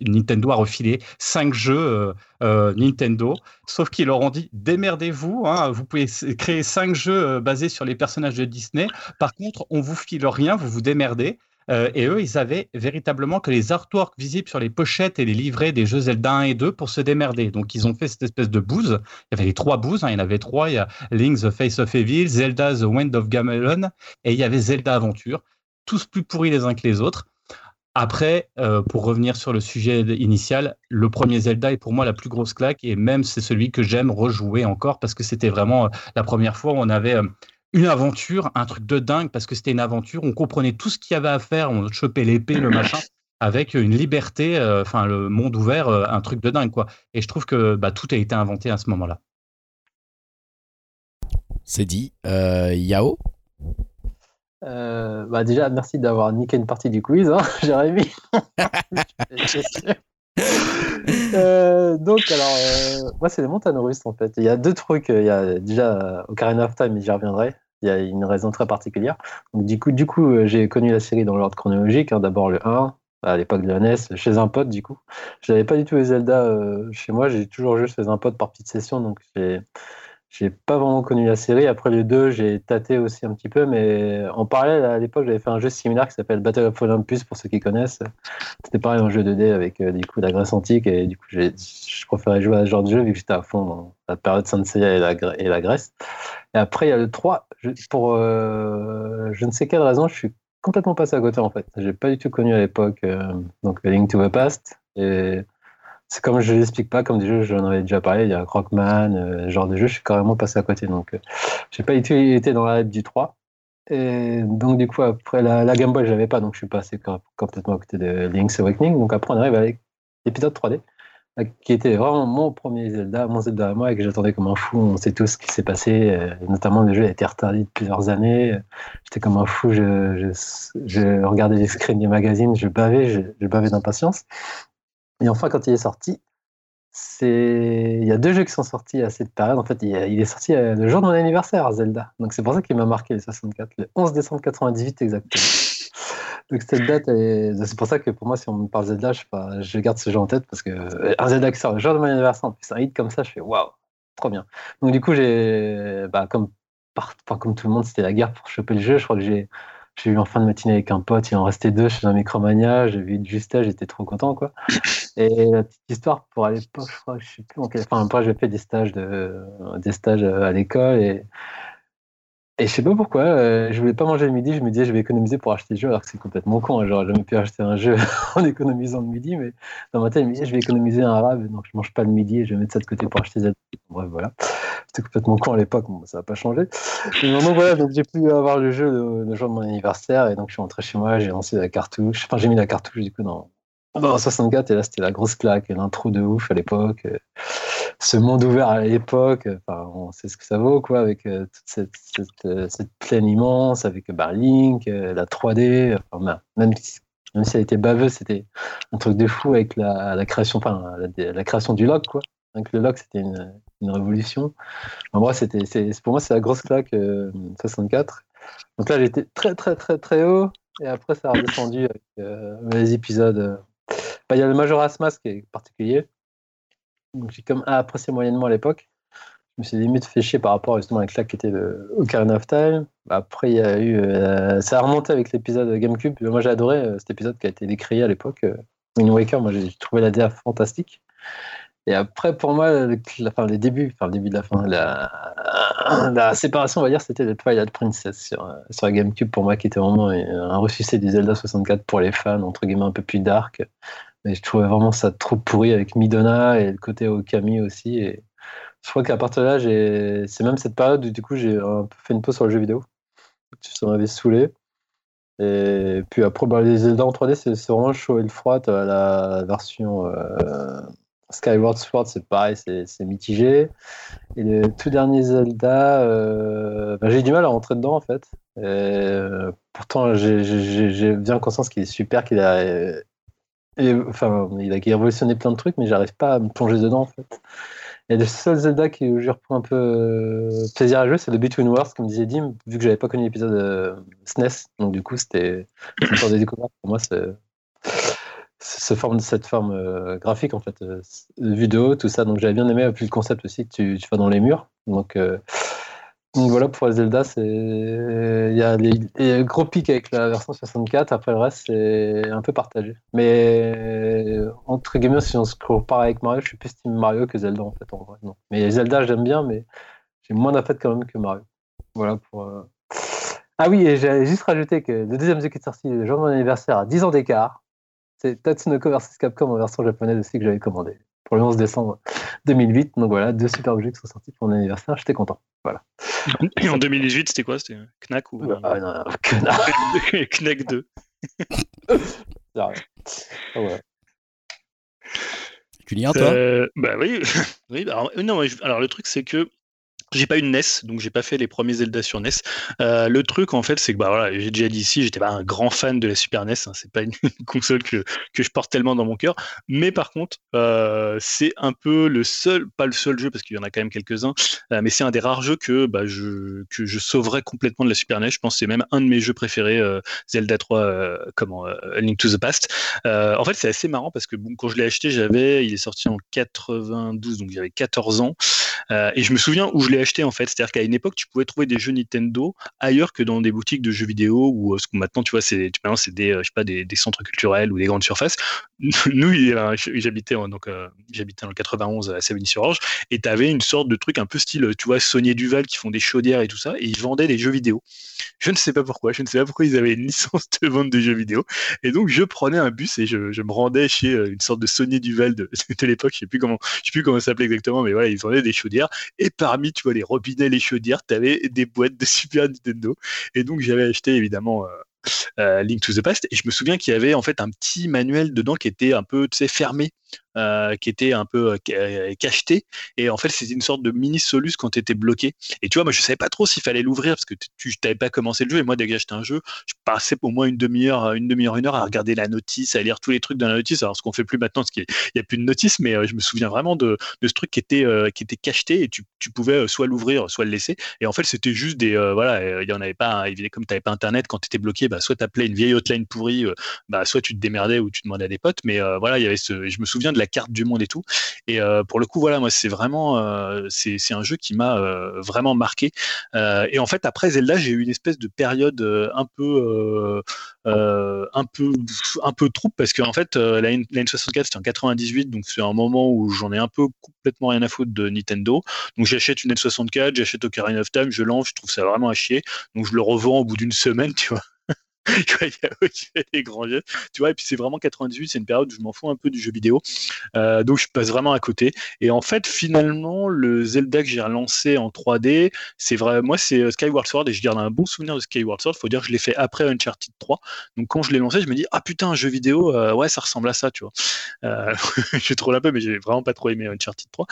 Nintendo a refilé cinq jeux Nintendo, sauf qu'ils leur ont dit démerdez-vous, hein, vous pouvez créer cinq jeux basés sur les personnages de Disney. Par contre, on vous file rien, vous vous démerdez. Euh, et eux, ils avaient véritablement que les artworks visibles sur les pochettes et les livrets des jeux Zelda 1 et 2 pour se démerder. Donc, ils ont fait cette espèce de bouse. Il y avait les trois bouses, hein, il y en avait trois. Il y a Link, The Face of Evil, Zelda, The Wind of Gamelon, et il y avait Zelda Aventure. Tous plus pourris les uns que les autres. Après, euh, pour revenir sur le sujet initial, le premier Zelda est pour moi la plus grosse claque et même c'est celui que j'aime rejouer encore parce que c'était vraiment euh, la première fois où on avait une aventure, un truc de dingue parce que c'était une aventure. On comprenait tout ce qu'il y avait à faire, on chopait l'épée, le machin, avec une liberté, euh, enfin le monde ouvert, euh, un truc de dingue quoi. Et je trouve que bah, tout a été inventé à ce moment-là. C'est dit. Euh, Yao? Euh, bah déjà, merci d'avoir niqué une partie du quiz, hein, Jérémy. Euh, donc, alors, euh, moi, c'est les montagnes russes, en fait. Il y a deux trucs. Il y a déjà euh, Ocarina of Time, mais j'y reviendrai. Il y a une raison très particulière. Donc, du coup, euh, j'ai connu la série dans l'ordre chronologique. hein. D'abord le 1, à l'époque de la NES, chez un pote, du coup. Je n'avais pas du tout les Zelda euh, chez moi. J'ai toujours joué chez un pote par petite session. Donc, j'ai j'ai pas vraiment connu la série. Après le 2, j'ai tâté aussi un petit peu, mais en parallèle, à l'époque, j'avais fait un jeu similaire qui s'appelle Battle of Olympus, pour ceux qui connaissent. C'était pareil, un jeu 2D avec euh, du coup la Grèce antique, et du coup, je préférais jouer à ce genre de jeu vu que j'étais à fond dans la période Saint-Seiya et la, et la Grèce. Et après, il y a le 3. Je- pour euh, je ne sais quelle raison, je suis complètement passé à côté en fait. J'ai pas du tout connu à l'époque, euh, donc Link to the Past. Et c'est comme je l'explique pas, comme des jeux, j'en avais déjà parlé, il y a Rockman, euh, genre de jeu, je suis carrément passé à côté. Donc, euh, j'ai pas été dans la hype du 3. Et donc, du coup, après la, la Game Boy, je l'avais pas, donc je suis passé com- complètement à côté de Link's Awakening. Donc, après, on arrive avec l'épisode 3D, euh, qui était vraiment mon premier Zelda, mon Zelda à moi, et que j'attendais comme un fou. On sait tout ce qui s'est passé, notamment le jeu a été retardé de plusieurs années. J'étais comme un fou, je, regardais les screens des magazines, je bavais, je bavais d'impatience. Et enfin, quand il est sorti, c'est il y a deux jeux qui sont sortis à cette période. En fait, il, est sorti euh, le jour de mon anniversaire, Zelda. Donc c'est pour ça qu'il m'a marqué le 64, le 11 décembre 98 exactement. Donc cette date, est- c'est pour ça que pour moi, si on me parle Zelda, je, sais pas, je garde ce jeu en tête parce que euh, un Zelda qui sort le jour de mon anniversaire, en plus un hit comme ça, je fais waouh, trop bien. Donc du coup, j'ai, bah, comme, par- enfin, comme tout le monde, c'était la guerre pour choper le jeu. Je crois que j'ai j'ai eu en fin de matinée avec un pote, il en restait deux chez un Micromania, j'ai vu du stage, j'étais trop content quoi. Et la petite histoire pour à l'époque, je crois, je sais plus en quel... Enfin, après j'ai fait des stages de des stages à l'école et Et je sais pas pourquoi, euh, je voulais pas manger le midi, je me disais je vais économiser pour acheter le jeu, alors que c'est complètement con, hein, j'aurais jamais pu acheter un jeu en économisant le midi, mais dans ma tête, je me disais je vais économiser un arabe, donc je mange pas le midi et je vais mettre ça de côté pour acheter Zelda. Bref, voilà. C'était complètement con à l'époque, ça n'a pas changé. donc voilà, donc j'ai pu avoir le jeu le, jour de mon anniversaire, et donc je suis rentré chez moi, j'ai lancé la cartouche, enfin j'ai mis la cartouche du coup dans, dans 64, et là c'était la grosse claque, l'intro de ouf à l'époque ce monde ouvert à l'époque, on sait ce que ça vaut, quoi, avec euh, toute cette, euh, cette, plaine immense, avec euh, la 3D, enfin, bah, même, même si elle était baveuse, c'était un truc de fou avec la, création, enfin, la, création du log, quoi. Donc le log, c'était une, révolution. Pour moi, c'est la grosse claque 64. Donc là, j'étais très, très, très, très haut, et après, ça a redescendu avec les épisodes. Bah, il y a le Majora's Mask qui est particulier j'ai comme apprécié moyennement à l'époque. Je me suis limite fait chier par rapport justement avec là qui était le Ocarina of Time. Après, il y a eu. Euh, ça a remonté avec l'épisode GameCube. Moi, j'ai adoré euh, cet épisode qui a été décrié à l'époque. Euh, Wind Waker, moi, j'ai trouvé la DA fantastique. Et après, pour moi, la fin, les débuts, le début de la fin, la, la séparation, on va dire, c'était le Twilight Princess sur, sur la GameCube, pour moi, qui était vraiment un ressuscité du Zelda 64 pour les fans, entre guillemets, un peu plus dark. Mais je trouvais vraiment ça trop pourri avec Midona et le côté Okami aussi. Et je crois qu'à partir de là, c'est même cette période où du coup j'ai un peu fait une pause sur le jeu vidéo. Ça m'avait saoulé. Et puis après, bah, les Zelda en 3D, c'est vraiment chaud et le froid. La version euh, Skyward Sword, c'est pareil, c'est mitigé. Et le tout dernier Zelda, euh, bah, j'ai du mal à rentrer dedans en fait. Euh, pourtant, j'ai bien conscience qu'il est super, qu'il a enfin, il a révolutionné plein de trucs, mais j'arrive pas à me plonger dedans en fait. Et le seul Zelda qui je reprends un peu euh, plaisir à jouer, c'est le Between Worlds, comme disait Dim, vu que j'avais pas connu l'épisode euh, SNES. Donc du coup, c'était une sorte de découverte pour moi. Ce forme, cette forme euh, graphique en fait, de haut, tout ça. Donc j'avais bien aimé, le concept aussi que tu, tu vas dans les murs. Donc donc voilà, pour Zelda, c'est il y a les, gros pics avec la version 64. Après le reste, c'est un peu partagé. Mais entre guillemets, si on se compare avec Mario, je suis plus Team Mario que Zelda en fait. En vrai. Mais Zelda, j'aime bien, mais j'ai moins d'affect quand même que Mario. Voilà pour. Euh, ah oui, et j'ai juste rajouté que le deuxième jeu qui est sorti le jour de mon anniversaire à 10 ans d'écart, c'est Tatsunoko vs Capcom en version japonaise aussi que j'avais commandé pour le 11 décembre 2008. Donc voilà, deux super objets qui sont sortis pour mon anniversaire. J'étais content. Voilà. Et en 2018, c'était quoi? C'était Knack ou ah, non, Knack 2 ah ouais. Julien, toi? Euh, Bah oui, oui alors, non, alors le truc c'est que j'ai pas eu de NES, donc j'ai pas fait les premiers Zelda sur NES. Euh, le truc, en fait, c'est que bah voilà, j'ai déjà dit ici, j'étais pas un grand fan de la Super NES. Hein, c'est pas une, console que, que je porte tellement dans mon cœur. Mais par contre, euh, c'est un peu le seul, pas le seul jeu parce qu'il y en a quand même quelques-uns, euh, mais c'est un des rares jeux que bah, je que je sauverais complètement de la Super NES. Je pense que c'est même un de mes jeux préférés, Zelda 3, comment Link to the Past. en fait, c'est assez marrant parce que bon, quand je l'ai acheté, j'avais, il est sorti en 92, donc j'avais 14 ans, et je me souviens où je l'ai acheté en fait. C'est-à-dire qu'à une époque, tu pouvais trouver des jeux Nintendo ailleurs que dans des boutiques de jeux vidéo ou euh, ce qu'on maintenant, tu vois, c'est maintenant c'est des, euh, je sais pas, des, centres culturels ou des grandes surfaces. Nous, j'habitais donc euh, j'habitais dans le 91 à Savigny-sur-Orge et tu avais une sorte de truc un peu style, tu vois, Sony Duval qui font des chaudières et tout ça et ils vendaient des jeux vidéo. Je ne sais pas pourquoi, je ne sais pas pourquoi ils avaient une licence de vente de jeux vidéo et donc je prenais un bus et je, me rendais chez une sorte de Sony Duval de, l'époque, je sais sais plus comment ça s'appelait exactement, mais voilà, ils vendaient des chaudières et parmi, tu vois, les robinets, les chaudières, tu avais des boîtes de Super Nintendo. Et donc, j'avais acheté évidemment euh, euh, Link to the Past. Et je me souviens qu'il y avait en fait un petit manuel dedans qui était un peu, tu sais, fermé. Euh, qui était un peu euh, euh, cacheté. Et en fait, c'était une sorte de mini solus quand tu étais bloqué. Et tu vois, moi, je savais pas trop s'il fallait l'ouvrir parce que tu n'avais pas commencé le jeu. Et moi, dès que j'achetais un jeu, je passais au moins une demi-heure, une demi-heure, une heure à regarder la notice, à lire tous les trucs dans la notice. Alors, ce qu'on fait plus maintenant, parce qu'il n'y a plus de notice, mais je me souviens vraiment de, ce truc qui était, qui était cacheté et tu, pouvais soit l'ouvrir, soit le laisser. Et en fait, c'était juste des. voilà, il y en avait pas, comme tu n'avais pas Internet, quand tu étais bloqué, bah, soit tu appelais une vieille hotline pourrie, bah, soit tu te démerdais ou tu demandais à des potes. Mais voilà, il y avait ce. Je me souviens de la carte du monde et tout. Et pour le coup, voilà, moi, c'est vraiment, c'est un jeu qui m'a vraiment marqué. et en fait, après Zelda, j'ai eu une espèce de période un peu, un peu, un peu troupe parce qu'en fait, la, N64 c'était en 98, donc c'est un moment où j'en ai un peu complètement rien à foutre de Nintendo. Donc j'achète une N64, j'achète Ocarina of Time, je lance, je trouve ça vraiment à chier. Donc je le revends au bout d'une semaine, tu vois. des grands jeux, tu vois, et puis c'est vraiment 98, c'est une période où je m'en fous un peu du jeu vidéo, euh, donc je passe vraiment à côté. Et en fait, finalement, le Zelda que j'ai relancé en 3D, c'est vrai, moi c'est euh, Skyward Sword et je garde un bon souvenir de Skyward Sword. Faut dire que je l'ai fait après Uncharted 3, donc quand je l'ai lancé, je me dis ah putain un jeu vidéo, euh, ouais ça ressemble à ça, tu vois. j'ai trop la peu, mais j'ai vraiment pas trop aimé Uncharted 3.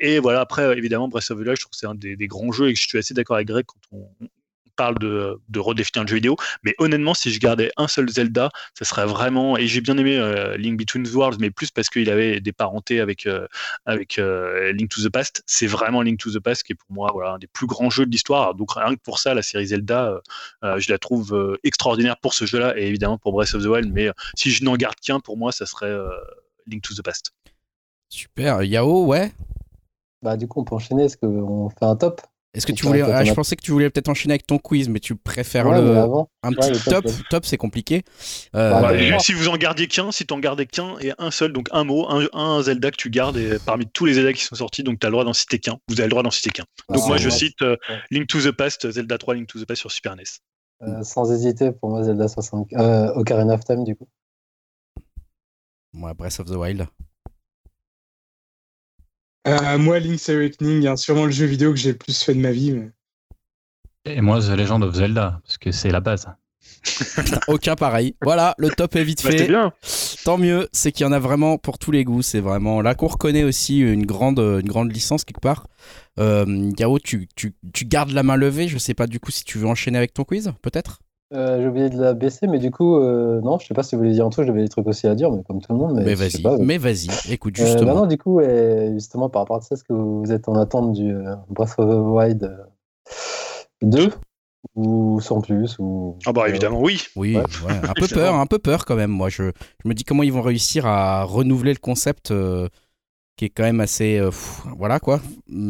et voilà, après évidemment Breath of the Wild, je trouve que c'est un des, des, grands jeux et que je suis assez d'accord avec Greg quand on, parle de, de, redéfinir le jeu vidéo, mais honnêtement, si je gardais un seul Zelda, ça serait vraiment. Et j'ai bien aimé euh, Link Between the Worlds, mais plus parce qu'il avait des parentés avec, euh, avec euh, Link to the Past. C'est vraiment Link to the Past qui est pour moi voilà, un des plus grands jeux de l'histoire. Donc rien que pour ça, la série Zelda, je la trouve extraordinaire pour ce jeu-là et évidemment pour Breath of the Wild. Mais si je n'en garde qu'un, pour moi, ça serait Link to the Past. Super. Yao, ouais? Bah, du coup, on peut enchaîner. Est-ce qu'on fait un top? Est-ce que tu voulais. Ah, je pensais que tu voulais peut-être enchaîner avec ton quiz, mais tu préfères le. Un petit top. Top, c'est compliqué. Euh, bah, si vous en gardiez qu'un, si tu en gardais qu'un et un seul, donc un mot, un, Zelda que tu gardes et parmi tous les Zelda qui sont sortis, donc tu as le droit d'en citer qu'un. Vous avez le droit d'en citer qu'un. Donc ah, moi, je cite euh, Link to the Past, Zelda 3, Link to the Past sur Super NES. Euh, sans hésiter, pour moi, Zelda 60. Ocarina of Time, du coup. Moi, Breath of the Wild. Euh, moi, Link's Awakening, hein, sûrement le jeu vidéo que j'ai le plus fait de ma vie. Et moi, The Legend of Zelda, parce que c'est la base. Aucun pareil. Voilà, le top est vite bah, fait. bien. Tant mieux, c'est qu'il y en a vraiment pour tous les goûts. C'est vraiment là qu'on reconnaît aussi une grande, une grande licence quelque part. Euh, Yao, tu, tu, tu gardes la main levée. Je sais pas du coup si tu veux enchaîner avec ton quiz, peut-être? Euh, j'ai oublié de la baisser, mais du coup, euh, non, je sais pas si vous voulez dire en tout, j'avais des trucs aussi à dire, mais comme tout le monde. Mais, vas-y, mais vas-y, écoute, euh, justement. non, du coup, justement, par rapport à ça, est-ce que vous êtes en attente du Breath of the Wild 2 ou sans plus ou... Ah bah évidemment oui. Oui, un peu peur, un peu peur quand même. Moi, je, je, me dis comment ils vont réussir à renouveler le concept qui est quand même assez, voilà quoi.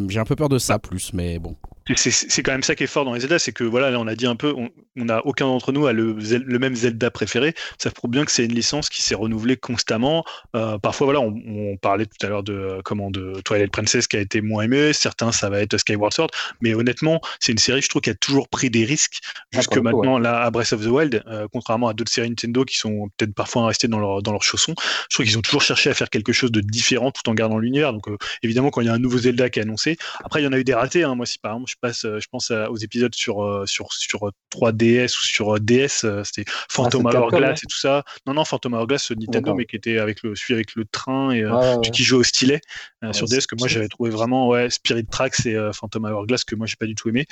J'ai un peu peur de ça plus, mais bon c'est quand même ça qui est fort dans les Zelda, c'est que voilà, là, on a dit un peu, on n'a aucun d'entre nous a le, le, même Zelda préféré. Ça prouve bien que c'est une licence qui s'est renouvelée constamment. Euh, parfois, voilà, on, parlait tout à l'heure de comment de Twilight Princess qui a été moins aimé. Certains, ça va être Skyward Sword, mais honnêtement, c'est une série, je trouve, qui a toujours pris des risques ah, jusque maintenant. Là, à Breath of the Wild, euh, contrairement à d'autres séries Nintendo qui sont peut-être parfois restées dans leur dans leurs chaussons, je trouve qu'ils ont toujours cherché à faire quelque chose de différent tout en gardant l'univers. Donc, euh, évidemment, quand il y a un nouveau Zelda qui est annoncé, après, il y en a eu des ratés. Hein. Moi, si par exemple, je passe, euh, je pense aux épisodes sur, euh, sur, sur 3DS ou sur DS, euh, c'était Phantom ah, Hourglass et tout ça. Non, non, Phantom Hourglass, Nintendo, mais qui était avec le, celui avec le train et qui joue au stylet sur DS, que moi j'avais trouvé vraiment, ouais, Spirit Tracks et Phantom Hourglass, que moi j'ai pas du tout aimé.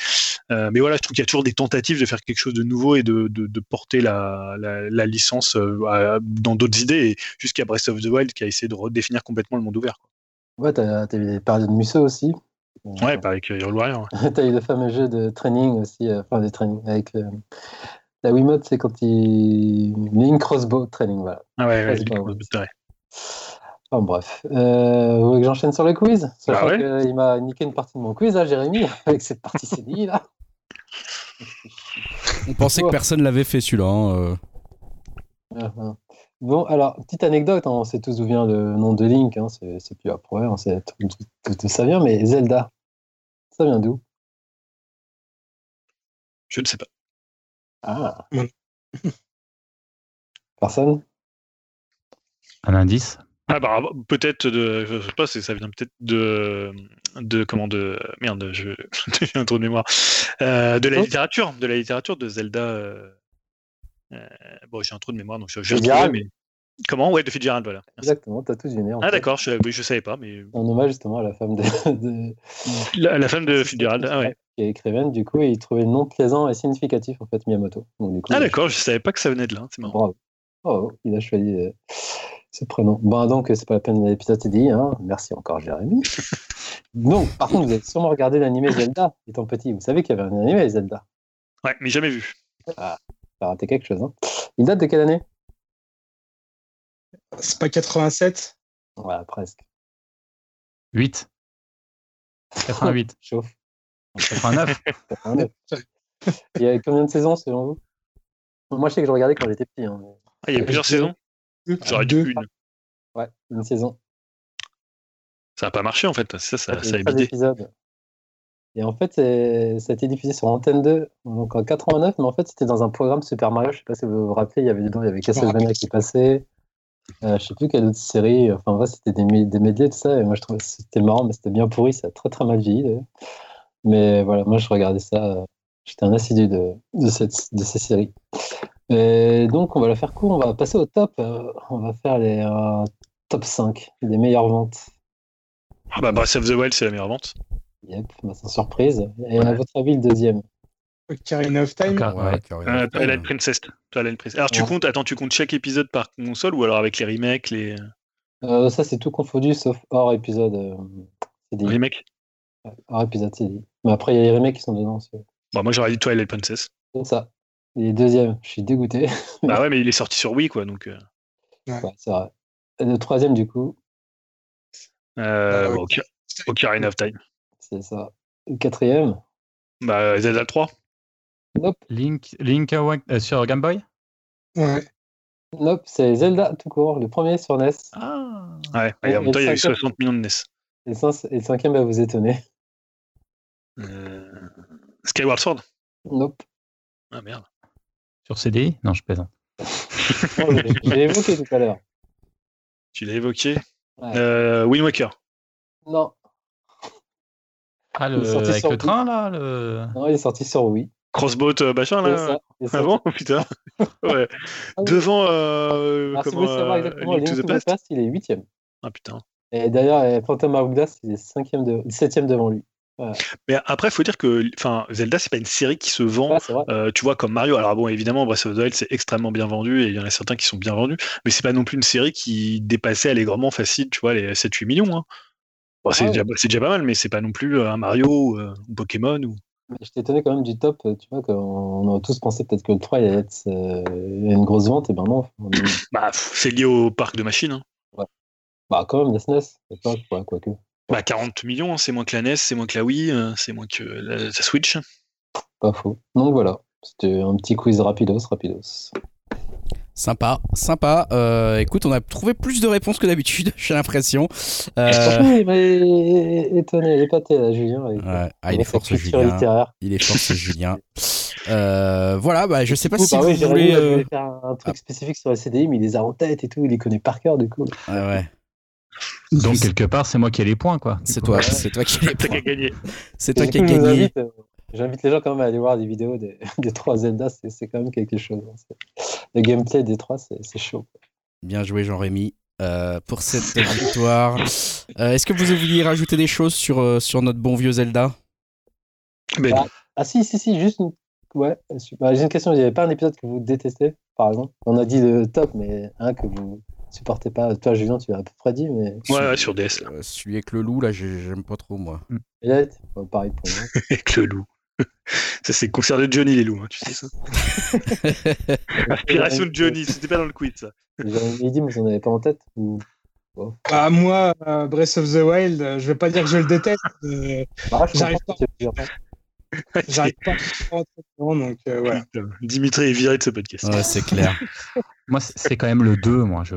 mais voilà, je trouve qu'il y a toujours des tentatives de faire quelque chose de nouveau et de, de, porter la, la, licence dans d'autres idées, jusqu'à Breath of the Wild qui a essayé de redéfinir complètement le monde ouvert. Quoi. Ouais, t'as as parlé de Musso aussi. Ouais, pas avec Hero Warrior. T'as eu le fameux jeu de training aussi, euh, enfin des trainings avec euh, la Wiimote, c'est quand il une crossbow training, voilà. Ah ouais, ouais, crossbow, c'est vrai. Enfin, bref, euh, vous voulez que j'enchaîne sur le quiz Sachant bah ouais. qu'il m'a niqué une partie de mon quiz, hein, Jérémy, avec cette partie CDI là. On pensait que personne l'avait fait celui-là. Hein, ah, ah. Bon, alors, petite anecdote, hein, on sait tous d'où vient le nom de Link, hein, c'est plus après, on sait tout ça vient, mais Zelda, ça vient d'où? Je ne sais pas. Ah. Personne? Un indice? Ah bah peut-être de je sais pas ça vient peut-être de de comment de merde je j'ai un trou de mémoire. Euh, de la littérature de la littérature de Zelda euh, euh, bon j'ai un trou de mémoire donc je, je mais Comment? Ouais, de Fitzgerald, voilà. Exactement, t'as tout deviné. Ah d'accord, je, oui, je savais pas, mais. En hommage justement à la femme de. La, femme de Fitzgerald, ah ouais. Qui est écrivaine, du coup, et il trouvait le nom plaisant et significatif en fait, Miyamoto. ah d'accord, je savais pas que ça venait de là, c'est marrant. Bravo. Oh, il a choisi euh, ce prénom. Bon, donc, c'est pas la peine de l'épisode dit, hein. Merci encore, Jérémy. donc, par contre, vous avez sûrement regardé l'animé Zelda, étant petit. Vous savez qu'il y avait un animé Zelda. Ouais, mais jamais vu. Ah, a raté quelque chose. Hein. Il date de quelle année? C'est pas 87 Ouais, presque. 8. 88. Chauffe. 89. 89. Il y a combien de saisons selon vous? Moi, je sais que je regardais quand j'étais petit. hein, Ah, il y a plusieurs saisons? J'aurais Deux. une. Ouais, une saison. Ça n'a pas marché en fait. Ça, ça, ça a avait 13 bidé. épisodes. Et en fait, ça a été diffusé sur Antenne 2 donc en 89, mais en fait, c'était dans un programme Super Mario. Je sais pas si vous vous rappelez, il y avait dedans, il y avait Castlevania qui passait. Euh, je sais plus quelle autre série. Enfin, en vrai, c'était des, des medley, tout ça. Et moi, je trouvais que c'était marrant, mais c'était bien pourri. Ça a très très mal vieilli. d'ailleurs. Mais voilà, moi, je regardais ça. euh, J'étais un assidu de, de, cette, de ces séries. Et donc, on va la faire court. On va passer au top. Euh, on va faire les euh, top 5 des meilleures ventes. Ah bah Breath of the Wild, c'est la meilleure vente. Yep, bah, sans surprise. Et à votre avis, le deuxième? Ocarina of Time. Ocar- ouais. Ocarina Euh, of Time. Twilight Princess. Twilight Princess. Alors tu Ouais. comptes, attends, tu comptes chaque épisode par console ou alors avec les remakes, les Euh, Ça, c'est tout confondu, sauf hors épisode euh, CDI. remakes Ouais, Hors épisode CDI. Mais après, il y a les remakes qui sont dedans. Bon, moi j'aurais dit Twilight Princess. c'est ça. Et deuxième, je suis dégoûté. bah ouais, mais il est sorti sur Wii quoi, donc. euh, Ouais, c'est vrai. Et le troisième, du coup, euh, Ah, bon, ok. Ocar- Ocarina of Time. c'est ça. Le quatrième, Bah Zelda 3. Nope, Link, Link Awa- euh, sur Game Boy? Ouais. nope, c'est Zelda tout court, le premier sur NES. Ah. Ouais, et en même temps, il y a eu le cinquième. 60 millions de NES. Et le, cinq- et le cinquième va vous étonner. Euh, Skyward Sword? Nope. Ah merde. Sur CDI Non, je plaisante. Je l'ai évoqué tout à l'heure. Tu l'as évoqué? Ouais. Euh, Wind Waker. Non, Ah, Il est le, sorti avec sur le Wii. train, là le... non, il est sorti sur Wii. Crossboat euh, machin là. ça. Il est Ah bon Putain. Ouais. Ah oui. Devant. Euh, Alors, si vous comment, voulez savoir euh, exactement, Link Link to to the the Past. Past, il est huitième. Ah putain. Et d'ailleurs, Phantom Hourglass, il est cinquième de... septième devant lui. Mais après, faut dire que enfin, Zelda, c'est pas une série qui se vend. Ouais, euh, tu vois, comme Mario. Alors bon, évidemment, Breath of the Wild, c'est extrêmement bien vendu et il y en a certains qui sont bien vendus, mais c'est pas non plus une série qui dépassait allègrement facile, tu vois, les 7-8 millions. hein. Bon, c'est Ah déjà, c'est déjà pas mal, mais c'est pas non plus un Mario euh, ou Pokémon. Ou... Mais J'étais étonné quand même du top, euh, tu vois, qu'on on aurait tous pensé peut-être que le 3 il allait être euh, une grosse vente, et ben non. Bah, c'est lié au parc de machines. hein. Bah quand même, la SNES, pas, ouais, quoique. Bah, 40 millions, hein, c'est moins que la NES, c'est moins que la Wii, euh, c'est moins que la, la Switch. Pas faux. Donc voilà, c'était un petit quiz rapidos, rapidos. Sympa, sympa. Euh, écoute, on a trouvé plus de réponses que d'habitude, j'ai l'impression. Euh, Franchement, il m'a étonné, épaté là, Julien. avec, ouais. Ah, il est fort ce Julien. Il est fort ce Julien. Euh, voilà, bah, je sais pas coup, si bah vous oui, voulez. là, je euh, faire un, truc ah. spécifique sur la CDI, mais il les a en tête et tout, il les connaît par cœur du coup. ah ouais, Donc, quelque part, c'est moi qui ai les points, quoi. c'est toi, c'est toi qui T'as qu'à gagner. C'est toi qui as gagné. euh, J'invite les gens quand même à aller voir des vidéos des, des trois Zelda, c'est c'est quand même quelque chose. hein. Le gameplay des trois, c'est chaud. Bien joué Jean-Rémy euh, pour cette victoire. Euh, Est-ce que vous vouliez rajouter des choses sur, euh, sur notre bon vieux Zelda? Mais Bah. Ah si, si, si, juste une... Ouais, bah, j'ai une question, il n'y avait pas un épisode que vous détestez, par exemple? On a dit le top, mais un que vous supportez pas. Toi, Julien, tu l'as à peu près dit, mais... Ouais, ouais, sur DS, là. Euh, Celui avec le loup, là, j'ai- j'aime pas trop, moi. Elliot, bah, pareil pour moi. avec le loup. Ça, c'est le concert de Johnny, les loups, hein, tu sais ça. Inspiration de Johnny, c'était pas dans le quiz, ça. J'ai dit, mais vous n'en avez pas en tête ou... Bah, moi, euh, Breath of the Wild, euh, je vais pas dire que je le déteste, mais Bah, je J'arrive comprends j'arrive pas à donc euh, voilà. Dimitri est viré de ce podcast. Ouais, c'est clair. Moi, c'est quand même le 2, moi. Je...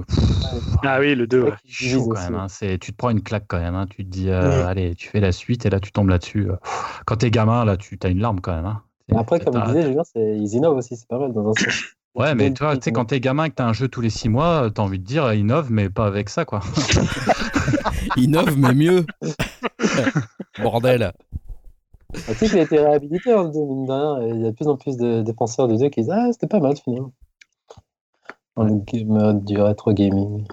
Ah oui, le 2, ouais. Chaud quand aussi. même. hein. Tu te prends une claque quand même. hein. Tu te dis, euh, Ouais. allez, tu fais la suite et là, tu tombes là-dessus. euh. Quand t'es gamin, là, tu as une larme quand même. hein. Après, comme je disais, Julien, ils innovent aussi, c'est pas mal dans un sens. Ouais, mais toi, tu sais, quand t'es gamin et que t'as un jeu tous les 6 mois, t'as envie de dire, innove, mais pas avec ça, quoi. Innove, mais mieux. Bordel. Tu sais qu'il a été réhabilité, hein, le deux, mine de rien, et il y a de plus en plus de défenseurs du 2 qui disent Ah, c'était pas mal finalement. Dans le game du rétro gaming.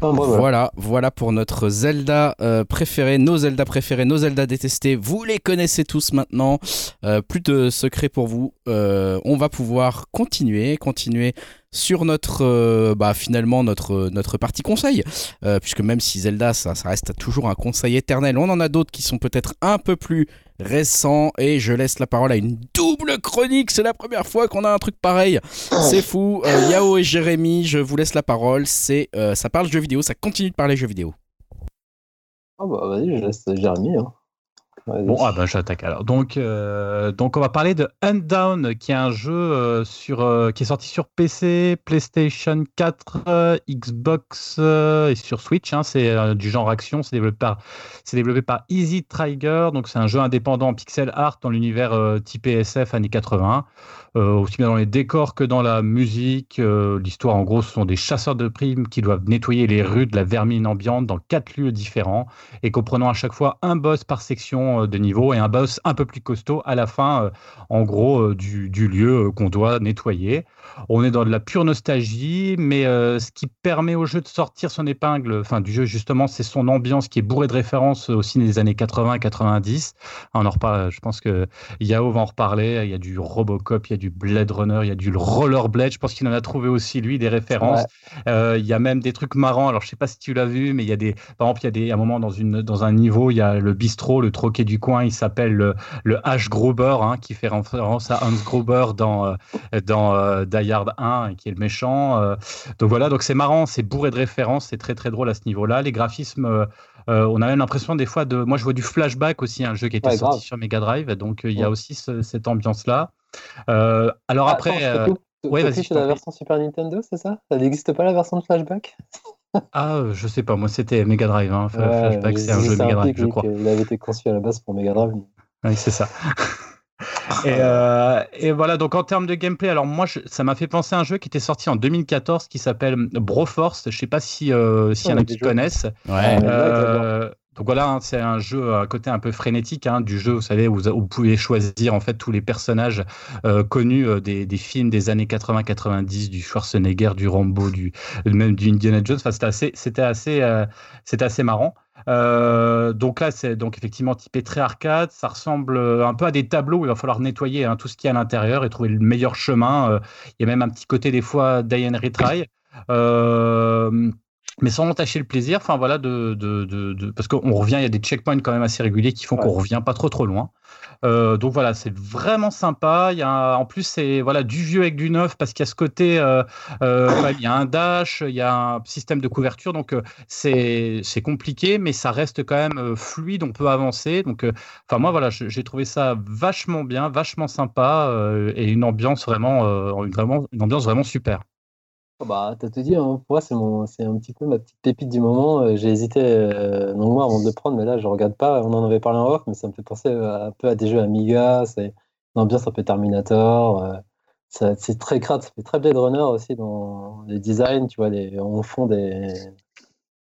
Voilà, voilà pour notre Zelda euh, préféré, nos Zelda préférés, nos Zelda détestés. Vous les connaissez tous maintenant. Euh, plus de secrets pour vous. Euh, on va pouvoir continuer, continuer sur notre, bah, finalement, notre, notre partie conseil. puisque même si Zelda, ça, ça reste toujours un conseil éternel, on en a d'autres qui sont peut-être un peu plus récents. Et je laisse la parole à une double chronique. C'est la première fois qu'on a un truc pareil. C'est fou. Yao et Jérémy, je vous laisse la parole. C'est, ça parle jeux vidéo, ça continue de parler jeux vidéo. Ah bah vas-y, je laisse Jérémy. Hein. Bon, ah ben j'attaque alors. Donc, euh, donc on va parler de Undown, qui est un jeu euh, sur, euh, qui est sorti sur PC, PlayStation 4, Xbox et sur Switch. Hein. c'est du genre action. C'est développé par, c'est développé par Easy Trigger. Donc c'est un jeu indépendant en pixel art dans l'univers type SF années 80. Euh, aussi bien dans les décors que dans la musique. L'histoire, en gros, ce sont des chasseurs de primes qui doivent nettoyer les rues de la vermine ambiante dans quatre lieux différents et comprenant à chaque fois un boss par section euh, de niveau et un boss un peu plus costaud à la fin, en gros, du, du lieu qu'on doit nettoyer. On est dans de la pure nostalgie, mais ce qui permet au jeu de sortir son épingle, enfin du jeu justement, c'est son ambiance qui est bourrée de références aussi des années 80 et 90. On en reparle, je pense que Yao va en reparler. Il y a du Robocop, il y a du Blade Runner, il y a du Rollerblade. Je pense qu'il en a trouvé aussi, lui, des références. Euh, il y a même des trucs marrants. Alors, je sais pas si tu l'as vu, mais il y a des. Par exemple, il y a des, un moment dans, une, dans un niveau, il y a le bistrot, le troquet du coin, il s'appelle le, le H. Gruber, hein, qui fait référence à Hans Gruber dans, euh, dans euh, Die Hard 1, qui est le méchant. donc voilà, donc c'est marrant, c'est bourré de références, c'est très très drôle à ce niveau-là. Les graphismes. on a même l'impression des fois de. Moi, je vois du flashback aussi, un jeu qui était sorti sur Mega Drive, donc il y a aussi cette ambiance-là. Euh, alors ah, après. Attends, euh... ouais, vas-y. la version Super Nintendo, c'est ça? Ça n'existe pas la version de Flashback? Ah, euh, je sais pas, moi c'était Mega Drive. Hein. Flashback, c'est un jeu Mega Drive, je crois. Il avait été conçu à la base pour Mega Drive. Oui, c'est ça. et, euh, et, voilà, donc en termes de gameplay, alors moi, ça m'a fait penser à un jeu qui était sorti en 2014 qui s'appelle Broforce. Je sais pas si euh, s'il y en a qui connaissent. Ouais. Donc voilà, hein, c'est un jeu à côté un peu frénétique hein, du jeu, vous savez, où vous, pouvez choisir en fait tous les personnages euh, connus euh, des, films des années 80-90, du Schwarzenegger, du Rambo, du même du Indiana Jones. Enfin, c'était assez, c'était assez, euh, assez marrant. donc là, c'est donc effectivement typé très arcade. Ça ressemble un peu à des tableaux où il va falloir nettoyer hein, tout ce qui est à l'intérieur et trouver le meilleur chemin. Il y a même un petit côté des fois die retry mais sans entacher le plaisir. Enfin voilà, de, de, de, parce qu'on revient, il y a des checkpoints quand même assez réguliers qui font qu'on revient pas trop trop loin. Euh, donc voilà, c'est vraiment sympa. Il y a en plus c'est voilà du vieux avec du neuf parce qu'il y a ce côté, euh, euh, il y a un dash, il y a un système de couverture, donc c'est c'est compliqué, mais ça reste quand même fluide. On peut avancer. Donc enfin moi voilà, j'ai trouvé ça vachement bien, vachement sympa et une ambiance vraiment, vraiment une ambiance vraiment super. Oh, bah, t'as tout dit, hein. pour moi, c'est mon, c'est un petit peu ma petite pépite du moment. Euh, j'ai hésité euh, longuement avant de le prendre, mais là, je regarde pas. On en avait parlé en off, mais ça me fait penser euh, un peu à des jeux Amiga. C'est une ambiance un peu Terminator. c'est très crade, ça fait très Blade Runner aussi dans les designs. Tu vois, les, on fond des,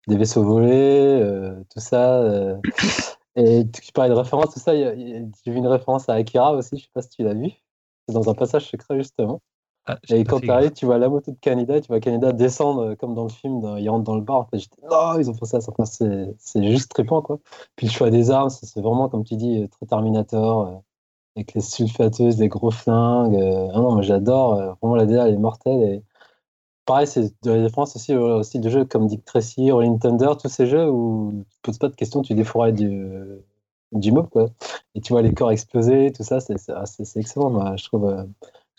des vaisseaux volés, tout ça. et tu parlais de référence, tout ça. J'ai vu une référence à Akira aussi, je sais pas si tu l'as vu. C'est dans un passage secret, justement. Ah, et quand tu arrives, tu vois la moto de Canada, tu vois Canada descendre euh, comme dans le film, dans, ils rentrent dans le bar. non, ils ont fait ça, c'est juste trippant quoi. Puis le choix des armes, c'est vraiment comme tu dis, très Terminator, euh, avec les sulfateuses, les gros flingues. Euh, ah non, moi j'adore, vraiment la DA elle est mortelle. Et... Pareil, c'est de la défense aussi, aussi de jeux comme Dick Tracy, Rolling Thunder, tous ces jeux où tu te poses pas de questions, tu défourailles du, du mob quoi. Et tu vois les corps exploser, tout ça, c'est excellent, moi, je trouve.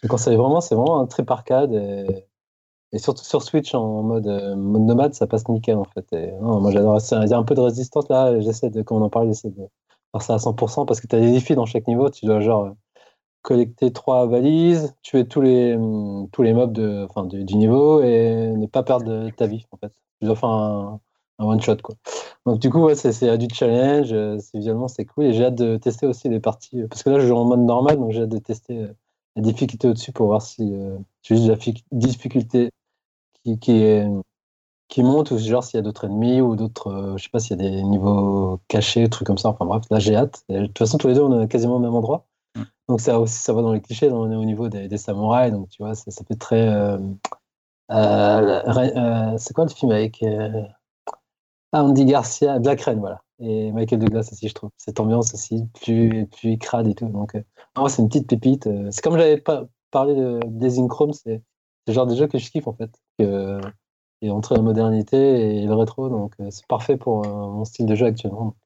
Je conseille vraiment, c'est vraiment un trip arcade et, surtout sur Switch en mode, euh, mode nomade, ça passe nickel en fait. Et, moi j'adore. Il y a un peu de résistance là, j'essaie de, comme on en parle, j'essaie de faire ça à 100% parce que tu as des défis dans chaque niveau. Tu dois genre collecter trois valises, tuer tous les, tous les mobs de, enfin, du, niveau et ne pas perdre ta vie en fait. Tu dois faire un, one shot quoi. Donc du coup ouais, c'est du challenge, euh, visuellement c'est cool et j'ai hâte de tester aussi les parties parce que là je joue en mode normal donc j'ai hâte de tester euh, la difficulté au-dessus pour voir si euh, c'est juste la difficulté qui, qui, est, qui monte ou genre s'il y a d'autres ennemis ou d'autres, euh, je sais pas s'il y a des niveaux cachés, trucs comme ça. Enfin bref, là j'ai hâte. de toute façon, tous les deux, on est quasiment au même endroit. Mm. Donc ça aussi, ça va dans les clichés. on est au niveau des, samouraïs, donc tu vois, ça, ça fait très. Euh, c'est quoi le film avec Andy Garcia, Black Rain, voilà et Michael Douglas aussi, je trouve. Cette ambiance aussi, plus, plus crade et tout. Donc, euh, c'est une petite pépite. Euh, c'est comme j'avais pas parlé de Chrome, c'est le genre de jeu que je kiffe en fait. Que, et entre la modernité et le rétro, donc c'est parfait pour mon style de jeu actuellement.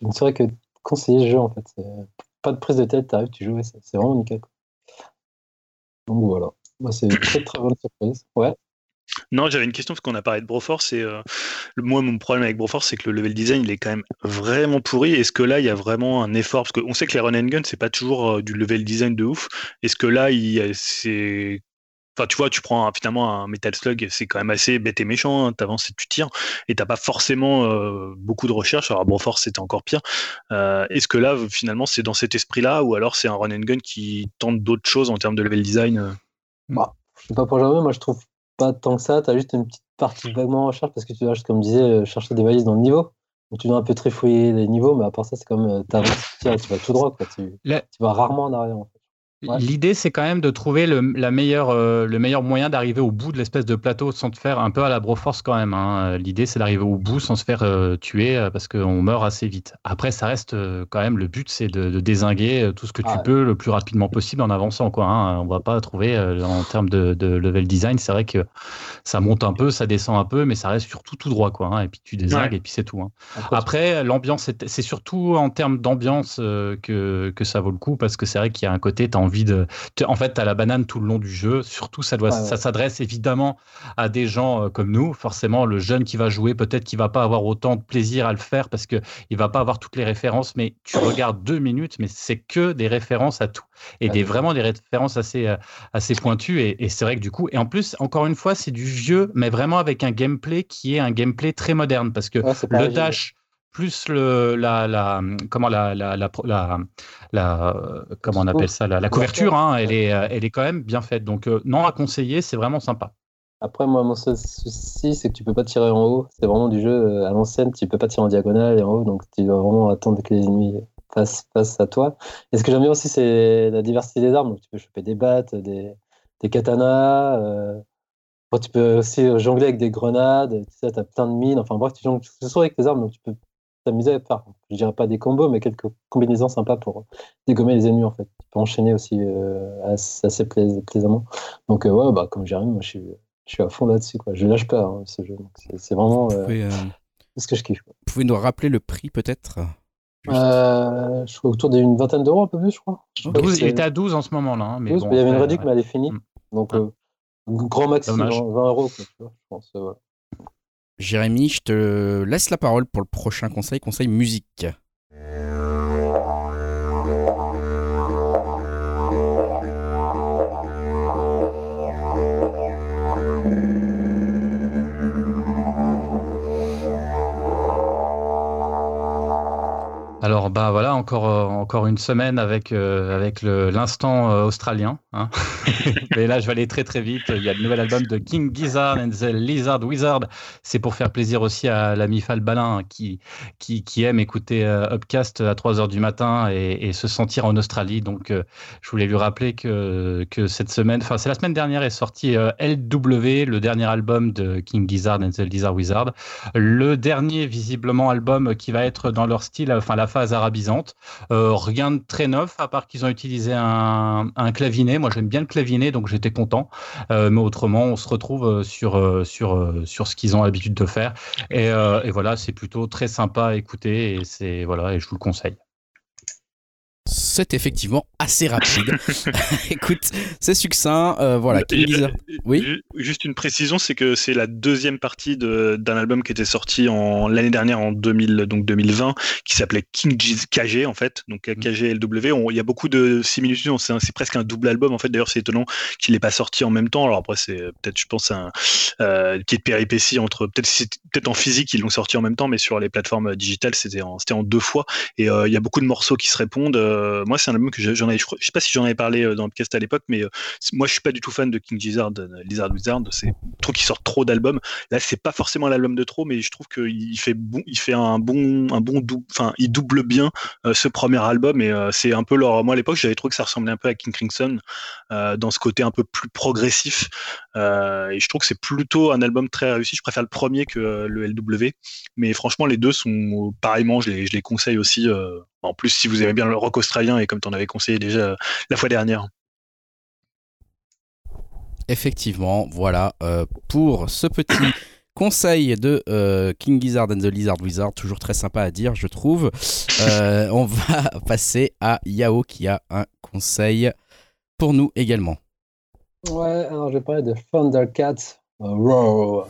Je ne saurais que conseiller ce jeu en fait. Pas de prise de tête, t'arrives, tu joues, c'est vraiment nickel. Donc voilà, moi c'est une très très bonne surprise. Ouais. Non, j'avais une question parce qu'on a parlé de Broforce euh, moi mon problème avec Broforce c'est que le level design il est quand même vraiment pourri. Est-ce que là il y a vraiment un effort? Parce qu'on sait que les run and gun c'est pas toujours euh, du level design de ouf. Est-ce que là c'est Enfin, tu vois, tu prends finalement un Metal Slug, c'est quand même assez bête et méchant. Hein, T'avances et tu tires, et t'as pas forcément euh, beaucoup de recherche. Alors, Broforce, c'était encore pire. Est-ce que là, finalement, c'est dans cet esprit-là, ou alors c'est un run and gun qui tente d'autres choses en termes de level design bah, Je sais pas pour jamais, moi je trouve pas tant que ça. Tu as juste une petite partie vaguement en recherche parce que tu dois, comme je disais, euh, chercher des valises dans le niveau. Donc tu dois un peu trifouiller les niveaux, mais à part ça, c'est comme euh, tu tu vas tout droit. Quoi. Tu, tu vas rarement en arrière. En L'idée, c'est quand même de trouver le, la meilleure, euh, le meilleur moyen d'arriver au bout de l'espèce de plateau sans te faire un peu à la Broforce quand même. Hein. L'idée, c'est d'arriver au bout sans se faire euh, tuer euh, parce qu'on meurt assez vite. Après, ça reste quand même le but, c'est de, désinguer tout ce que tu ah peux le plus rapidement possible en avançant. Quoi, hein. On va pas trouver en termes de, level design. C'est vrai que ça monte un peu, ça descend un peu, mais ça reste surtout tout droit. Quoi, hein. Et puis tu désingues et puis c'est tout. Après, l'ambiance, c'est surtout en termes d'ambiance que, que ça vaut le coup parce que c'est vrai qu'il y a un côté, tu as envie de. En fait, tu as la banane tout le long du jeu. Surtout, ça, doit, ça s'adresse évidemment à des gens euh, comme nous. Forcément, le jeune qui va jouer, peut-être qu'il va pas avoir autant de plaisir à le faire parce qu'il ne va pas avoir toutes les références. Mais tu regardes deux minutes, mais c'est que des références à tout. Et des, vraiment des références assez, euh, assez pointues. Et, et c'est vrai que du coup, et en plus, encore une fois, c'est du vieux, mais vraiment avec un gameplay qui est un gameplay très moderne parce que le dash plus le, la, la, comment la, la, la, comment on appelle ça, la, couverture, hein, elle, est, elle est quand même bien faite. Donc, euh, non à conseiller, c'est vraiment sympa. Après, moi, mon seul souci, c'est que tu peux pas tirer en haut. C'est vraiment du jeu euh, à l'ancienne, tu peux pas tirer en diagonale et en haut, donc tu dois vraiment attendre que les ennemis passent, face à toi. Et ce que j'aime bien aussi, c'est la diversité des armes. Tu peux choper des battes, des, des katanas. Euh, tu peux aussi jongler avec des grenades. Tu sais, as plein de mines. Enfin, bref, tu jongles toujours avec tes armes, donc tu peux t'amuser à faire, je dirais pas des combos, mais quelques combinaisons sympas pour dégommer les ennemis en fait. Tu peux enchaîner aussi euh, assez, plaisamment. Donc euh, ouais, bah, comme Jérémy, moi je suis, je suis à fond là-dessus. Quoi. Je lâche pas hein, ce jeu. C'est vraiment euh, ce que je kiffe. Vous pouvez nous rappeler le prix peut-être Je crois autour d'une vingtaine d'euros, un peu plus, je crois. il était à 12 en ce moment là. Hein, mais il y avait une réduction, mais elle est finie. Mm. Donc, grand maximum, 20 euros, quoi, je pense. Jérémy, je te laisse la parole pour le prochain conseil, conseil musique. Alors bah voilà encore euh, encore une semaine avec euh, avec l'instant euh, australien. Hein. Mais là je vais aller très très vite. Il y a le nouvel album de King Gizzard and the Lizard Wizard. C'est pour faire plaisir aussi à l'ami Falbalin qui, qui qui aime écouter Upcast à 3 heures du matin et, se sentir en Australie. Donc je voulais lui rappeler que que cette semaine, enfin c'est la semaine dernière est sorti LW, le dernier album de King Gizzard and the Lizard Wizard, le dernier visiblement album qui va être dans leur style, enfin la phase arabisante. Euh, rien de très neuf, à part qu'ils ont utilisé un, clavinet. Moi, j'aime bien le clavinet, donc j'étais content. Euh, mais autrement, on se retrouve euh, sur, sur, ce qu'ils ont l'habitude de faire. Et voilà, c'est plutôt très sympa à écouter. Et, c'est, voilà, et je vous le conseille c'est effectivement assez rapide. Écoute, c'est succinct. Euh, voilà. oui. Juste une précision, c'est que c'est la deuxième partie d'un album qui était sorti en l'année dernière en 2000, donc 2020, qui s'appelait King KG en fait, donc mm. KG LW. Il y a beaucoup de similitudes. C'est presque un double album en fait. D'ailleurs, c'est étonnant qu'il n'ait pas sorti en même temps. Alors après, c'est peut-être, je pense, un euh, est de péripétie entre peut-être en physique ils l'ont sorti en même temps, mais sur les plateformes digitales, c'était en, en deux fois. Et euh, il y a beaucoup de morceaux qui se répondent. Euh, moi, c'est un album que j'en ai, je, sais pas si j'en avais parlé euh, dans le podcast à l'époque, mais euh, moi, je suis pas du tout fan de King Gizzard, Lizard Wizard. C'est trop qu'il sort trop d'albums. Là, c'est pas forcément l'album de trop, mais je trouve qu'il fait bon, il fait un bon, un bon double, enfin, il double bien ce premier album et c'est un peu leur. Moi, à l'époque, j'avais trouvé que ça ressemblait un peu à King Crimson dans ce côté un peu plus progressif. et je trouve que c'est plutôt un album très réussi. Je préfère le premier que le LW, mais franchement, les deux sont pareillement. Je les, je les conseille aussi. En plus, si vous aimez bien le rock australien et comme tu en avais conseillé déjà la fois dernière. Effectivement, voilà, pour ce petit conseil de King Gizzard and the Lizard Wizard, toujours très sympa à dire, je trouve. on va passer à Yao qui a un conseil pour nous également. Ouais, alors je vais parler de Thundercats Roar.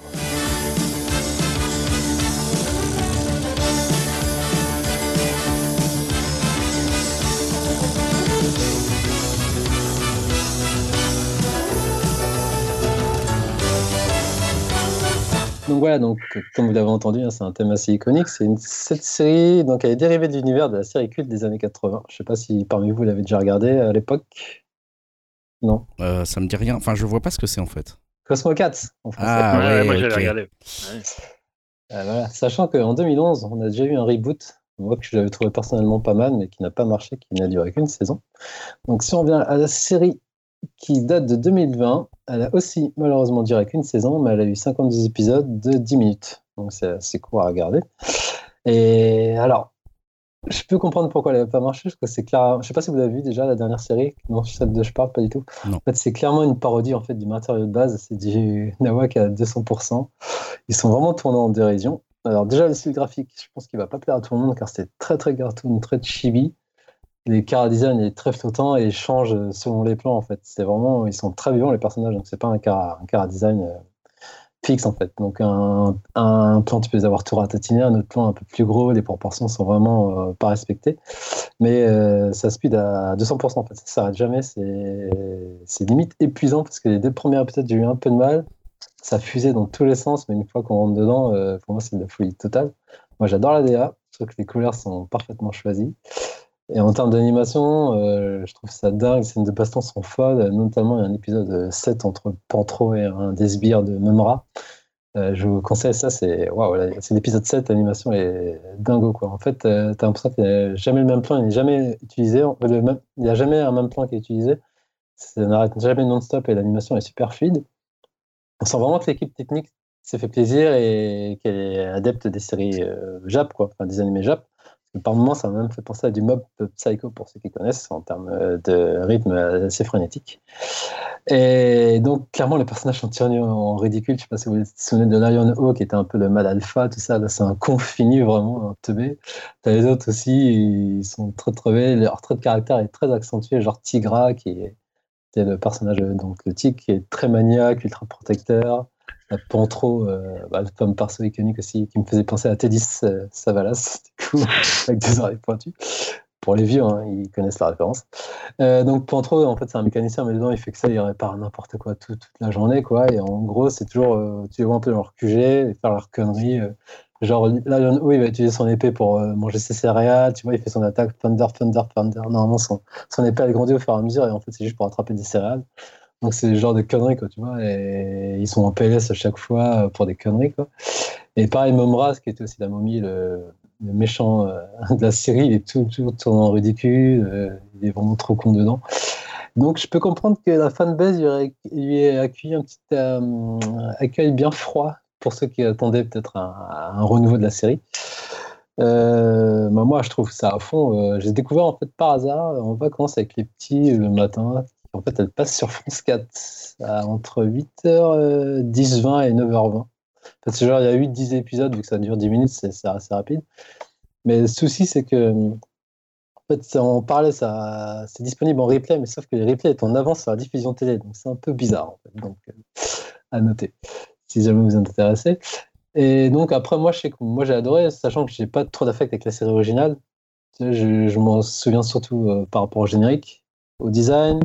Donc voilà, donc, comme vous l'avez entendu, hein, c'est un thème assez iconique. C'est une, cette série, donc elle est dérivée de l'univers de la série culte des années 80. Je ne sais pas si parmi vous l'avez déjà regardé à l'époque. Non. Euh, ça me dit rien. Enfin, je vois pas ce que c'est en fait. Cosmo Cats, en français. Ah, ouais, moi j'avais regardé. Euh, voilà. Sachant qu'en 2011, on a déjà eu un reboot, moi que j'avais trouvé personnellement pas mal, mais qui n'a pas marché, qui n'a duré qu'une saison. Donc si on vient à la série qui date de 2020. Elle a aussi malheureusement duré qu'une saison, mais elle a eu 52 épisodes de 10 minutes. Donc c'est assez court à regarder. Et alors, je peux comprendre pourquoi elle n'avait pas marché. Je c'est clair. Je sais pas si vous l'avez vu déjà la dernière série. Non, celle de je parle pas du tout. En fait, c'est clairement une parodie en fait du matériau de base. C'est du Nawak à 200%. Ils sont vraiment tournés en dérision. Alors déjà le style graphique, je pense qu'il va pas plaire à tout le monde car c'est très très cartoon, très chibi les car design est très flottant et changent selon les plans en fait. C'est vraiment, ils sont très vivants les personnages. Donc c'est pas un car, un car design euh, fixe en fait. Donc un, plan tu peux les avoir tout ratatiner, un autre plan un peu plus gros, les proportions sont vraiment euh, pas respectées. Mais euh, ça speed à 200% en fait. Ça s'arrête jamais. C'est limite épuisant parce que les deux premiers épisodes j'ai eu un peu de mal. Ça fusait dans tous les sens, mais une fois qu'on rentre dedans, pour moi c'est de la folie totale. Moi j'adore la DA. Je trouve que les couleurs sont parfaitement choisies. Et en termes d'animation, euh, je trouve ça dingue. Les scènes de baston sont folles. Notamment, un épisode 7 entre Pantro et un des sbires de Memra. Euh, je vous conseille ça. C'est c'est l'épisode 7. L'animation est dingo. Quoi. En fait, euh, tu as l'impression qu'il n'y a jamais le même plan. Il n'est jamais utilisé. il n'y a jamais un même plan qui est utilisé. Ça n'arrête jamais non-stop et l'animation est super fluide. On sent vraiment que l'équipe technique s'est fait plaisir et qu'elle est adepte des séries Jap, quoi, enfin, des animés Jap par moments, ça m'a même fait penser à du mob psycho pour ceux qui connaissent, en termes euh, de rythme assez frénétique. Et donc, clairement, les personnages sont tirés en ridicule. Je ne sais pas si vous vous souvenez de Lion O, qui était un peu le mal alpha, tout ça. Là, c'est un con fini, vraiment, un teubé. T'as les autres aussi, ils sont très trevés. Leur trait de caractère est très accentué, genre Tigra, qui est, le personnage, donc le tic, qui est très maniaque, ultra protecteur la Pantro, euh, bah, le femme perso iconique aussi, qui me faisait penser à Teddy euh, Savalas, du coup, avec des oreilles pointues. Pour les vieux, hein, ils connaissent la référence. Euh, donc Pantro, en fait, c'est un mécanicien, mais dedans, il fait que ça, il répare n'importe quoi toute la journée, quoi. Et en gros, c'est toujours, euh, tu vois un peu dans leur QG, faire leurs conneries. genre, là, où il va utiliser son épée pour manger ses céréales, tu vois, il fait son attaque Thunder, Thunder, Thunder. Normalement, son, son épée, elle grandit au fur et à mesure, et en fait, c'est juste pour attraper des céréales. Donc c'est le genre de conneries, quoi, tu vois. Ils sont en PLS à chaque fois euh, pour des conneries, quoi. Et pareil, Momraz, qui était aussi la momie, le, méchant euh, de la série, il est tout, tout tourné en ridicule, euh, il est vraiment trop con dedans. Donc je peux comprendre que la fanbase lui, lui ait accueilli un petit accueil bien froid pour ceux qui attendaient peut-être un, renouveau de la série. Bah, moi, je trouve ça à fond. J'ai découvert en fait par hasard en vacances avec les petits le matin en fait, elle passe sur France 4 entre 8h10, 20 et 9h20. En fait, genre, il y a 8-10 épisodes, vu que ça dure 10 minutes, c'est assez rapide. Mais le souci, c'est que, en fait, on parlait, c'est disponible en replay, mais sauf que les replays est en avance sur la diffusion télé, donc c'est un peu bizarre, en fait. Donc, euh, à noter, si jamais vous êtes intéressé. Et donc, après, moi, je sais moi, j'ai adoré, sachant que j'ai pas trop d'affect avec la série originale. Je, m'en souviens surtout euh, par rapport au générique, au design,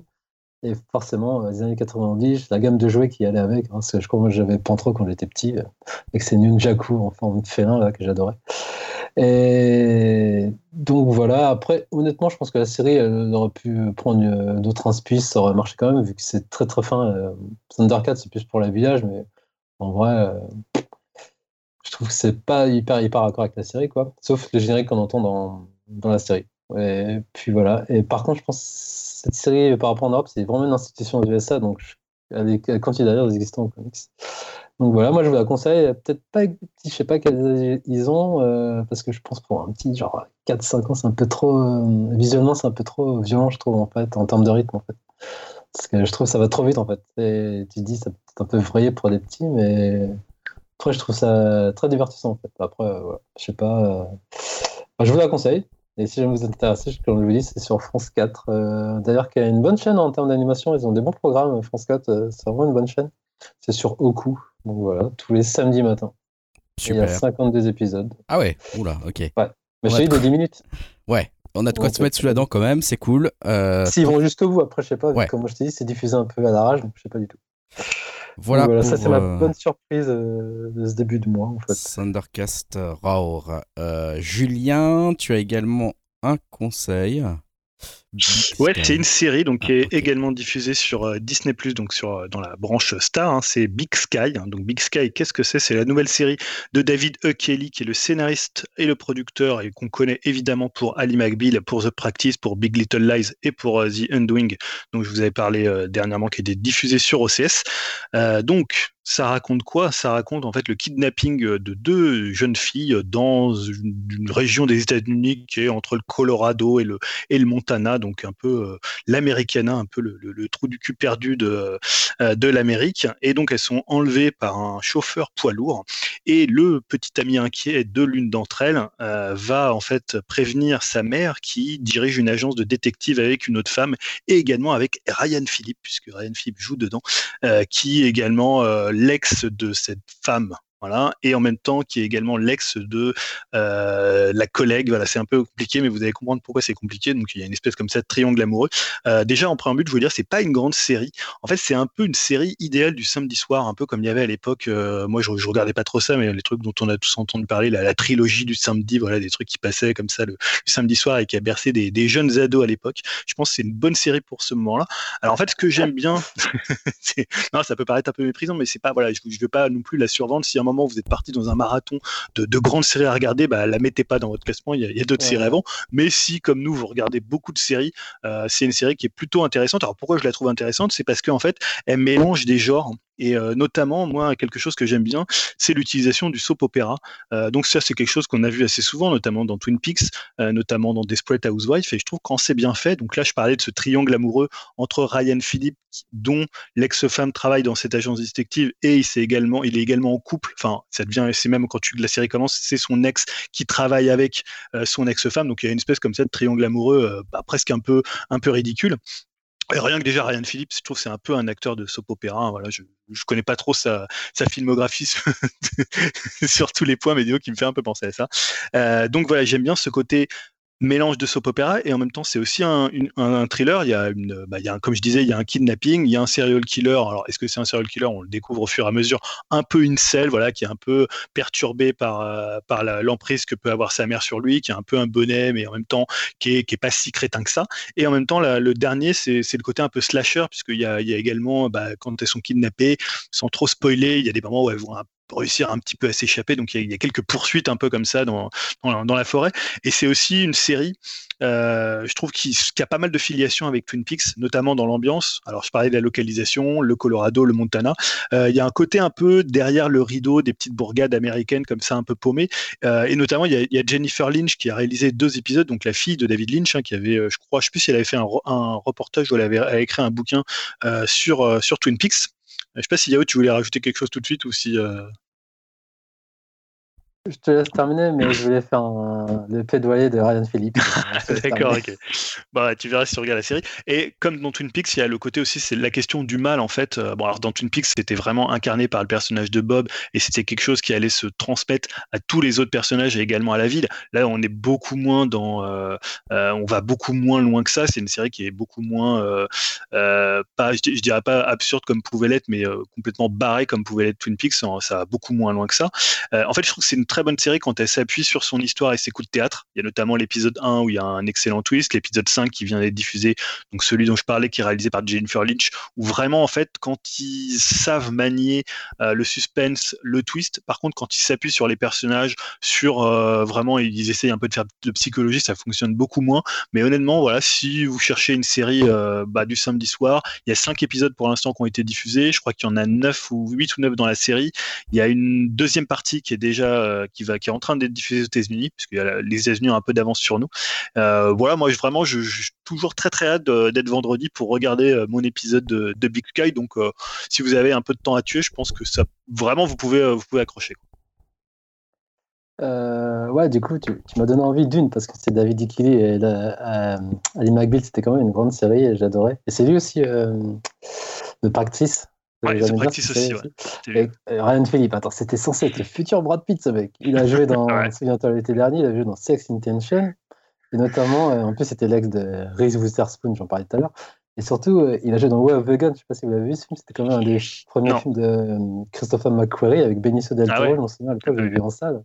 et forcément, les années 90, la gamme de jouets qui allait avec, hein, parce que je crois que j'avais Pantro quand j'étais petit, euh, avec ces Nunjaku en forme de félin que j'adorais. Et donc voilà, après, honnêtement, je pense que la série elle aurait pu prendre euh, d'autres inspices, ça aurait marché quand même, vu que c'est très très fin. Euh, Thundercat, c'est plus pour l'habillage, mais en vrai, euh, je trouve que c'est pas hyper hyper accord avec la série, quoi. Sauf le générique qu'on entend dans, dans la série. Et puis voilà. Et par contre, je pense cette série par rapport en Europe, c'est vraiment une institution de USA, donc elle, continue d'ailleurs d'exister en comics. Donc voilà, moi je vous la conseille, peut-être pas, je sais pas quels ils ont, euh, parce que je pense pour un petit genre 4-5 ans, c'est un peu trop, euh, visuellement c'est un peu trop violent, je trouve en fait, en termes de rythme en fait. Parce que je trouve que ça va trop vite en fait. Tu dis, ça peut être un peu effrayé pour des petits, mais après, je trouve ça très divertissant en fait. Après, je sais pas. je vous la conseille. Et si jamais vous êtes intéressé, comme je vous dis, c'est sur France 4. Euh, d'ailleurs, qui a une bonne chaîne en termes d'animation. Ils ont des bons programmes. France 4, euh, c'est vraiment une bonne chaîne. C'est sur Oku. Donc voilà, tous les samedis matins. Il y a 52 épisodes. Ah ouais, oula, ok. Ouais. Mais je de 10 minutes. Ouais, on a de quoi se mettre sous la dent quand même, c'est cool. Euh... S'ils vont jusqu'au bout, après, je sais pas, comme je t'ai dit, c'est diffusé un peu à la rage, donc je sais pas du tout. Voilà, ça c'est ma euh, bonne surprise euh, de ce début de mois en fait. Thundercast Raur. Euh, Julien, tu as également un conseil. Ouais, c'est une série donc qui ah, est également diffusée sur euh, Disney donc sur euh, dans la branche Star. Hein, c'est Big Sky. Hein. donc Big Sky, qu'est-ce que c'est? C'est la nouvelle série de David E. Kelly, qui est le scénariste et le producteur et qu'on connaît évidemment pour Ali McBeal, pour The Practice, pour Big Little Lies et pour euh, The Undoing. Donc je vous avais parlé dernièrement, qui était diffusé sur OCS. donc ça raconte quoi? Ça raconte en fait le kidnapping de deux jeunes filles dans une région des États-Unis qui est entre le Colorado et le, et le Montana, donc un peu euh, l'Americana, un peu le, trou du cul perdu de, euh, de l'Amérique. Et donc elles sont enlevées par un chauffeur poids lourd. Et le petit ami inquiet de l'une d'entre elles euh, va en fait prévenir sa mère qui dirige une agence de détective avec une autre femme et également avec Ryan Philippe, puisque Ryan Philippe joue dedans, qui est également l'ex de cette femme voilà, et en même temps qui est également l'ex de euh, la collègue. Voilà, c'est un peu compliqué, mais vous allez comprendre pourquoi c'est compliqué. Donc il y a une espèce comme ça de triangle amoureux. Euh, déjà en préambule, je veux dire, c'est pas une grande série. En fait, c'est un peu une série idéale du samedi soir, un peu comme il y avait à l'époque. Euh, moi, je, je, regardais pas trop ça, mais les trucs dont on a tous entendu parler, la, trilogie du samedi, voilà, des trucs qui passaient comme ça le, samedi soir et qui a bercé des, jeunes ados à l'époque. Je pense que c'est une bonne série pour ce moment-là. Alors en fait, ce que j'aime bien, non, ça peut paraître un peu méprisant, mais c'est pas voilà, je, je veux pas non plus la survendre si un vous êtes parti dans un marathon de, grandes séries à regarder, bah, la mettez pas dans votre classement. Il y a, d'autres séries avant. Mais si, comme nous, vous regardez beaucoup de séries, euh, c'est une série qui est plutôt intéressante. Alors pourquoi je la trouve intéressante? C'est parce qu'en fait, elle mélange des genres et euh, notamment, moi, quelque chose que j'aime bien, c'est l'utilisation du soap opéra. Euh, donc ça, c'est quelque chose qu'on a vu assez souvent, notamment dans Twin Peaks, euh, notamment dans Desperate Housewives. Et je trouve quand c'est bien fait, donc là, je parlais de ce triangle amoureux entre Ryan Phillippe, dont l'ex-femme travaille dans cette agence détective, et il, est également, il est également en couple. Enfin, ça devient, c'est même quand tu, la série commence, c'est son ex qui travaille avec son ex-femme. Donc il y a une espèce comme ça de triangle amoureux, bah, presque un peu, un peu ridicule rien que déjà Ryan Phillips, je trouve c'est un peu un acteur de soap opéra. Voilà, je, je connais pas trop sa, sa filmographie sur, tous les points, mais qui me fait un peu penser à ça. Euh, donc voilà, j'aime bien ce côté mélange de soap opéra et en même temps c'est aussi un, thriller. Il y a une, bah, comme je disais, il y a un kidnapping, il y a un serial killer. Alors est-ce que c'est un serial killer? On le découvre au fur et à mesure. Un peu une selle, voilà, qui est un peu perturbé par euh, par l'emprise que peut avoir sa mère sur lui, qui est un peu un bonnet, mais en même temps qui est pas si crétin que ça. Et en même temps, le dernier, c'est le côté un peu slasher puisqu'il y a, y a également, bah, quand elles sont kidnappées, sans trop spoiler, il y a des moments où elles vont réussir un petit peu à s'échapper. Donc il y, a quelques poursuites un peu comme ça dans, dans, la forêt. Et c'est aussi une série, euh, je trouve, qui, a pas mal de filiation avec Twin Peaks, notamment dans l'ambiance. Alors je parlais de la localisation, le Colorado, le Montana. Euh, il y a un côté un peu derrière le rideau des petites bourgades américaines comme ça, un peu paumées. Euh, et notamment, il y, a, Jennifer Lynch qui a réalisé deux épisodes, donc la fille de David Lynch, hein, qui avait, je crois, je sais plus si elle avait fait un, reportage ou elle avait écrit un bouquin sur, sur Twin Peaks. Je sais pas si Yao, tu voulais rajouter quelque chose tout de suite ou si. Je te laisse terminer, mais je voulais faire le plaidoyer de Ryan Phillips. D'accord, ok. Bah, tu verras si tu regardes la série. Et comme dans Twin Peaks, il y a le côté aussi, c'est la question du mal, en fait. Euh, bon, alors dans Twin Peaks, c'était vraiment incarné par le personnage de Bob, et c'était quelque chose qui allait se transmettre à tous les autres personnages et également à la ville. Là, on est beaucoup moins dans. Euh, euh, on va beaucoup moins loin que ça. C'est une série qui est beaucoup moins. pas, je, je, dirais pas absurde comme pouvait l'être, mais complètement barré comme pouvait l'être Twin Peaks. Ça va beaucoup moins loin que ça. en fait, je trouve que c'est une très bonne série quand elle s'appuie sur son histoire et ses coups de théâtre. Il y a notamment l'épisode 1 où il y a un excellent twist, l'épisode 5 qui vient d'être diffusé, donc celui dont je parlais qui est réalisé par Jennifer Lynch, où vraiment en fait quand ils savent manier euh, le suspense, le twist, par contre quand ils s'appuient sur les personnages, sur euh, vraiment ils essayent un peu de faire de psychologie, ça fonctionne beaucoup moins. Mais honnêtement, voilà, si vous cherchez une série euh, bah, du samedi soir, il y a 5 épisodes pour l'instant qui ont été diffusés, je crois qu'il y en a 9 ou 8 ou 9 dans la série. Il y a une deuxième partie qui est déjà qui est en train d'être diffusée aux États-Unis, puisque les États-Unis ont un peu d'avance sur nous. voilà, moi vraiment, je, suis toujours très très hâte d'être vendredi pour regarder mon épisode de, Big Sky. Donc, si vous avez un peu de temps à tuer, je pense que ça vraiment vous pouvez vous accrocher. Euh, ouais, du coup, tu, m'as donné envie d'une parce que c'est David Ikili et euh, Ali McBeal, c'était quand même une grande série et j'adorais. Et c'est lui aussi euh, de Practice. Ouais, c'est Practice aussi. ouais. Ryan Philippe, attends, c'était censé être le futur Brad Pitt, ce mec. Il a joué dans, ouais. souviens-toi l'été dernier, il a joué dans Sex Intention. Et notamment, en plus, c'était l'ex de Reese Witherspoon, j'en parlais tout à l'heure. Et surtout, il a joué dans Way of the Gun, je sais pas si vous l'avez vu ce film, c'était quand même un des premiers films de Christopher McQuarrie avec Benicio del ah Toro, ah ouais. je m'en souviens à l'époque, je l'ai vu en salle.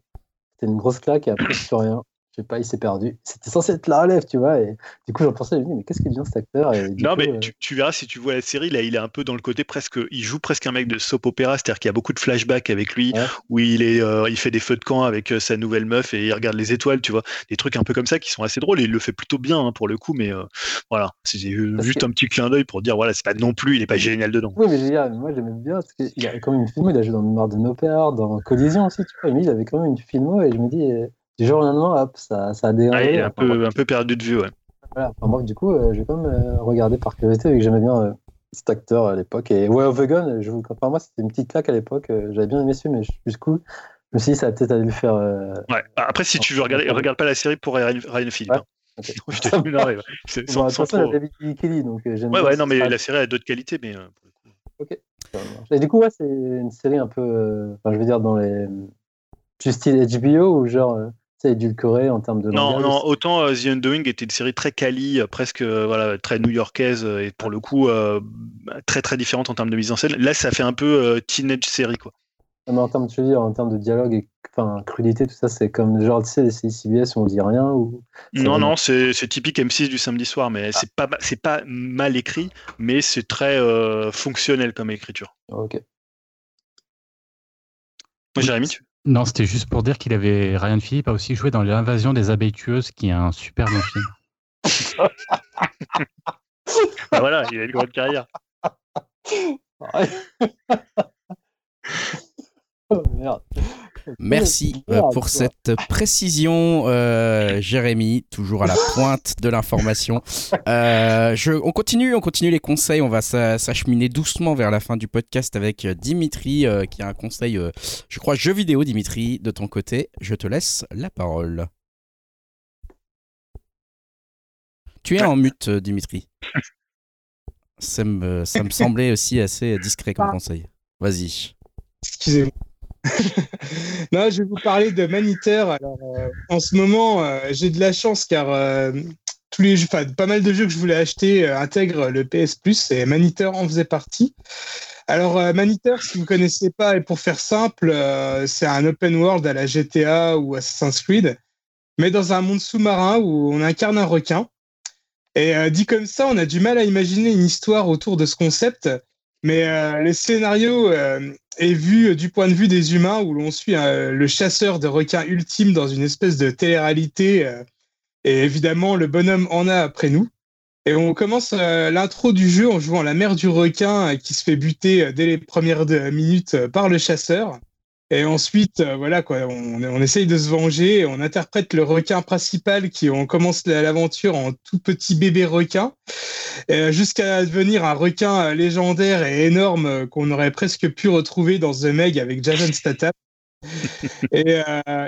C'était une grosse claque et après, plus rien. Je sais pas, il s'est perdu. C'était censé être la relève, tu vois. Et du coup, j'en pensais, je me dis, mais qu'est-ce qu'il devient cet acteur Non, mais euh, tu, verras si tu vois la série, là, il est un peu dans le côté presque. Il joue presque un mec de soap opéra, c'est-à-dire qu'il y a beaucoup de flashbacks avec lui, où il, est, euh, il fait des feux de camp avec euh, sa nouvelle meuf et il regarde les étoiles, tu vois. Des trucs un peu comme ça qui sont assez drôles et il le fait plutôt bien hein, pour le coup, mais voilà. C'est juste un petit clin d'œil pour dire, voilà, c'est pas non plus, il est pas génial dedans. Oui, mais moi, j'aimais bien parce qu'il a quand même une filmo, il a joué dans Mémoire de nos pères, dans Collision aussi, tu vois. Mais il avait quand même une filmo et je me dis du jour au lendemain, hop, ça, ça a un, peu, un peu perdu de vue, ouais. Voilà, enfin, du coup, euh, j'ai quand même euh, regardé par curiosité, vu que j'aimais bien euh, cet acteur à l'époque. Et Way of the Gun, je vous par moi, c'était une petite claque à l'époque. j'avais bien aimé ce mais jusqu'au coup, je me suis dit, ça va peut-être aller le faire. Ouais. Après, si tu veux regarder, regarde pas la série pour Ryan, Ryan Philippe. Ouais. Hein. Okay. je te dis, c'est sans, sans trop... David Kelly, donc j'aime Ouais, ouais, non, mais la série a d'autres qualités, mais. Ok. Et du coup, ouais, c'est une série un peu, enfin, je veux dire, dans les. Du style HBO ou genre c'est édulcoré en termes de non non autant euh, The Undoing était une série très quali euh, presque euh, voilà très new-yorkaise et pour le coup très très différente en termes de mise en scène là ça fait un peu teenage série quoi mais en termes, de, en termes de dialogue et enfin, crudité, tout ça, c'est comme genre, tu sais, les CBS où on dit rien ou... Non, non, c'est typique M6 du samedi soir, mais c'est pas, pas mal écrit, mais c'est très fonctionnel comme écriture. Ok. Moi, Jérémy, tu non, c'était juste pour dire qu'il avait Ryan Philippe a aussi joué dans l'invasion des abeilles tueuses, qui est un super bon film. bah voilà, il a une grande carrière. oh merde. Merci euh, pour cette précision, euh, Jérémy, toujours à la pointe de l'information. Euh, on continue, on continue les conseils. On va s'acheminer doucement vers la fin du podcast avec Dimitri, qui a un conseil, je crois, jeu vidéo. Dimitri, de ton côté, je te laisse la parole. Tu es en mute, Dimitri. Ça me, ça me semblait aussi assez discret comme conseil. Vas-y. Excusez-moi. Non, je vais vous parler de Maniteur. Alors, euh, en ce moment, euh, j'ai de la chance car euh, tous les jeux, pas mal de jeux que je voulais acheter intègrent le PS Plus et Maniteur en faisait partie. Alors, Maniteur, si vous ne connaissez pas, et pour faire simple, c'est un open world à la GTA ou Assassin's Creed, mais dans un monde sous-marin où on incarne un requin. Et dit comme ça, on a du mal à imaginer une histoire autour de ce concept. Mais le scénario euh, est vu du point de vue des humains, où l'on suit euh, le chasseur de requins ultime dans une espèce de télé-réalité. et évidemment, le bonhomme en a après nous. Et on commence l'intro du jeu en jouant la mère du requin qui se fait buter dès les premières minutes par le chasseur. Et ensuite, euh, voilà quoi, on, on, essaye de se venger. On interprète le requin principal qui on commence l'aventure en tout petit bébé requin, euh, jusqu'à devenir un requin euh, légendaire et énorme qu'on aurait presque pu retrouver dans The Meg avec Jason Statham. et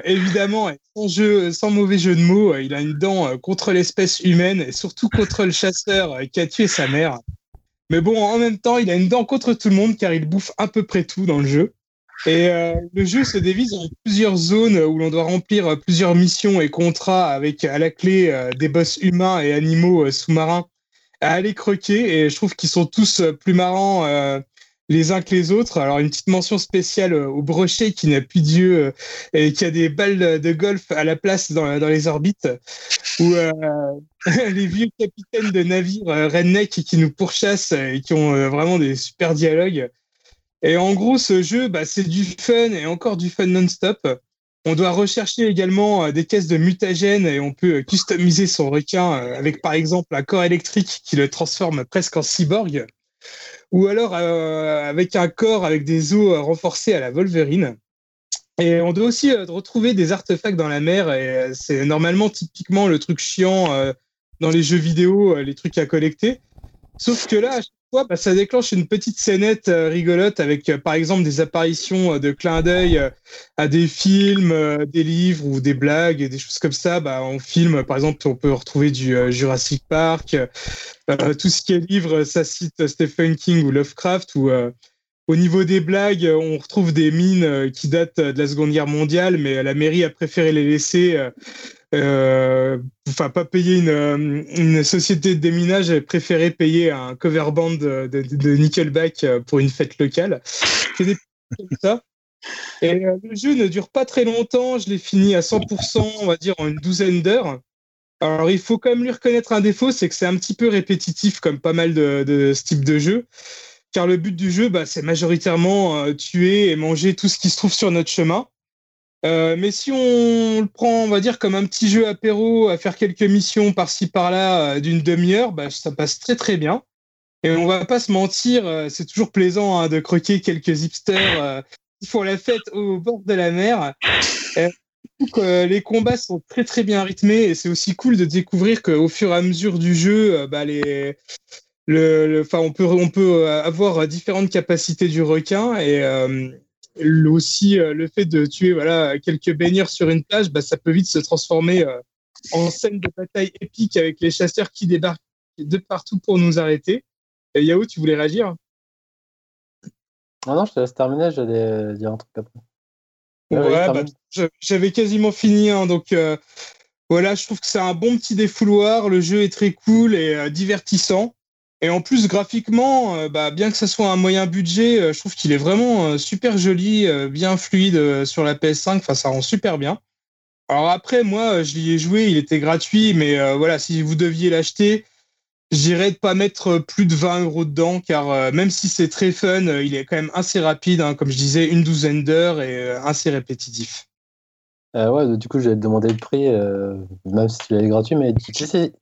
évidemment, sans, jeu, sans mauvais jeu de mots, il a une dent contre l'espèce humaine et surtout contre le chasseur qui a tué sa mère. Mais bon, en même temps, il a une dent contre tout le monde car il bouffe à peu près tout dans le jeu. Et euh, le jeu se divise en plusieurs zones où l'on doit remplir plusieurs missions et contrats avec à la clé euh, des boss humains et animaux euh, sous-marins à aller croquer. Et je trouve qu'ils sont tous plus marrants les uns que les autres. Alors une petite mention spéciale au brochet qui n'a plus d'yeux et qui a des balles de golf à la place dans, dans les orbites. Ou les vieux capitaines de navires redneck qui nous pourchassent et qui ont vraiment des super dialogues. Et en gros, ce jeu, bah, c'est du fun et encore du fun non-stop. On doit rechercher également euh, des caisses de mutagènes et on peut customiser son requin euh, avec par exemple un corps électrique qui le transforme presque en cyborg. Ou alors euh, avec un corps avec des os renforcés à la Wolverine. Et on doit aussi retrouver des artefacts dans la mer. Et c'est normalement typiquement le truc chiant dans les jeux vidéo, les trucs à collecter. Sauf que là, bah, ça déclenche une petite scénette euh, rigolote avec, euh, par exemple, des apparitions euh, de clins d'œil à des films, des livres ou des blagues, et des choses comme ça. Bah, en film, par exemple, on peut retrouver du Jurassic Park. tout ce qui est livre, ça cite Stephen King ou Lovecraft. Ou au niveau des blagues, on retrouve des mines qui datent de la Seconde Guerre mondiale, mais la mairie a préféré les laisser enfin pas payer une, euh, une, société de déminage, j'ai préféré payer un cover band de, Nickelback euh, pour une fête locale. C'est comme ça. Et le jeu ne dure pas très longtemps, je l'ai fini à 100%, on va dire en une douzaine d'heures. Alors il faut quand même lui reconnaître un défaut, c'est que c'est un petit peu répétitif comme pas mal de, de ce type de jeu. Car le but du jeu, bah, c'est majoritairement tuer et manger tout ce qui se trouve sur notre chemin. Euh, mais si on le prend, on va dire, comme un petit jeu apéro, à faire quelques missions par-ci par-là euh, d'une demi-heure, bah, ça passe très très bien. Et on va pas se mentir, euh, c'est toujours plaisant hein, de croquer quelques hipsters qui font la fête au bord de la mer. les combats sont très très bien rythmés et c'est aussi cool de découvrir qu'au fur et à mesure du jeu, bah, les, le, on peut on peut avoir différentes capacités du requin et aussi euh, le fait de tuer voilà quelques baigneurs sur une plage, bah, ça peut vite se transformer euh, en scène de bataille épique avec les chasseurs qui débarquent de partout pour nous arrêter. Et Yao, tu voulais réagir? Non, non, je te laisse terminer, j'allais dire un truc après. Ouais, bah, j'avais quasiment fini, hein, donc euh, voilà, je trouve que c'est un bon petit défouloir. Le jeu est très cool et divertissant. Et en plus, graphiquement, euh, bah, bien que ce soit un moyen budget, euh, je trouve qu'il est vraiment euh, super joli, bien fluide sur la PS5. Enfin, ça rend super bien. Alors après, moi, je l'y ai joué, il était gratuit, mais voilà, si vous deviez l'acheter, j'irais de pas mettre plus de 20 euros dedans, car même si c'est très fun, il est quand même assez rapide, hein, comme je disais, une douzaine d'heures et assez répétitif. ouais, du coup, j'allais te demander le prix, même si tu l'avais gratuit, mais tu sais,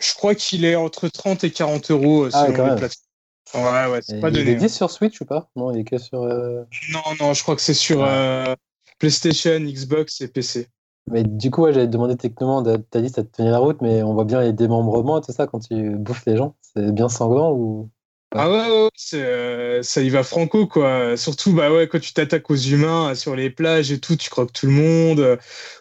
je crois qu'il est entre 30 et 40 euros euh, ah, sur les plateformes. Ouais, ouais, c'est pas donné. Il est hein. sur Switch ou pas? Non, il est que sur. Euh, non, non, je crois que c'est sur euh, PlayStation, Xbox et PC. Mais du coup, j'allais te demander techniquement, t'as dit ça te tenait la route, mais on voit bien les démembrements et tout ça quand tu bouffes les gens. C'est bien sanglant ou ah ouais, euh, ça y va franco, quoi. Surtout, bah ouais, quand tu t'attaques aux humains euh, sur les plages et tout, tu croques tout le monde. Euh,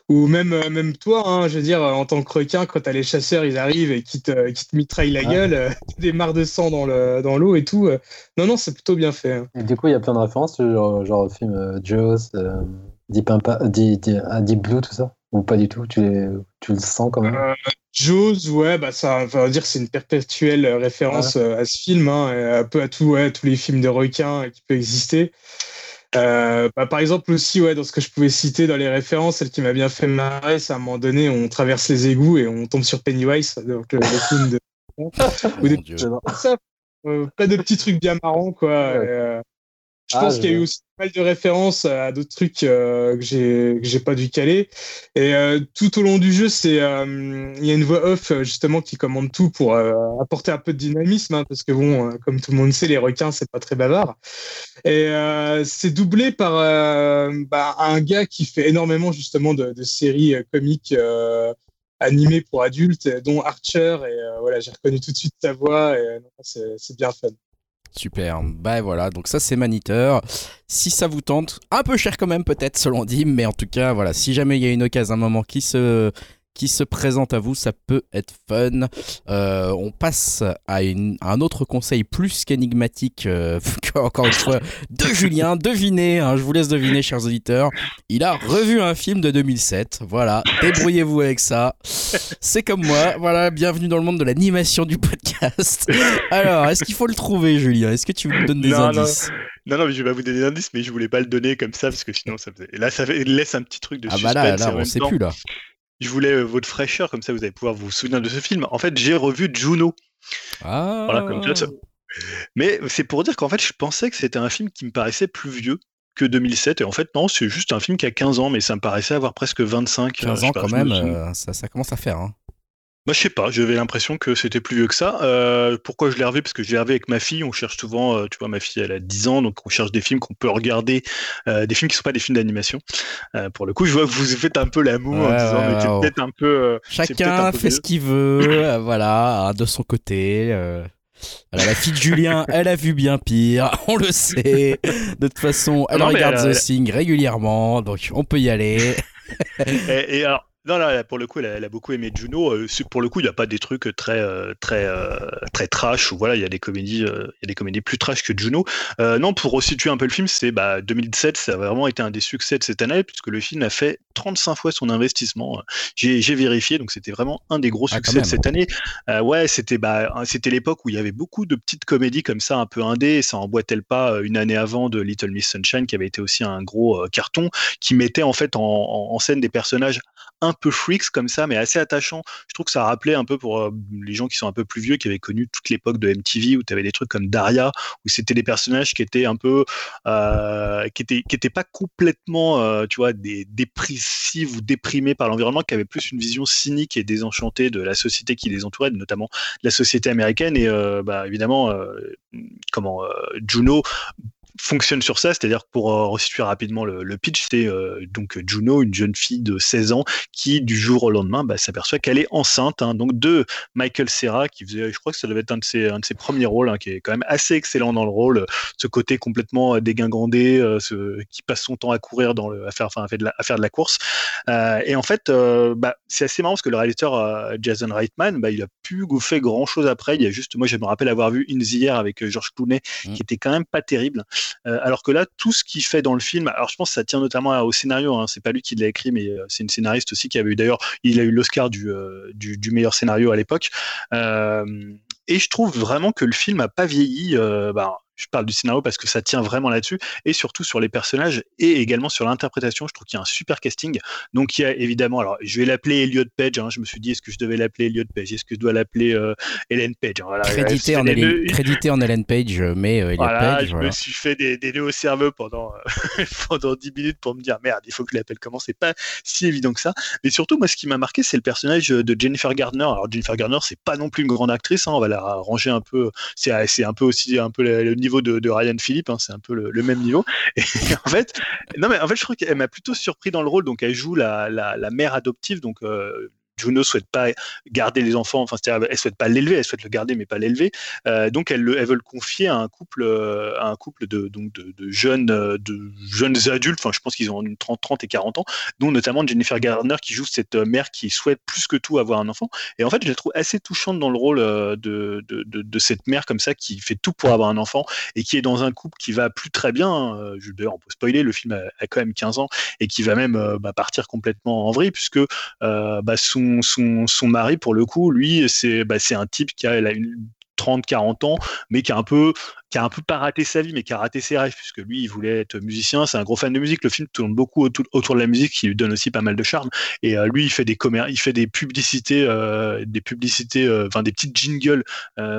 ou même, même toi, hein, je veux dire, en tant que requin, quand t'as les chasseurs, ils arrivent et qui te, qui te mitraillent la gueule, des mares de sang dans l'eau dans et tout. Non, non, c'est plutôt bien fait. Hein. Et du coup, il y a plein de références, genre, genre film Jaws, Deep, Deep, Blue, tout ça? Ou pas du tout? Tu, tu le sens quand même? Jaws, ouais, bah ça, va dire c'est une perpétuelle référence euh, à ce film, hein, un peu à tout, ouais, tous les films de requins qui peuvent exister. Euh, bah, par exemple aussi, ouais, dans ce que je pouvais citer dans les références, celle qui m'a bien fait marrer, c'est à un moment donné, on traverse les égouts et on tombe sur Pennywise, donc le, film de... Ou des... ça, euh, pas de petits trucs bien marrants, quoi. Je pense ah, qu'il y a eu aussi pas mal de références à d'autres trucs euh, que j'ai que j'ai pas dû caler. Et euh, tout au long du jeu, c'est euh, il y a une voix off justement qui commande tout pour apporter un peu de dynamisme, hein, parce que bon, comme tout le monde sait, les requins c'est pas très bavard. Et c'est doublé par bah, un gars qui fait énormément justement de, de séries comiques animées pour adultes, dont Archer. Et voilà, j'ai reconnu tout de suite sa voix et c'est bien fun. Super. Bah voilà, donc ça c'est Maniteur. Si ça vous tente, un peu cher quand même peut-être selon Dim, mais en tout cas voilà, si jamais il y a une occasion, un moment qui se qui se présente à vous, ça peut être fun. Euh, on passe à, un autre conseil plus qu'énigmatique, euh, encore une fois, de Julien. Devinez, hein, je vous laisse deviner, chers auditeurs. Il a revu un film de 2007. Voilà, débrouillez-vous avec ça. C'est comme moi. Voilà, bienvenue dans le monde de l'animation du podcast. Alors, est-ce qu'il faut le trouver, Julien? Est-ce que tu me donnes des indices? Non. Non, mais je vais pas vous donner des indices, mais je voulais pas le donner comme ça parce que sinon ça faisait. Et là, ça laisse un petit truc de suspense. Ah bah là, là, on sait plus là je voulais euh, votre fraîcheur, comme ça vous allez pouvoir vous souvenir de ce film. En fait, j'ai revu Juno. Ah. Voilà, comme ça. Mais c'est pour dire qu'en fait, je pensais que c'était un film qui me paraissait plus vieux que 2007. Et en fait, non, c'est juste un film qui a 15 ans, mais ça me paraissait avoir presque 25. 15 ans quand même, euh, ça, commence à faire. Hein. Bah, je sais pas, j'avais l'impression que c'était plus vieux que ça. Euh, pourquoi je l'ai revu? Parce que je l'ai revu avec ma fille. On cherche souvent, euh, tu vois, ma fille, elle a 10 ans, donc on cherche des films qu'on peut regarder, euh, des films qui sont pas des films d'animation. pour le coup, je vois que vous faites un peu l'amour en disant, mais peut-être un peu. Chacun fait ce qu'il veut, voilà, de son côté. la fille de Julien, elle a vu bien pire, on le sait. De toute façon, elle regarde The Thing régulièrement, donc on peut y aller. et, et alors, non, là, pour le coup, elle a, beaucoup aimé Juno. Euh, pour le coup, il n'y a pas des trucs très, euh, très, euh, très trash. Ou voilà, il y a des comédies, il y a des comédies plus trash que Juno. non, pour resituer un peu le film, c'est bah, 2017, ça a vraiment été un des succès de cette année puisque le film a fait 35 fois son investissement. J'ai vérifié, donc c'était vraiment un des gros ah, succès de cette année. ouais, c'était bah, c'était l'époque où il y avait beaucoup de petites comédies comme ça, un peu indé. Ça emboîtait le pas une année avant de Little Miss Sunshine, qui avait été aussi un gros carton, qui mettait en fait en, en scène des personnages un peu freaks comme ça, mais assez attachant. Je trouve que ça rappelait un peu pour euh, les gens qui sont un peu plus vieux, qui avaient connu toute l'époque de MTV, où tu avais des trucs comme Daria, où c'était des personnages qui étaient un peu, euh, qui étaient, qui pas complètement, euh, tu vois, des dépressifs ou déprimés par l'environnement, qui avaient plus une vision cynique et désenchantée de la société qui les entourait, notamment la société américaine. Et bah, évidemment, comment Juno fonctionne sur ça, c'est-à-dire pour euh, resituer rapidement le, pitch, c'est euh, donc Juno, une jeune fille de 16 ans, qui du jour au lendemain bah, s'aperçoit qu'elle est enceinte, hein, donc de Michael Serra, qui faisait, je crois que ça devait être un de ses, un de ses premiers rôles, hein, qui est quand même assez excellent dans le rôle, ce côté complètement euh, dégingandé, ce, qui passe son temps à courir dans le, à faire, enfin, à faire de la, à faire de la course. et en fait, bah, c'est assez marrant parce que le réalisateur Jason Reitman, bah, il a pu fait grand chose après. Il y a juste, moi, je me rappelle avoir vu In the Air avec George Clooney, mmh. qui était quand même pas terrible. Euh, alors que là, tout ce qu'il fait dans le film, alors je pense que ça tient notamment au scénario. Hein, c'est pas lui qui l'a écrit, mais euh, c'est une scénariste aussi qui avait eu d'ailleurs, il a eu l'Oscar du, euh, du, du, meilleur scénario à l'époque. et je trouve vraiment que le film a pas vieilli. Bah, je parle du scénario parce que ça tient vraiment là-dessus, et surtout sur les personnages et également sur l'interprétation. Je trouve qu'il y a un super casting. Donc il y a évidemment, alors je vais l'appeler Elliot Page. Hein. je me suis dit, est-ce que je devais l'appeler Elliot Page? Est-ce que je dois l'appeler euh, Ellen Page? Voilà, crédité, en Ellen, crédité, en Ellen, Page, mais euh, Elliot voilà, Page. Je me suis fait des, des nœuds au cerveau pendant, euh, pendant 10 minutes pour me dire merde, il faut que je l'appelle comment C'est pas si évident que ça? Mais surtout, moi, ce qui m'a marqué, c'est le personnage de Jennifer Gardner. Alors Jennifer Gardner, c'est pas non plus une grande actrice. Hein. on va la ranger un peu. C'est un peu aussi un peu le, niveau de, Ryan Philippe, hein, c'est un peu le, même niveau. Et en fait, non mais en fait, je crois qu'elle m'a plutôt surpris dans le rôle. Donc, elle joue la, la, mère adoptive, donc euh, Juno souhaite pas garder les enfants, enfin, c'est-à-dire, elle souhaite pas l'élever, elle souhaite le garder, mais pas l'élever. Euh, donc, elle, elle veut le confier à un couple, euh, un couple de, jeunes, euh, de jeunes adultes. Enfin, je pense qu'ils ont une 30, 30 et 40 ans, dont notamment Jennifer Garner qui joue cette mère qui souhaite plus que tout avoir un enfant. Et en fait, je la trouve assez touchante dans le rôle de, cette mère comme ça qui fait tout pour avoir un enfant et qui est dans un couple qui va plus très bien. Hein. D'ailleurs, on peut spoiler, le film a, quand même 15 ans et qui va même bah, partir complètement en vrille puisque bah, son son, mari, pour le coup, lui, c'est bah, un type qui a, une 30-40 ans, mais qui a un peu qui a un peu pas raté sa vie, mais qui a raté ses rêves, puisque lui, il voulait être musicien, c'est un gros fan de musique. Le film tourne beaucoup autour, de la musique, qui lui donne aussi pas mal de charme. Et euh, lui, il fait des il fait des publicités, euh, des publicités, euh, enfin des petites jingles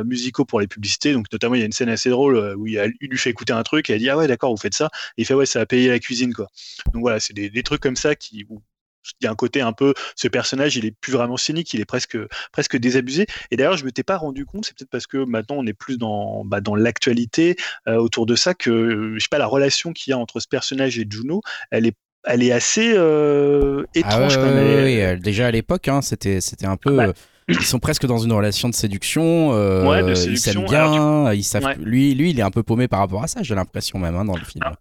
musicaux pour les publicités. Donc notamment, il y a une scène assez drôle où il, lui fait écouter un truc et elle dit ah ouais d'accord, vous faites ça. Et il fait ouais, ça a payé la cuisine quoi. Donc voilà, c'est des, trucs comme ça qui il y a un côté un peu, ce personnage, il est plus vraiment cynique, il est presque, presque désabusé. Et d'ailleurs, je m'étais pas rendu compte, c'est peut-être parce que maintenant on est plus dans, bah, dans l'actualité euh, autour de ça que, je sais pas, la relation qu'il y a entre ce personnage et Juno, elle est elle est assez euh, ah étrange. quand même. Oui, euh, déjà à l'époque, hein, c'était c'était un peu. Ah bah. ils sont presque dans une relation de séduction. ouais, de séduction. Ils s'aiment bien. Ils savent, lui, lui, il est un peu paumé par rapport à ça. J'ai l'impression même hein, dans le film. Ah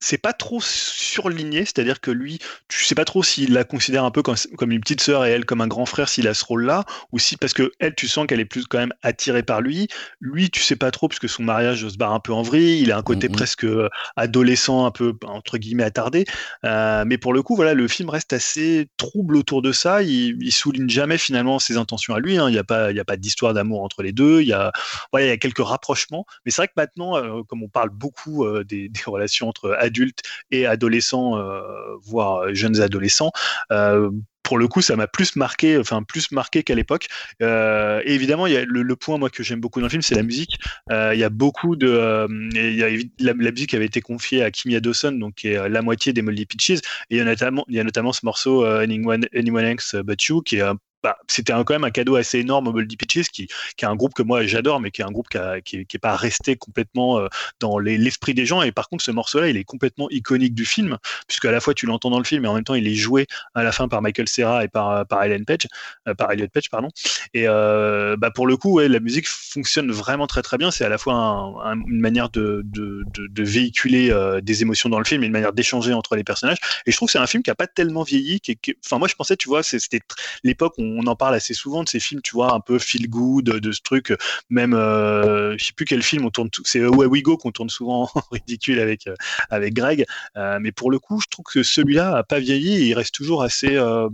c'est pas trop surligné, c'est-à-dire que lui, tu sais pas trop s'il la considère un peu comme, comme une petite sœur et elle comme un grand frère s'il a ce rôle-là, ou si parce que elle, tu sens qu'elle est plus quand même attirée par lui. Lui, tu sais pas trop puisque son mariage se barre un peu en vrille, il a un côté mmh presque euh, adolescent, un peu entre guillemets attardé. Euh, mais pour le coup, voilà, le film reste assez trouble autour de ça. Il, il souligne jamais finalement ses intentions à lui. Hein. Il n'y a pas, il y a pas d'histoire d'amour entre les deux. Il y a, voilà, il y a quelques rapprochements. Mais c'est vrai que maintenant, euh, comme on parle beaucoup des, des, relations entre adultes et adolescents, euh, voire jeunes adolescents euh, pour le coup, ça m'a plus marqué, enfin plus marqué qu'à l'époque. Euh, et évidemment, il y a le, point moi que j'aime beaucoup dans le film, c'est la musique. il y a beaucoup de, il y a, la, musique avait été confiée à Kimia Dawson, donc qui est la moitié des Molly Peaches. Et il y a notamment, il y a notamment ce morceau Anyone, Anyone Else But You, qui est bah, c'était quand même un cadeau assez énorme au Muldy Pitches, qui, qui est un groupe que moi j'adore, mais qui est un groupe qui n'est qui, est pas resté complètement euh, dans l'esprit des gens. Et par contre, ce morceau-là, il est complètement iconique du film, puisque à la fois tu l'entends dans le film, et en même temps, il est joué à la fin par Michael Serra et par, par Ellen Page, euh, par Elliot Page, pardon. Et euh, bah, pour le coup, ouais, la musique fonctionne vraiment très très bien. C'est à la fois une manière de, de, véhiculer des émotions dans le film, et une manière d'échanger entre les personnages. Et je trouve que c'est un film qui a pas tellement vieilli. Enfin, moi, je pensais, tu vois, c'était l'époque où on en parle assez souvent de ces films, tu vois, un peu feel good, de, ce truc. Même, euh, je sais plus quel film on tourne. C'est Where We Go qu'on tourne souvent ridicule avec euh, avec Greg. Euh, mais pour le coup, je trouve que celui-là a pas vieilli. Et il reste toujours assez euh,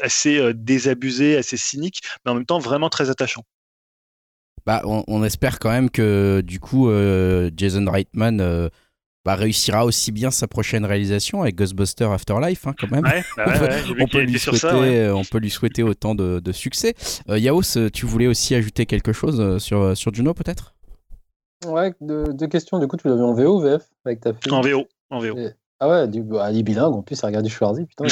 assez désabusé, assez cynique, mais en même temps vraiment très attachant. Bah, on espère quand même que du coup Jason Reitman bah, réussira aussi bien sa prochaine réalisation avec Ghostbuster Afterlife, hein, quand même. on, peut, lui souhaiter, on peut lui souhaiter autant de, de succès. Euh, Yaos, tu voulais aussi ajouter quelque chose euh, sur, sur Juno, peut-être? Ouais, deux, questions. Du coup, tu l'as vu en VO ou VF avec ta fille? En VO. En VO. Ah ouais, du, bah, elle est bilingue en plus, elle regarde du Schwarzy, putain,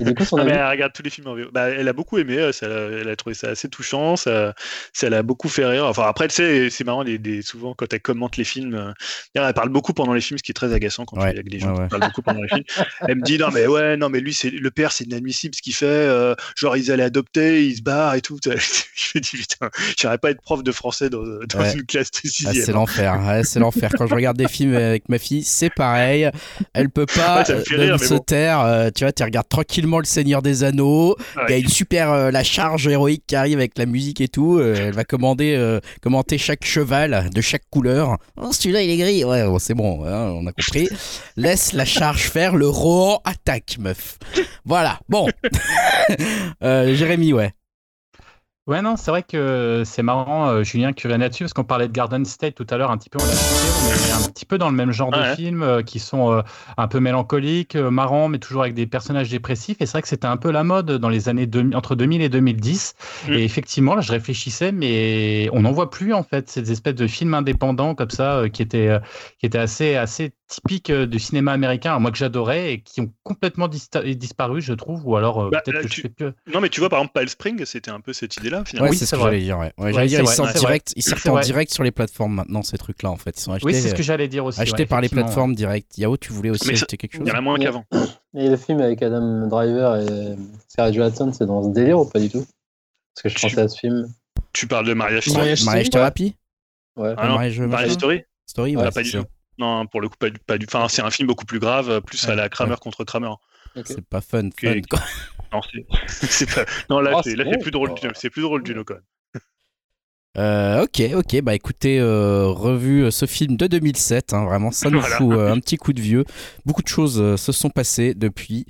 Et du coup, son ah, elle regarde tous les films en VO. Bah, elle a beaucoup aimé, euh, ça, elle a trouvé ça assez touchant, ça, ça l'a beaucoup fait rire. Enfin, après, tu sais, c'est marrant, les, souvent, quand elle commente les films, euh, elle parle beaucoup pendant les films, ce qui est très agaçant quand ouais, tu avec des gens qui parlent beaucoup pendant les films. Elle me dit, non, mais ouais, non, mais lui, c'est le père, c'est inadmissible ce qu'il fait. Euh, genre, ils allaient adopter, ils se barrent et tout. je me dis, putain, j'aimerais pas être prof de français dans, dans une classe de sixième. Ah, c'est l'enfer, c'est l'enfer. Quand je regarde des films avec ma fille, c'est pareil. Elle peut pas se taire. Euh, tu vois, tu regardes tranquillement le Seigneur des Anneaux. Il y a une super euh, la charge héroïque qui arrive avec la musique et tout. Euh, elle va commander commenter chaque cheval de chaque couleur. Oh, celui-là il est gris. Ouais, c'est bon, hein, on a compris. Laisse la charge faire le Rohan attaque, meuf. Voilà. Bon. Jérémy, ouais. Ouais, non, c'est vrai que c'est marrant, euh, Julien, que tu viennes là-dessus, parce qu'on parlait de Garden State tout à l'heure, un petit peu, on l'a on est un petit peu dans le même genre de films euh, qui sont euh, un peu mélancoliques, marrants, mais toujours avec des personnages dépressifs. Et c'est vrai que c'était un peu la mode dans les années entre 2000 et 2010. Mm. Et effectivement, là, je réfléchissais, mais on n'en voit plus, en fait, ces espèces de films indépendants comme ça, qui étaient, qui étaient assez, assez typiques du cinéma américain, moi que j'adorais, et qui ont complètement disparu, je trouve, ou alors bah, peut-être que je fais plus. Non, mais tu vois, par exemple, Pile Spring, c'était un peu cette idée-là oui, c'est ce que j'allais dire. j'allais dire, ils sortent, direct, ils sortent en direct sur les plateformes maintenant, ces trucs-là, en fait. Ils sont achetés, oui, c'est ce que j'allais dire aussi. Achetés par les plateformes direct. Yao, tu voulais aussi acheter quelque chose Il y en a moins qu'avant. Et le film avec Adam Driver et Sarah Johansson, c'est dans ce délire ou pas du tout? Parce que je pensais à ce film. Tu parles de Mariage Story? Mariage Thérapie Ouais. Ah Mariage Story Story, ouais. Pas du tout. Non, pour le coup, pas du, Enfin, c'est un film beaucoup plus grave, plus à la Kramer contre Kramer. C'est pas fun, fun quoi. Non, c'est pas... non là, oh, c'est plus drôle. C'est plus drôle du no euh, ok, ok, bah écoutez, euh, revu euh, ce film de 2007, hein, vraiment ça nous fout un petit coup de vieux. Beaucoup de choses se sont passées depuis.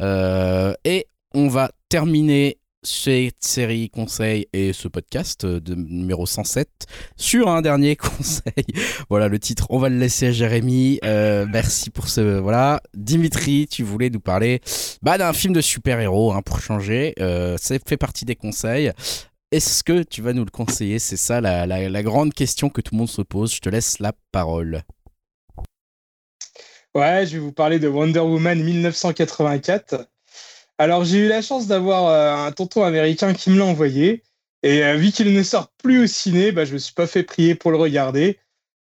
et on va terminer cette série conseil et ce podcast de numéro 107 sur un dernier conseil. voilà le titre, on va le laisser à Jérémy. merci pour ce... Voilà. Dimitri, tu voulais nous parler bah, d'un film de super-héros hein, pour changer. ça fait partie des conseils. Est-ce que tu vas nous le conseiller? C'est ça la, grande question que tout le monde se pose. Je te laisse la parole. Ouais, je vais vous parler de Wonder Woman 1984. Alors, j'ai eu la chance d'avoir euh, un tonton américain qui me l'a envoyé. Et euh, vu qu'il ne sort plus au ciné, bah, je me suis pas fait prier pour le regarder.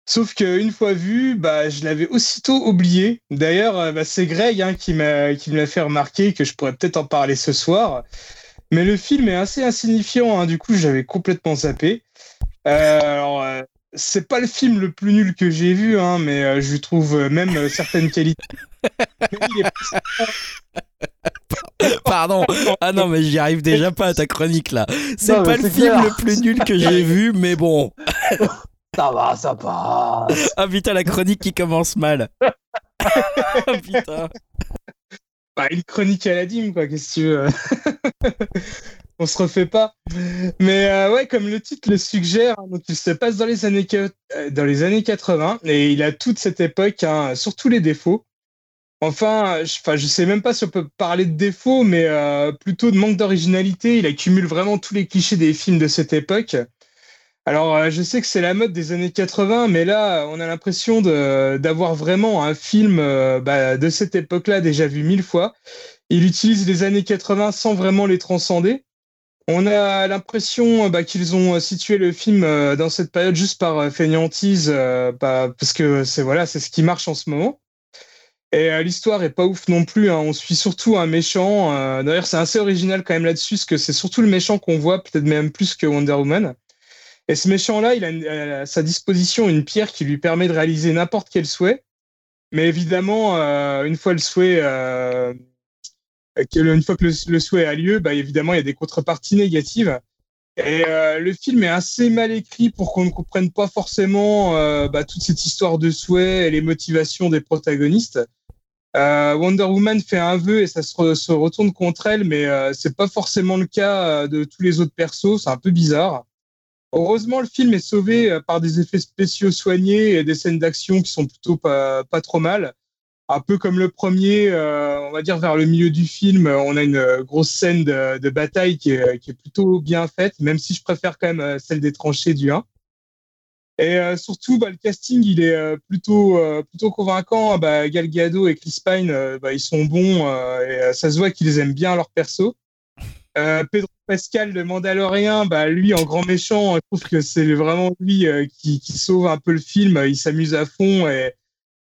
Sauf qu'une fois vu, bah, je l'avais aussitôt oublié. D'ailleurs, euh, bah, c'est Greg hein, qui, qui me l'a fait remarquer que je pourrais peut-être en parler ce soir. Mais le film est assez insignifiant, hein, du coup, j'avais complètement zappé. Euh, alors, euh, c'est pas le film le plus nul que j'ai vu, hein, mais euh, je trouve même certaines qualités. Pardon. Ah non, mais j'y arrive déjà pas à ta chronique là. C'est pas le film le plus nul que j'ai vu, mais bon. Ça va, ça passe. Ah putain, la chronique qui commence mal. Ah putain. Bah, une chronique à la dîme, quoi, qu'est-ce que tu veux? On se refait pas. Mais euh, ouais, comme le titre le suggère, hein, donc il se passe dans les années, euh, dans les années 80 et il a toute cette époque, hein, surtout les défauts. Enfin, je, enfin, je sais même pas si on peut parler de défauts, mais euh, plutôt de manque d'originalité. Il accumule vraiment tous les clichés des films de cette époque. Alors, euh, je sais que c'est la mode des années 80, mais là, on a l'impression d'avoir vraiment un film euh, bah, de cette époque-là déjà vu mille fois. Il utilise les années 80 sans vraiment les transcender. On a l'impression bah, qu'ils ont situé le film dans cette période juste par fainéantise, bah, parce que c'est voilà, c'est ce qui marche en ce moment. Et l'histoire est pas ouf non plus. Hein. On suit surtout un méchant. D'ailleurs, c'est assez original quand même là-dessus, parce que c'est surtout le méchant qu'on voit, peut-être même plus que Wonder Woman. Et ce méchant-là, il a à sa disposition une pierre qui lui permet de réaliser n'importe quel souhait. Mais évidemment, une fois le souhait une fois que le, souhait a lieu, bah, évidemment, il y a des contreparties négatives. Et euh, le film est assez mal écrit pour qu'on ne comprenne pas forcément euh, bah, toute cette histoire de souhait et les motivations des protagonistes. Euh, Wonder Woman fait un vœu et ça se, retourne contre elle, mais euh, c'est pas forcément le cas euh, de tous les autres persos. C'est un peu bizarre. Heureusement, le film est sauvé par des effets spéciaux soignés et des scènes d'action qui sont plutôt pas, pas trop mal un peu comme le premier, euh, on va dire vers le milieu du film, on a une euh, grosse scène de, bataille qui est, plutôt bien faite, même si je préfère quand même euh, celle des tranchées du 1. Et surtout, bah, le casting, il est plutôt, plutôt convaincant. Bah, Gal Gadot et Chris Pine, bah, ils sont bons et ça se voit qu'ils aiment bien leur perso. Pedro Pascal, le Mandalorien, bah, lui, en grand méchant, je trouve que c'est vraiment lui qui, sauve un peu le film. Il s'amuse à fond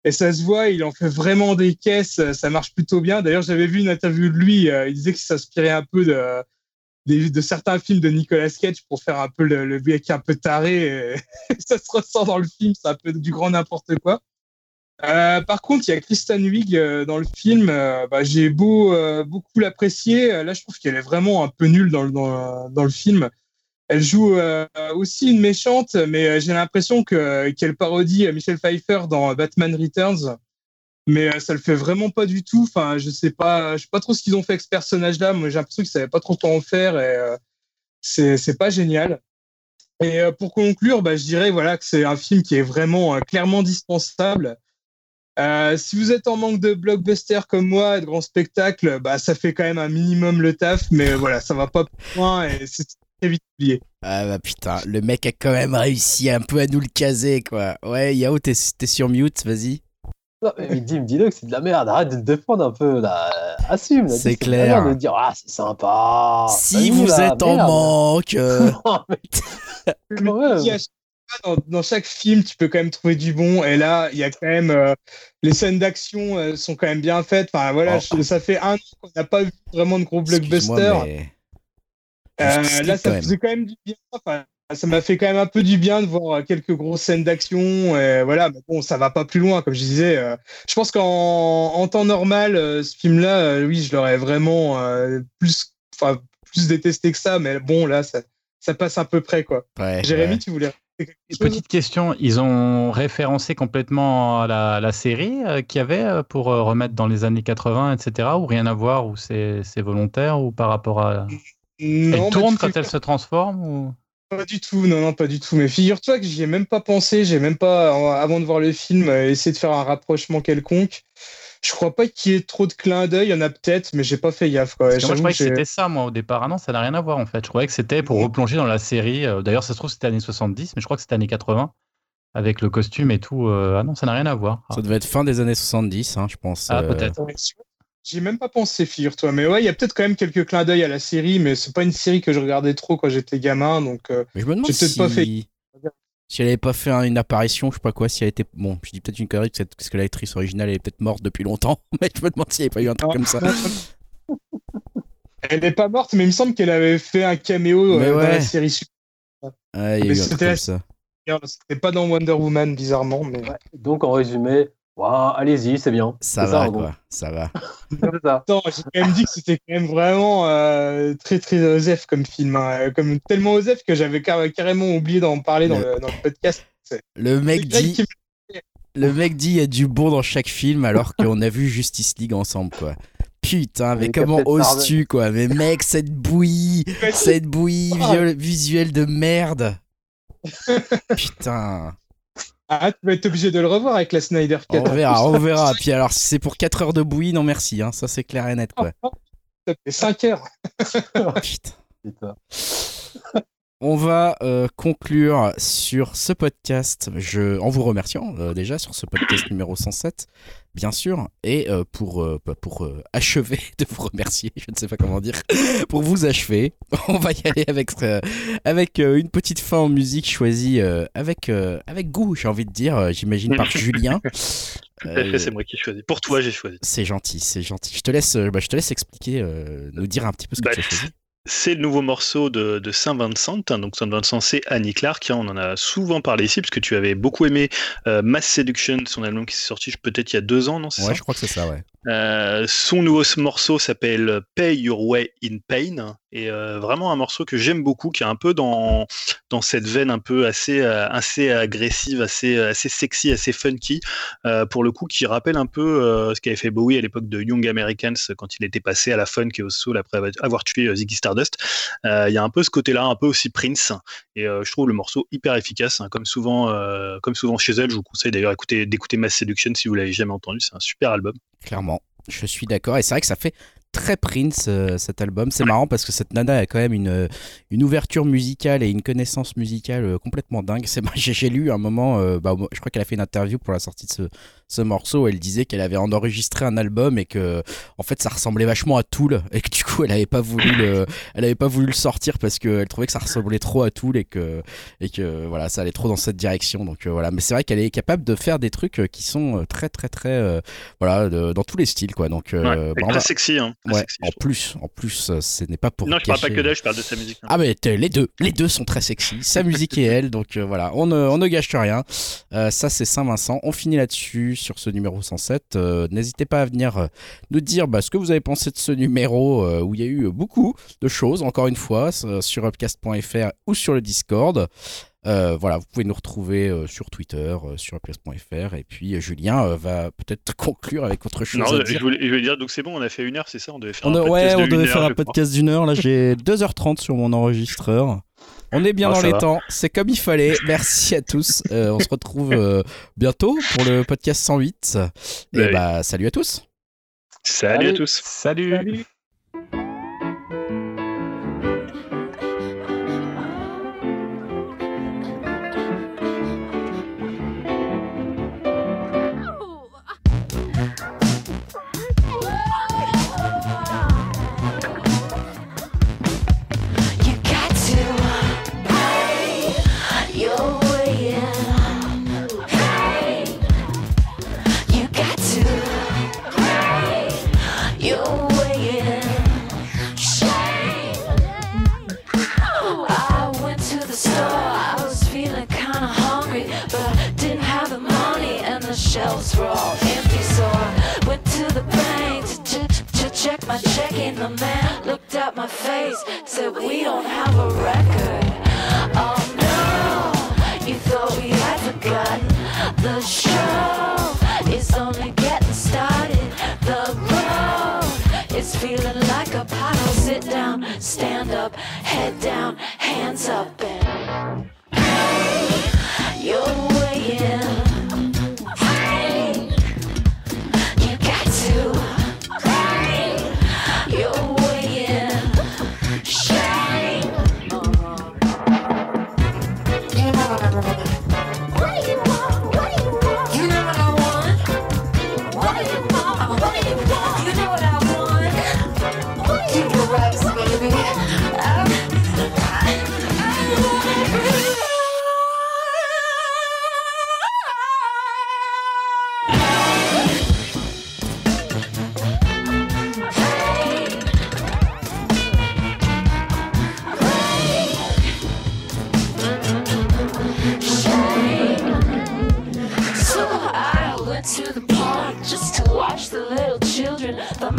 et ça se voit, il en fait vraiment des caisses, ça marche plutôt bien. D'ailleurs, j'avais vu une interview de lui, euh, il disait qu'il s'inspirait un peu de, de, certains films de Nicolas Cage pour faire un peu le, le mec un peu taré. ça se ressent dans le film, c'est un peu du grand n'importe quoi. Euh, par contre, il y a Kristen Wiig euh, dans le film. Bah, j'ai beau beaucoup l'apprécier, là je trouve qu'elle est vraiment un peu nulle dans, dans, dans le film. Elle joue euh, aussi une méchante, mais euh, j'ai l'impression que qu'elle parodie Michelle Pfeiffer dans Batman Returns. Mais euh, ça le fait vraiment pas du tout. Enfin, je sais pas, je sais pas trop ce qu'ils ont fait avec ce personnage-là. Moi, j'ai l'impression qu'ils savaient pas trop quoi en faire et c'est c'est pas génial. Et pour conclure, bah, je dirais voilà que c'est un film qui est vraiment clairement dispensable. Euh, si vous êtes en manque de blockbuster comme moi de grands spectacles, bah, ça fait quand même un minimum le taf, mais voilà, ça va pas plus loin et c'est vite oublié. Ah bah putain, le mec a quand même réussi un peu à nous le caser quoi. Ouais, Yao, t'es sur mute, vas-y. Non, mais dis, dis-le que c'est de la merde, arrête de te défendre un peu là. Assume, c'est clair. De dire ah c'est sympa. Si vous êtes en manque. Euh. Dans, chaque film, tu peux quand même trouver du bon. Et là, il y a quand même euh, les scènes d'action euh, sont quand même bien faites. Enfin voilà, oh. ça fait un an qu'on n'a pas vu vraiment de gros blockbusters. Mais... Euh, là, ça faisait quand même du bien. Ça m'a fait quand même un peu du bien de voir quelques grosses scènes d'action. voilà, mais bon, ça va pas plus loin, comme je disais. Euh, je pense qu'en temps normal, euh, ce film-là, oui, je l'aurais vraiment plus, plus détesté que ça. Mais bon, là, ça, ça passe à peu près, quoi. Jérémy, tu voulais Petite question, ils ont référencé complètement la, la série qu'il y avait pour remettre dans les années 80, etc. Ou rien à voir, ou c'est volontaire, ou par rapport à... Elle tourne quand elle se transforme ou... Pas du tout, non, non, pas du tout. Mais figure-toi que j'y ai même pas pensé, j'ai même pas, avant de voir le film, euh, essayé de faire un rapprochement quelconque. Je crois pas qu'il y ait trop de clins d'œil, il y en a peut-être, mais j'ai pas fait gaffe. Quoi. je croyais que, c'était ça, moi, au départ. Ah non, ça n'a rien à voir, en fait. Je croyais que c'était pour replonger dans la série. Euh, d'ailleurs, ça se trouve, c'était années 70, mais je crois que c'était années 80, avec le costume et tout. Euh, ah non, ça n'a rien à voir. Ça devait être fin des années 70, hein, je pense. Ah, peut-être. J'ai même pas pensé, figure-toi. Mais ouais, il y a peut-être quand même quelques clins d'œil à la série, mais c'est pas une série que je regardais trop quand j'étais gamin, donc euh, mais je me demande si... pas fait. Si elle avait pas fait une apparition, je sais pas quoi, si elle était. Bon, je dis peut-être une connerie parce que l'actrice originale elle est peut-être morte depuis longtemps, mais je me demande s'il n'y avait pas eu un truc comme ça. elle n'est pas morte, mais il me semble qu'elle avait fait un caméo euh, dans la série. Ouais, il y a eu un truc comme ça. C'était pas dans Wonder Woman, bizarrement. Mais... Donc, en résumé, allez-y, c'est bien. Ça va, quoi. Ça va. Attends, j'ai quand même dit que c'était quand même vraiment euh, très, très osef comme film. Hein. Comme, tellement osef que j'avais carrément oublié d'en parler dans, le, podcast. Le mec dit. Le mec dit il y a du bon dans chaque film alors qu'on a vu Justice League ensemble, quoi. Putain, mais comment oses-tu, quoi? Mais mec, cette bouillie, cette bouillie visuelle de merde. Putain. Ah, tu vas être obligé de le revoir avec la Snyder Cut. On verra, on verra. Puis alors, si c'est pour 4 heures de bouillie, non merci, hein. ça c'est clair et net quoi. Ça fait 5 heures. Putain. On va euh, conclure sur ce podcast je, en vous remerciant euh, déjà sur ce podcast numéro 107, bien sûr, et euh, pour, pour achever de vous remercier, je ne sais pas comment dire, pour vous achever, on va y aller avec, avec une petite fin en musique choisie avec, avec goût, j'ai envie de dire, j'imagine par Julien. c'est moi qui ai choisi. Pour toi, j'ai choisi. C'est gentil, c'est gentil. Je te laisse, bah, je te laisse expliquer, nous dire un petit peu ce que bah, tu as choisi. C'est le nouveau morceau de, Saint-Vincent. Donc Saint-Vincent, c'est Annie Clark. Hein, on en a souvent parlé ici, parce que tu avais beaucoup aimé euh, Mass Seduction, son album qui s'est sorti peut-être il y a deux ans, non Ouais, je crois que c'est ça, ouais. Euh, son nouveau morceau s'appelle Pay Your Way in Pain et euh, vraiment un morceau que j'aime beaucoup, qui est un peu dans, dans cette veine un peu assez, euh, assez agressive, assez, assez sexy, assez funky, pour le coup, qui rappelle un peu ce qu'avait fait Bowie à l'époque de Young Americans quand il était passé à la funk et au soul après avoir tué Ziggy Stardust. Il y a un peu ce côté-là, un peu aussi Prince, et je trouve le morceau hyper efficace, hein, comme, souvent, comme souvent chez elle. Je vous conseille d'ailleurs d'écouter Mass Seduction si vous l'avez jamais entendu, c'est un super album. Clairement. Je suis d'accord. Et c'est vrai que ça fait très Prince euh, cet album. C'est marrant parce que cette nana a quand même une, euh, une ouverture musicale et une connaissance musicale euh, complètement dingue. J'ai lu un moment, bah, je crois qu'elle a fait une interview pour la sortie de ce, ce morceau. Elle disait qu'elle avait enregistré un album et que en fait ça ressemblait vachement à Tool et que du coup elle avait pas voulu le, elle avait pas voulu le sortir parce qu'elle trouvait que ça ressemblait trop à Tool et que et que voilà ça allait trop dans cette direction. Donc voilà, mais c'est vrai qu'elle est capable de faire des trucs qui sont très très très voilà dans tous les styles quoi. Donc ouais, très sexy. Hein ouais, en plus, en plus, euh, ce n'est pas pour. Non, je parle pas que d'elle, je parle de sa musique. Hein. Ah, mais les deux, les deux sont très sexy. Sa musique et elle, donc euh, voilà, on ne, on ne gâche rien. Euh, ça, c'est Saint-Vincent. On finit là-dessus sur ce numéro 107. N'hésitez pas à venir nous dire bah, ce que vous avez pensé de ce numéro où il y a eu beaucoup de choses, encore une fois, sur upcast.fr ou sur le Discord. Euh, voilà, vous pouvez nous retrouver euh, sur Twitter, euh, sur place.fr. Et puis Julien va peut-être conclure avec autre chose. Non, Je, voulais, dire, donc c'est bon, on a fait une heure, c'est ça? On devait faire un podcast Ouais, on devait faire un podcast d'une heure. Là, j'ai 2h30 sur mon enregistreur. On est bien ah, dans les temps, c'est comme il fallait. Merci à tous. on se retrouve bientôt pour le podcast 108. Et bah, salut à tous. Salut, à tous. salut. To check in. The man looked at my face, said, We don't have a record. Oh no, you thought we had forgotten. The show is only getting started. The road is feeling like a puddle. Sit down, stand up, head down, hands up, and hey, you're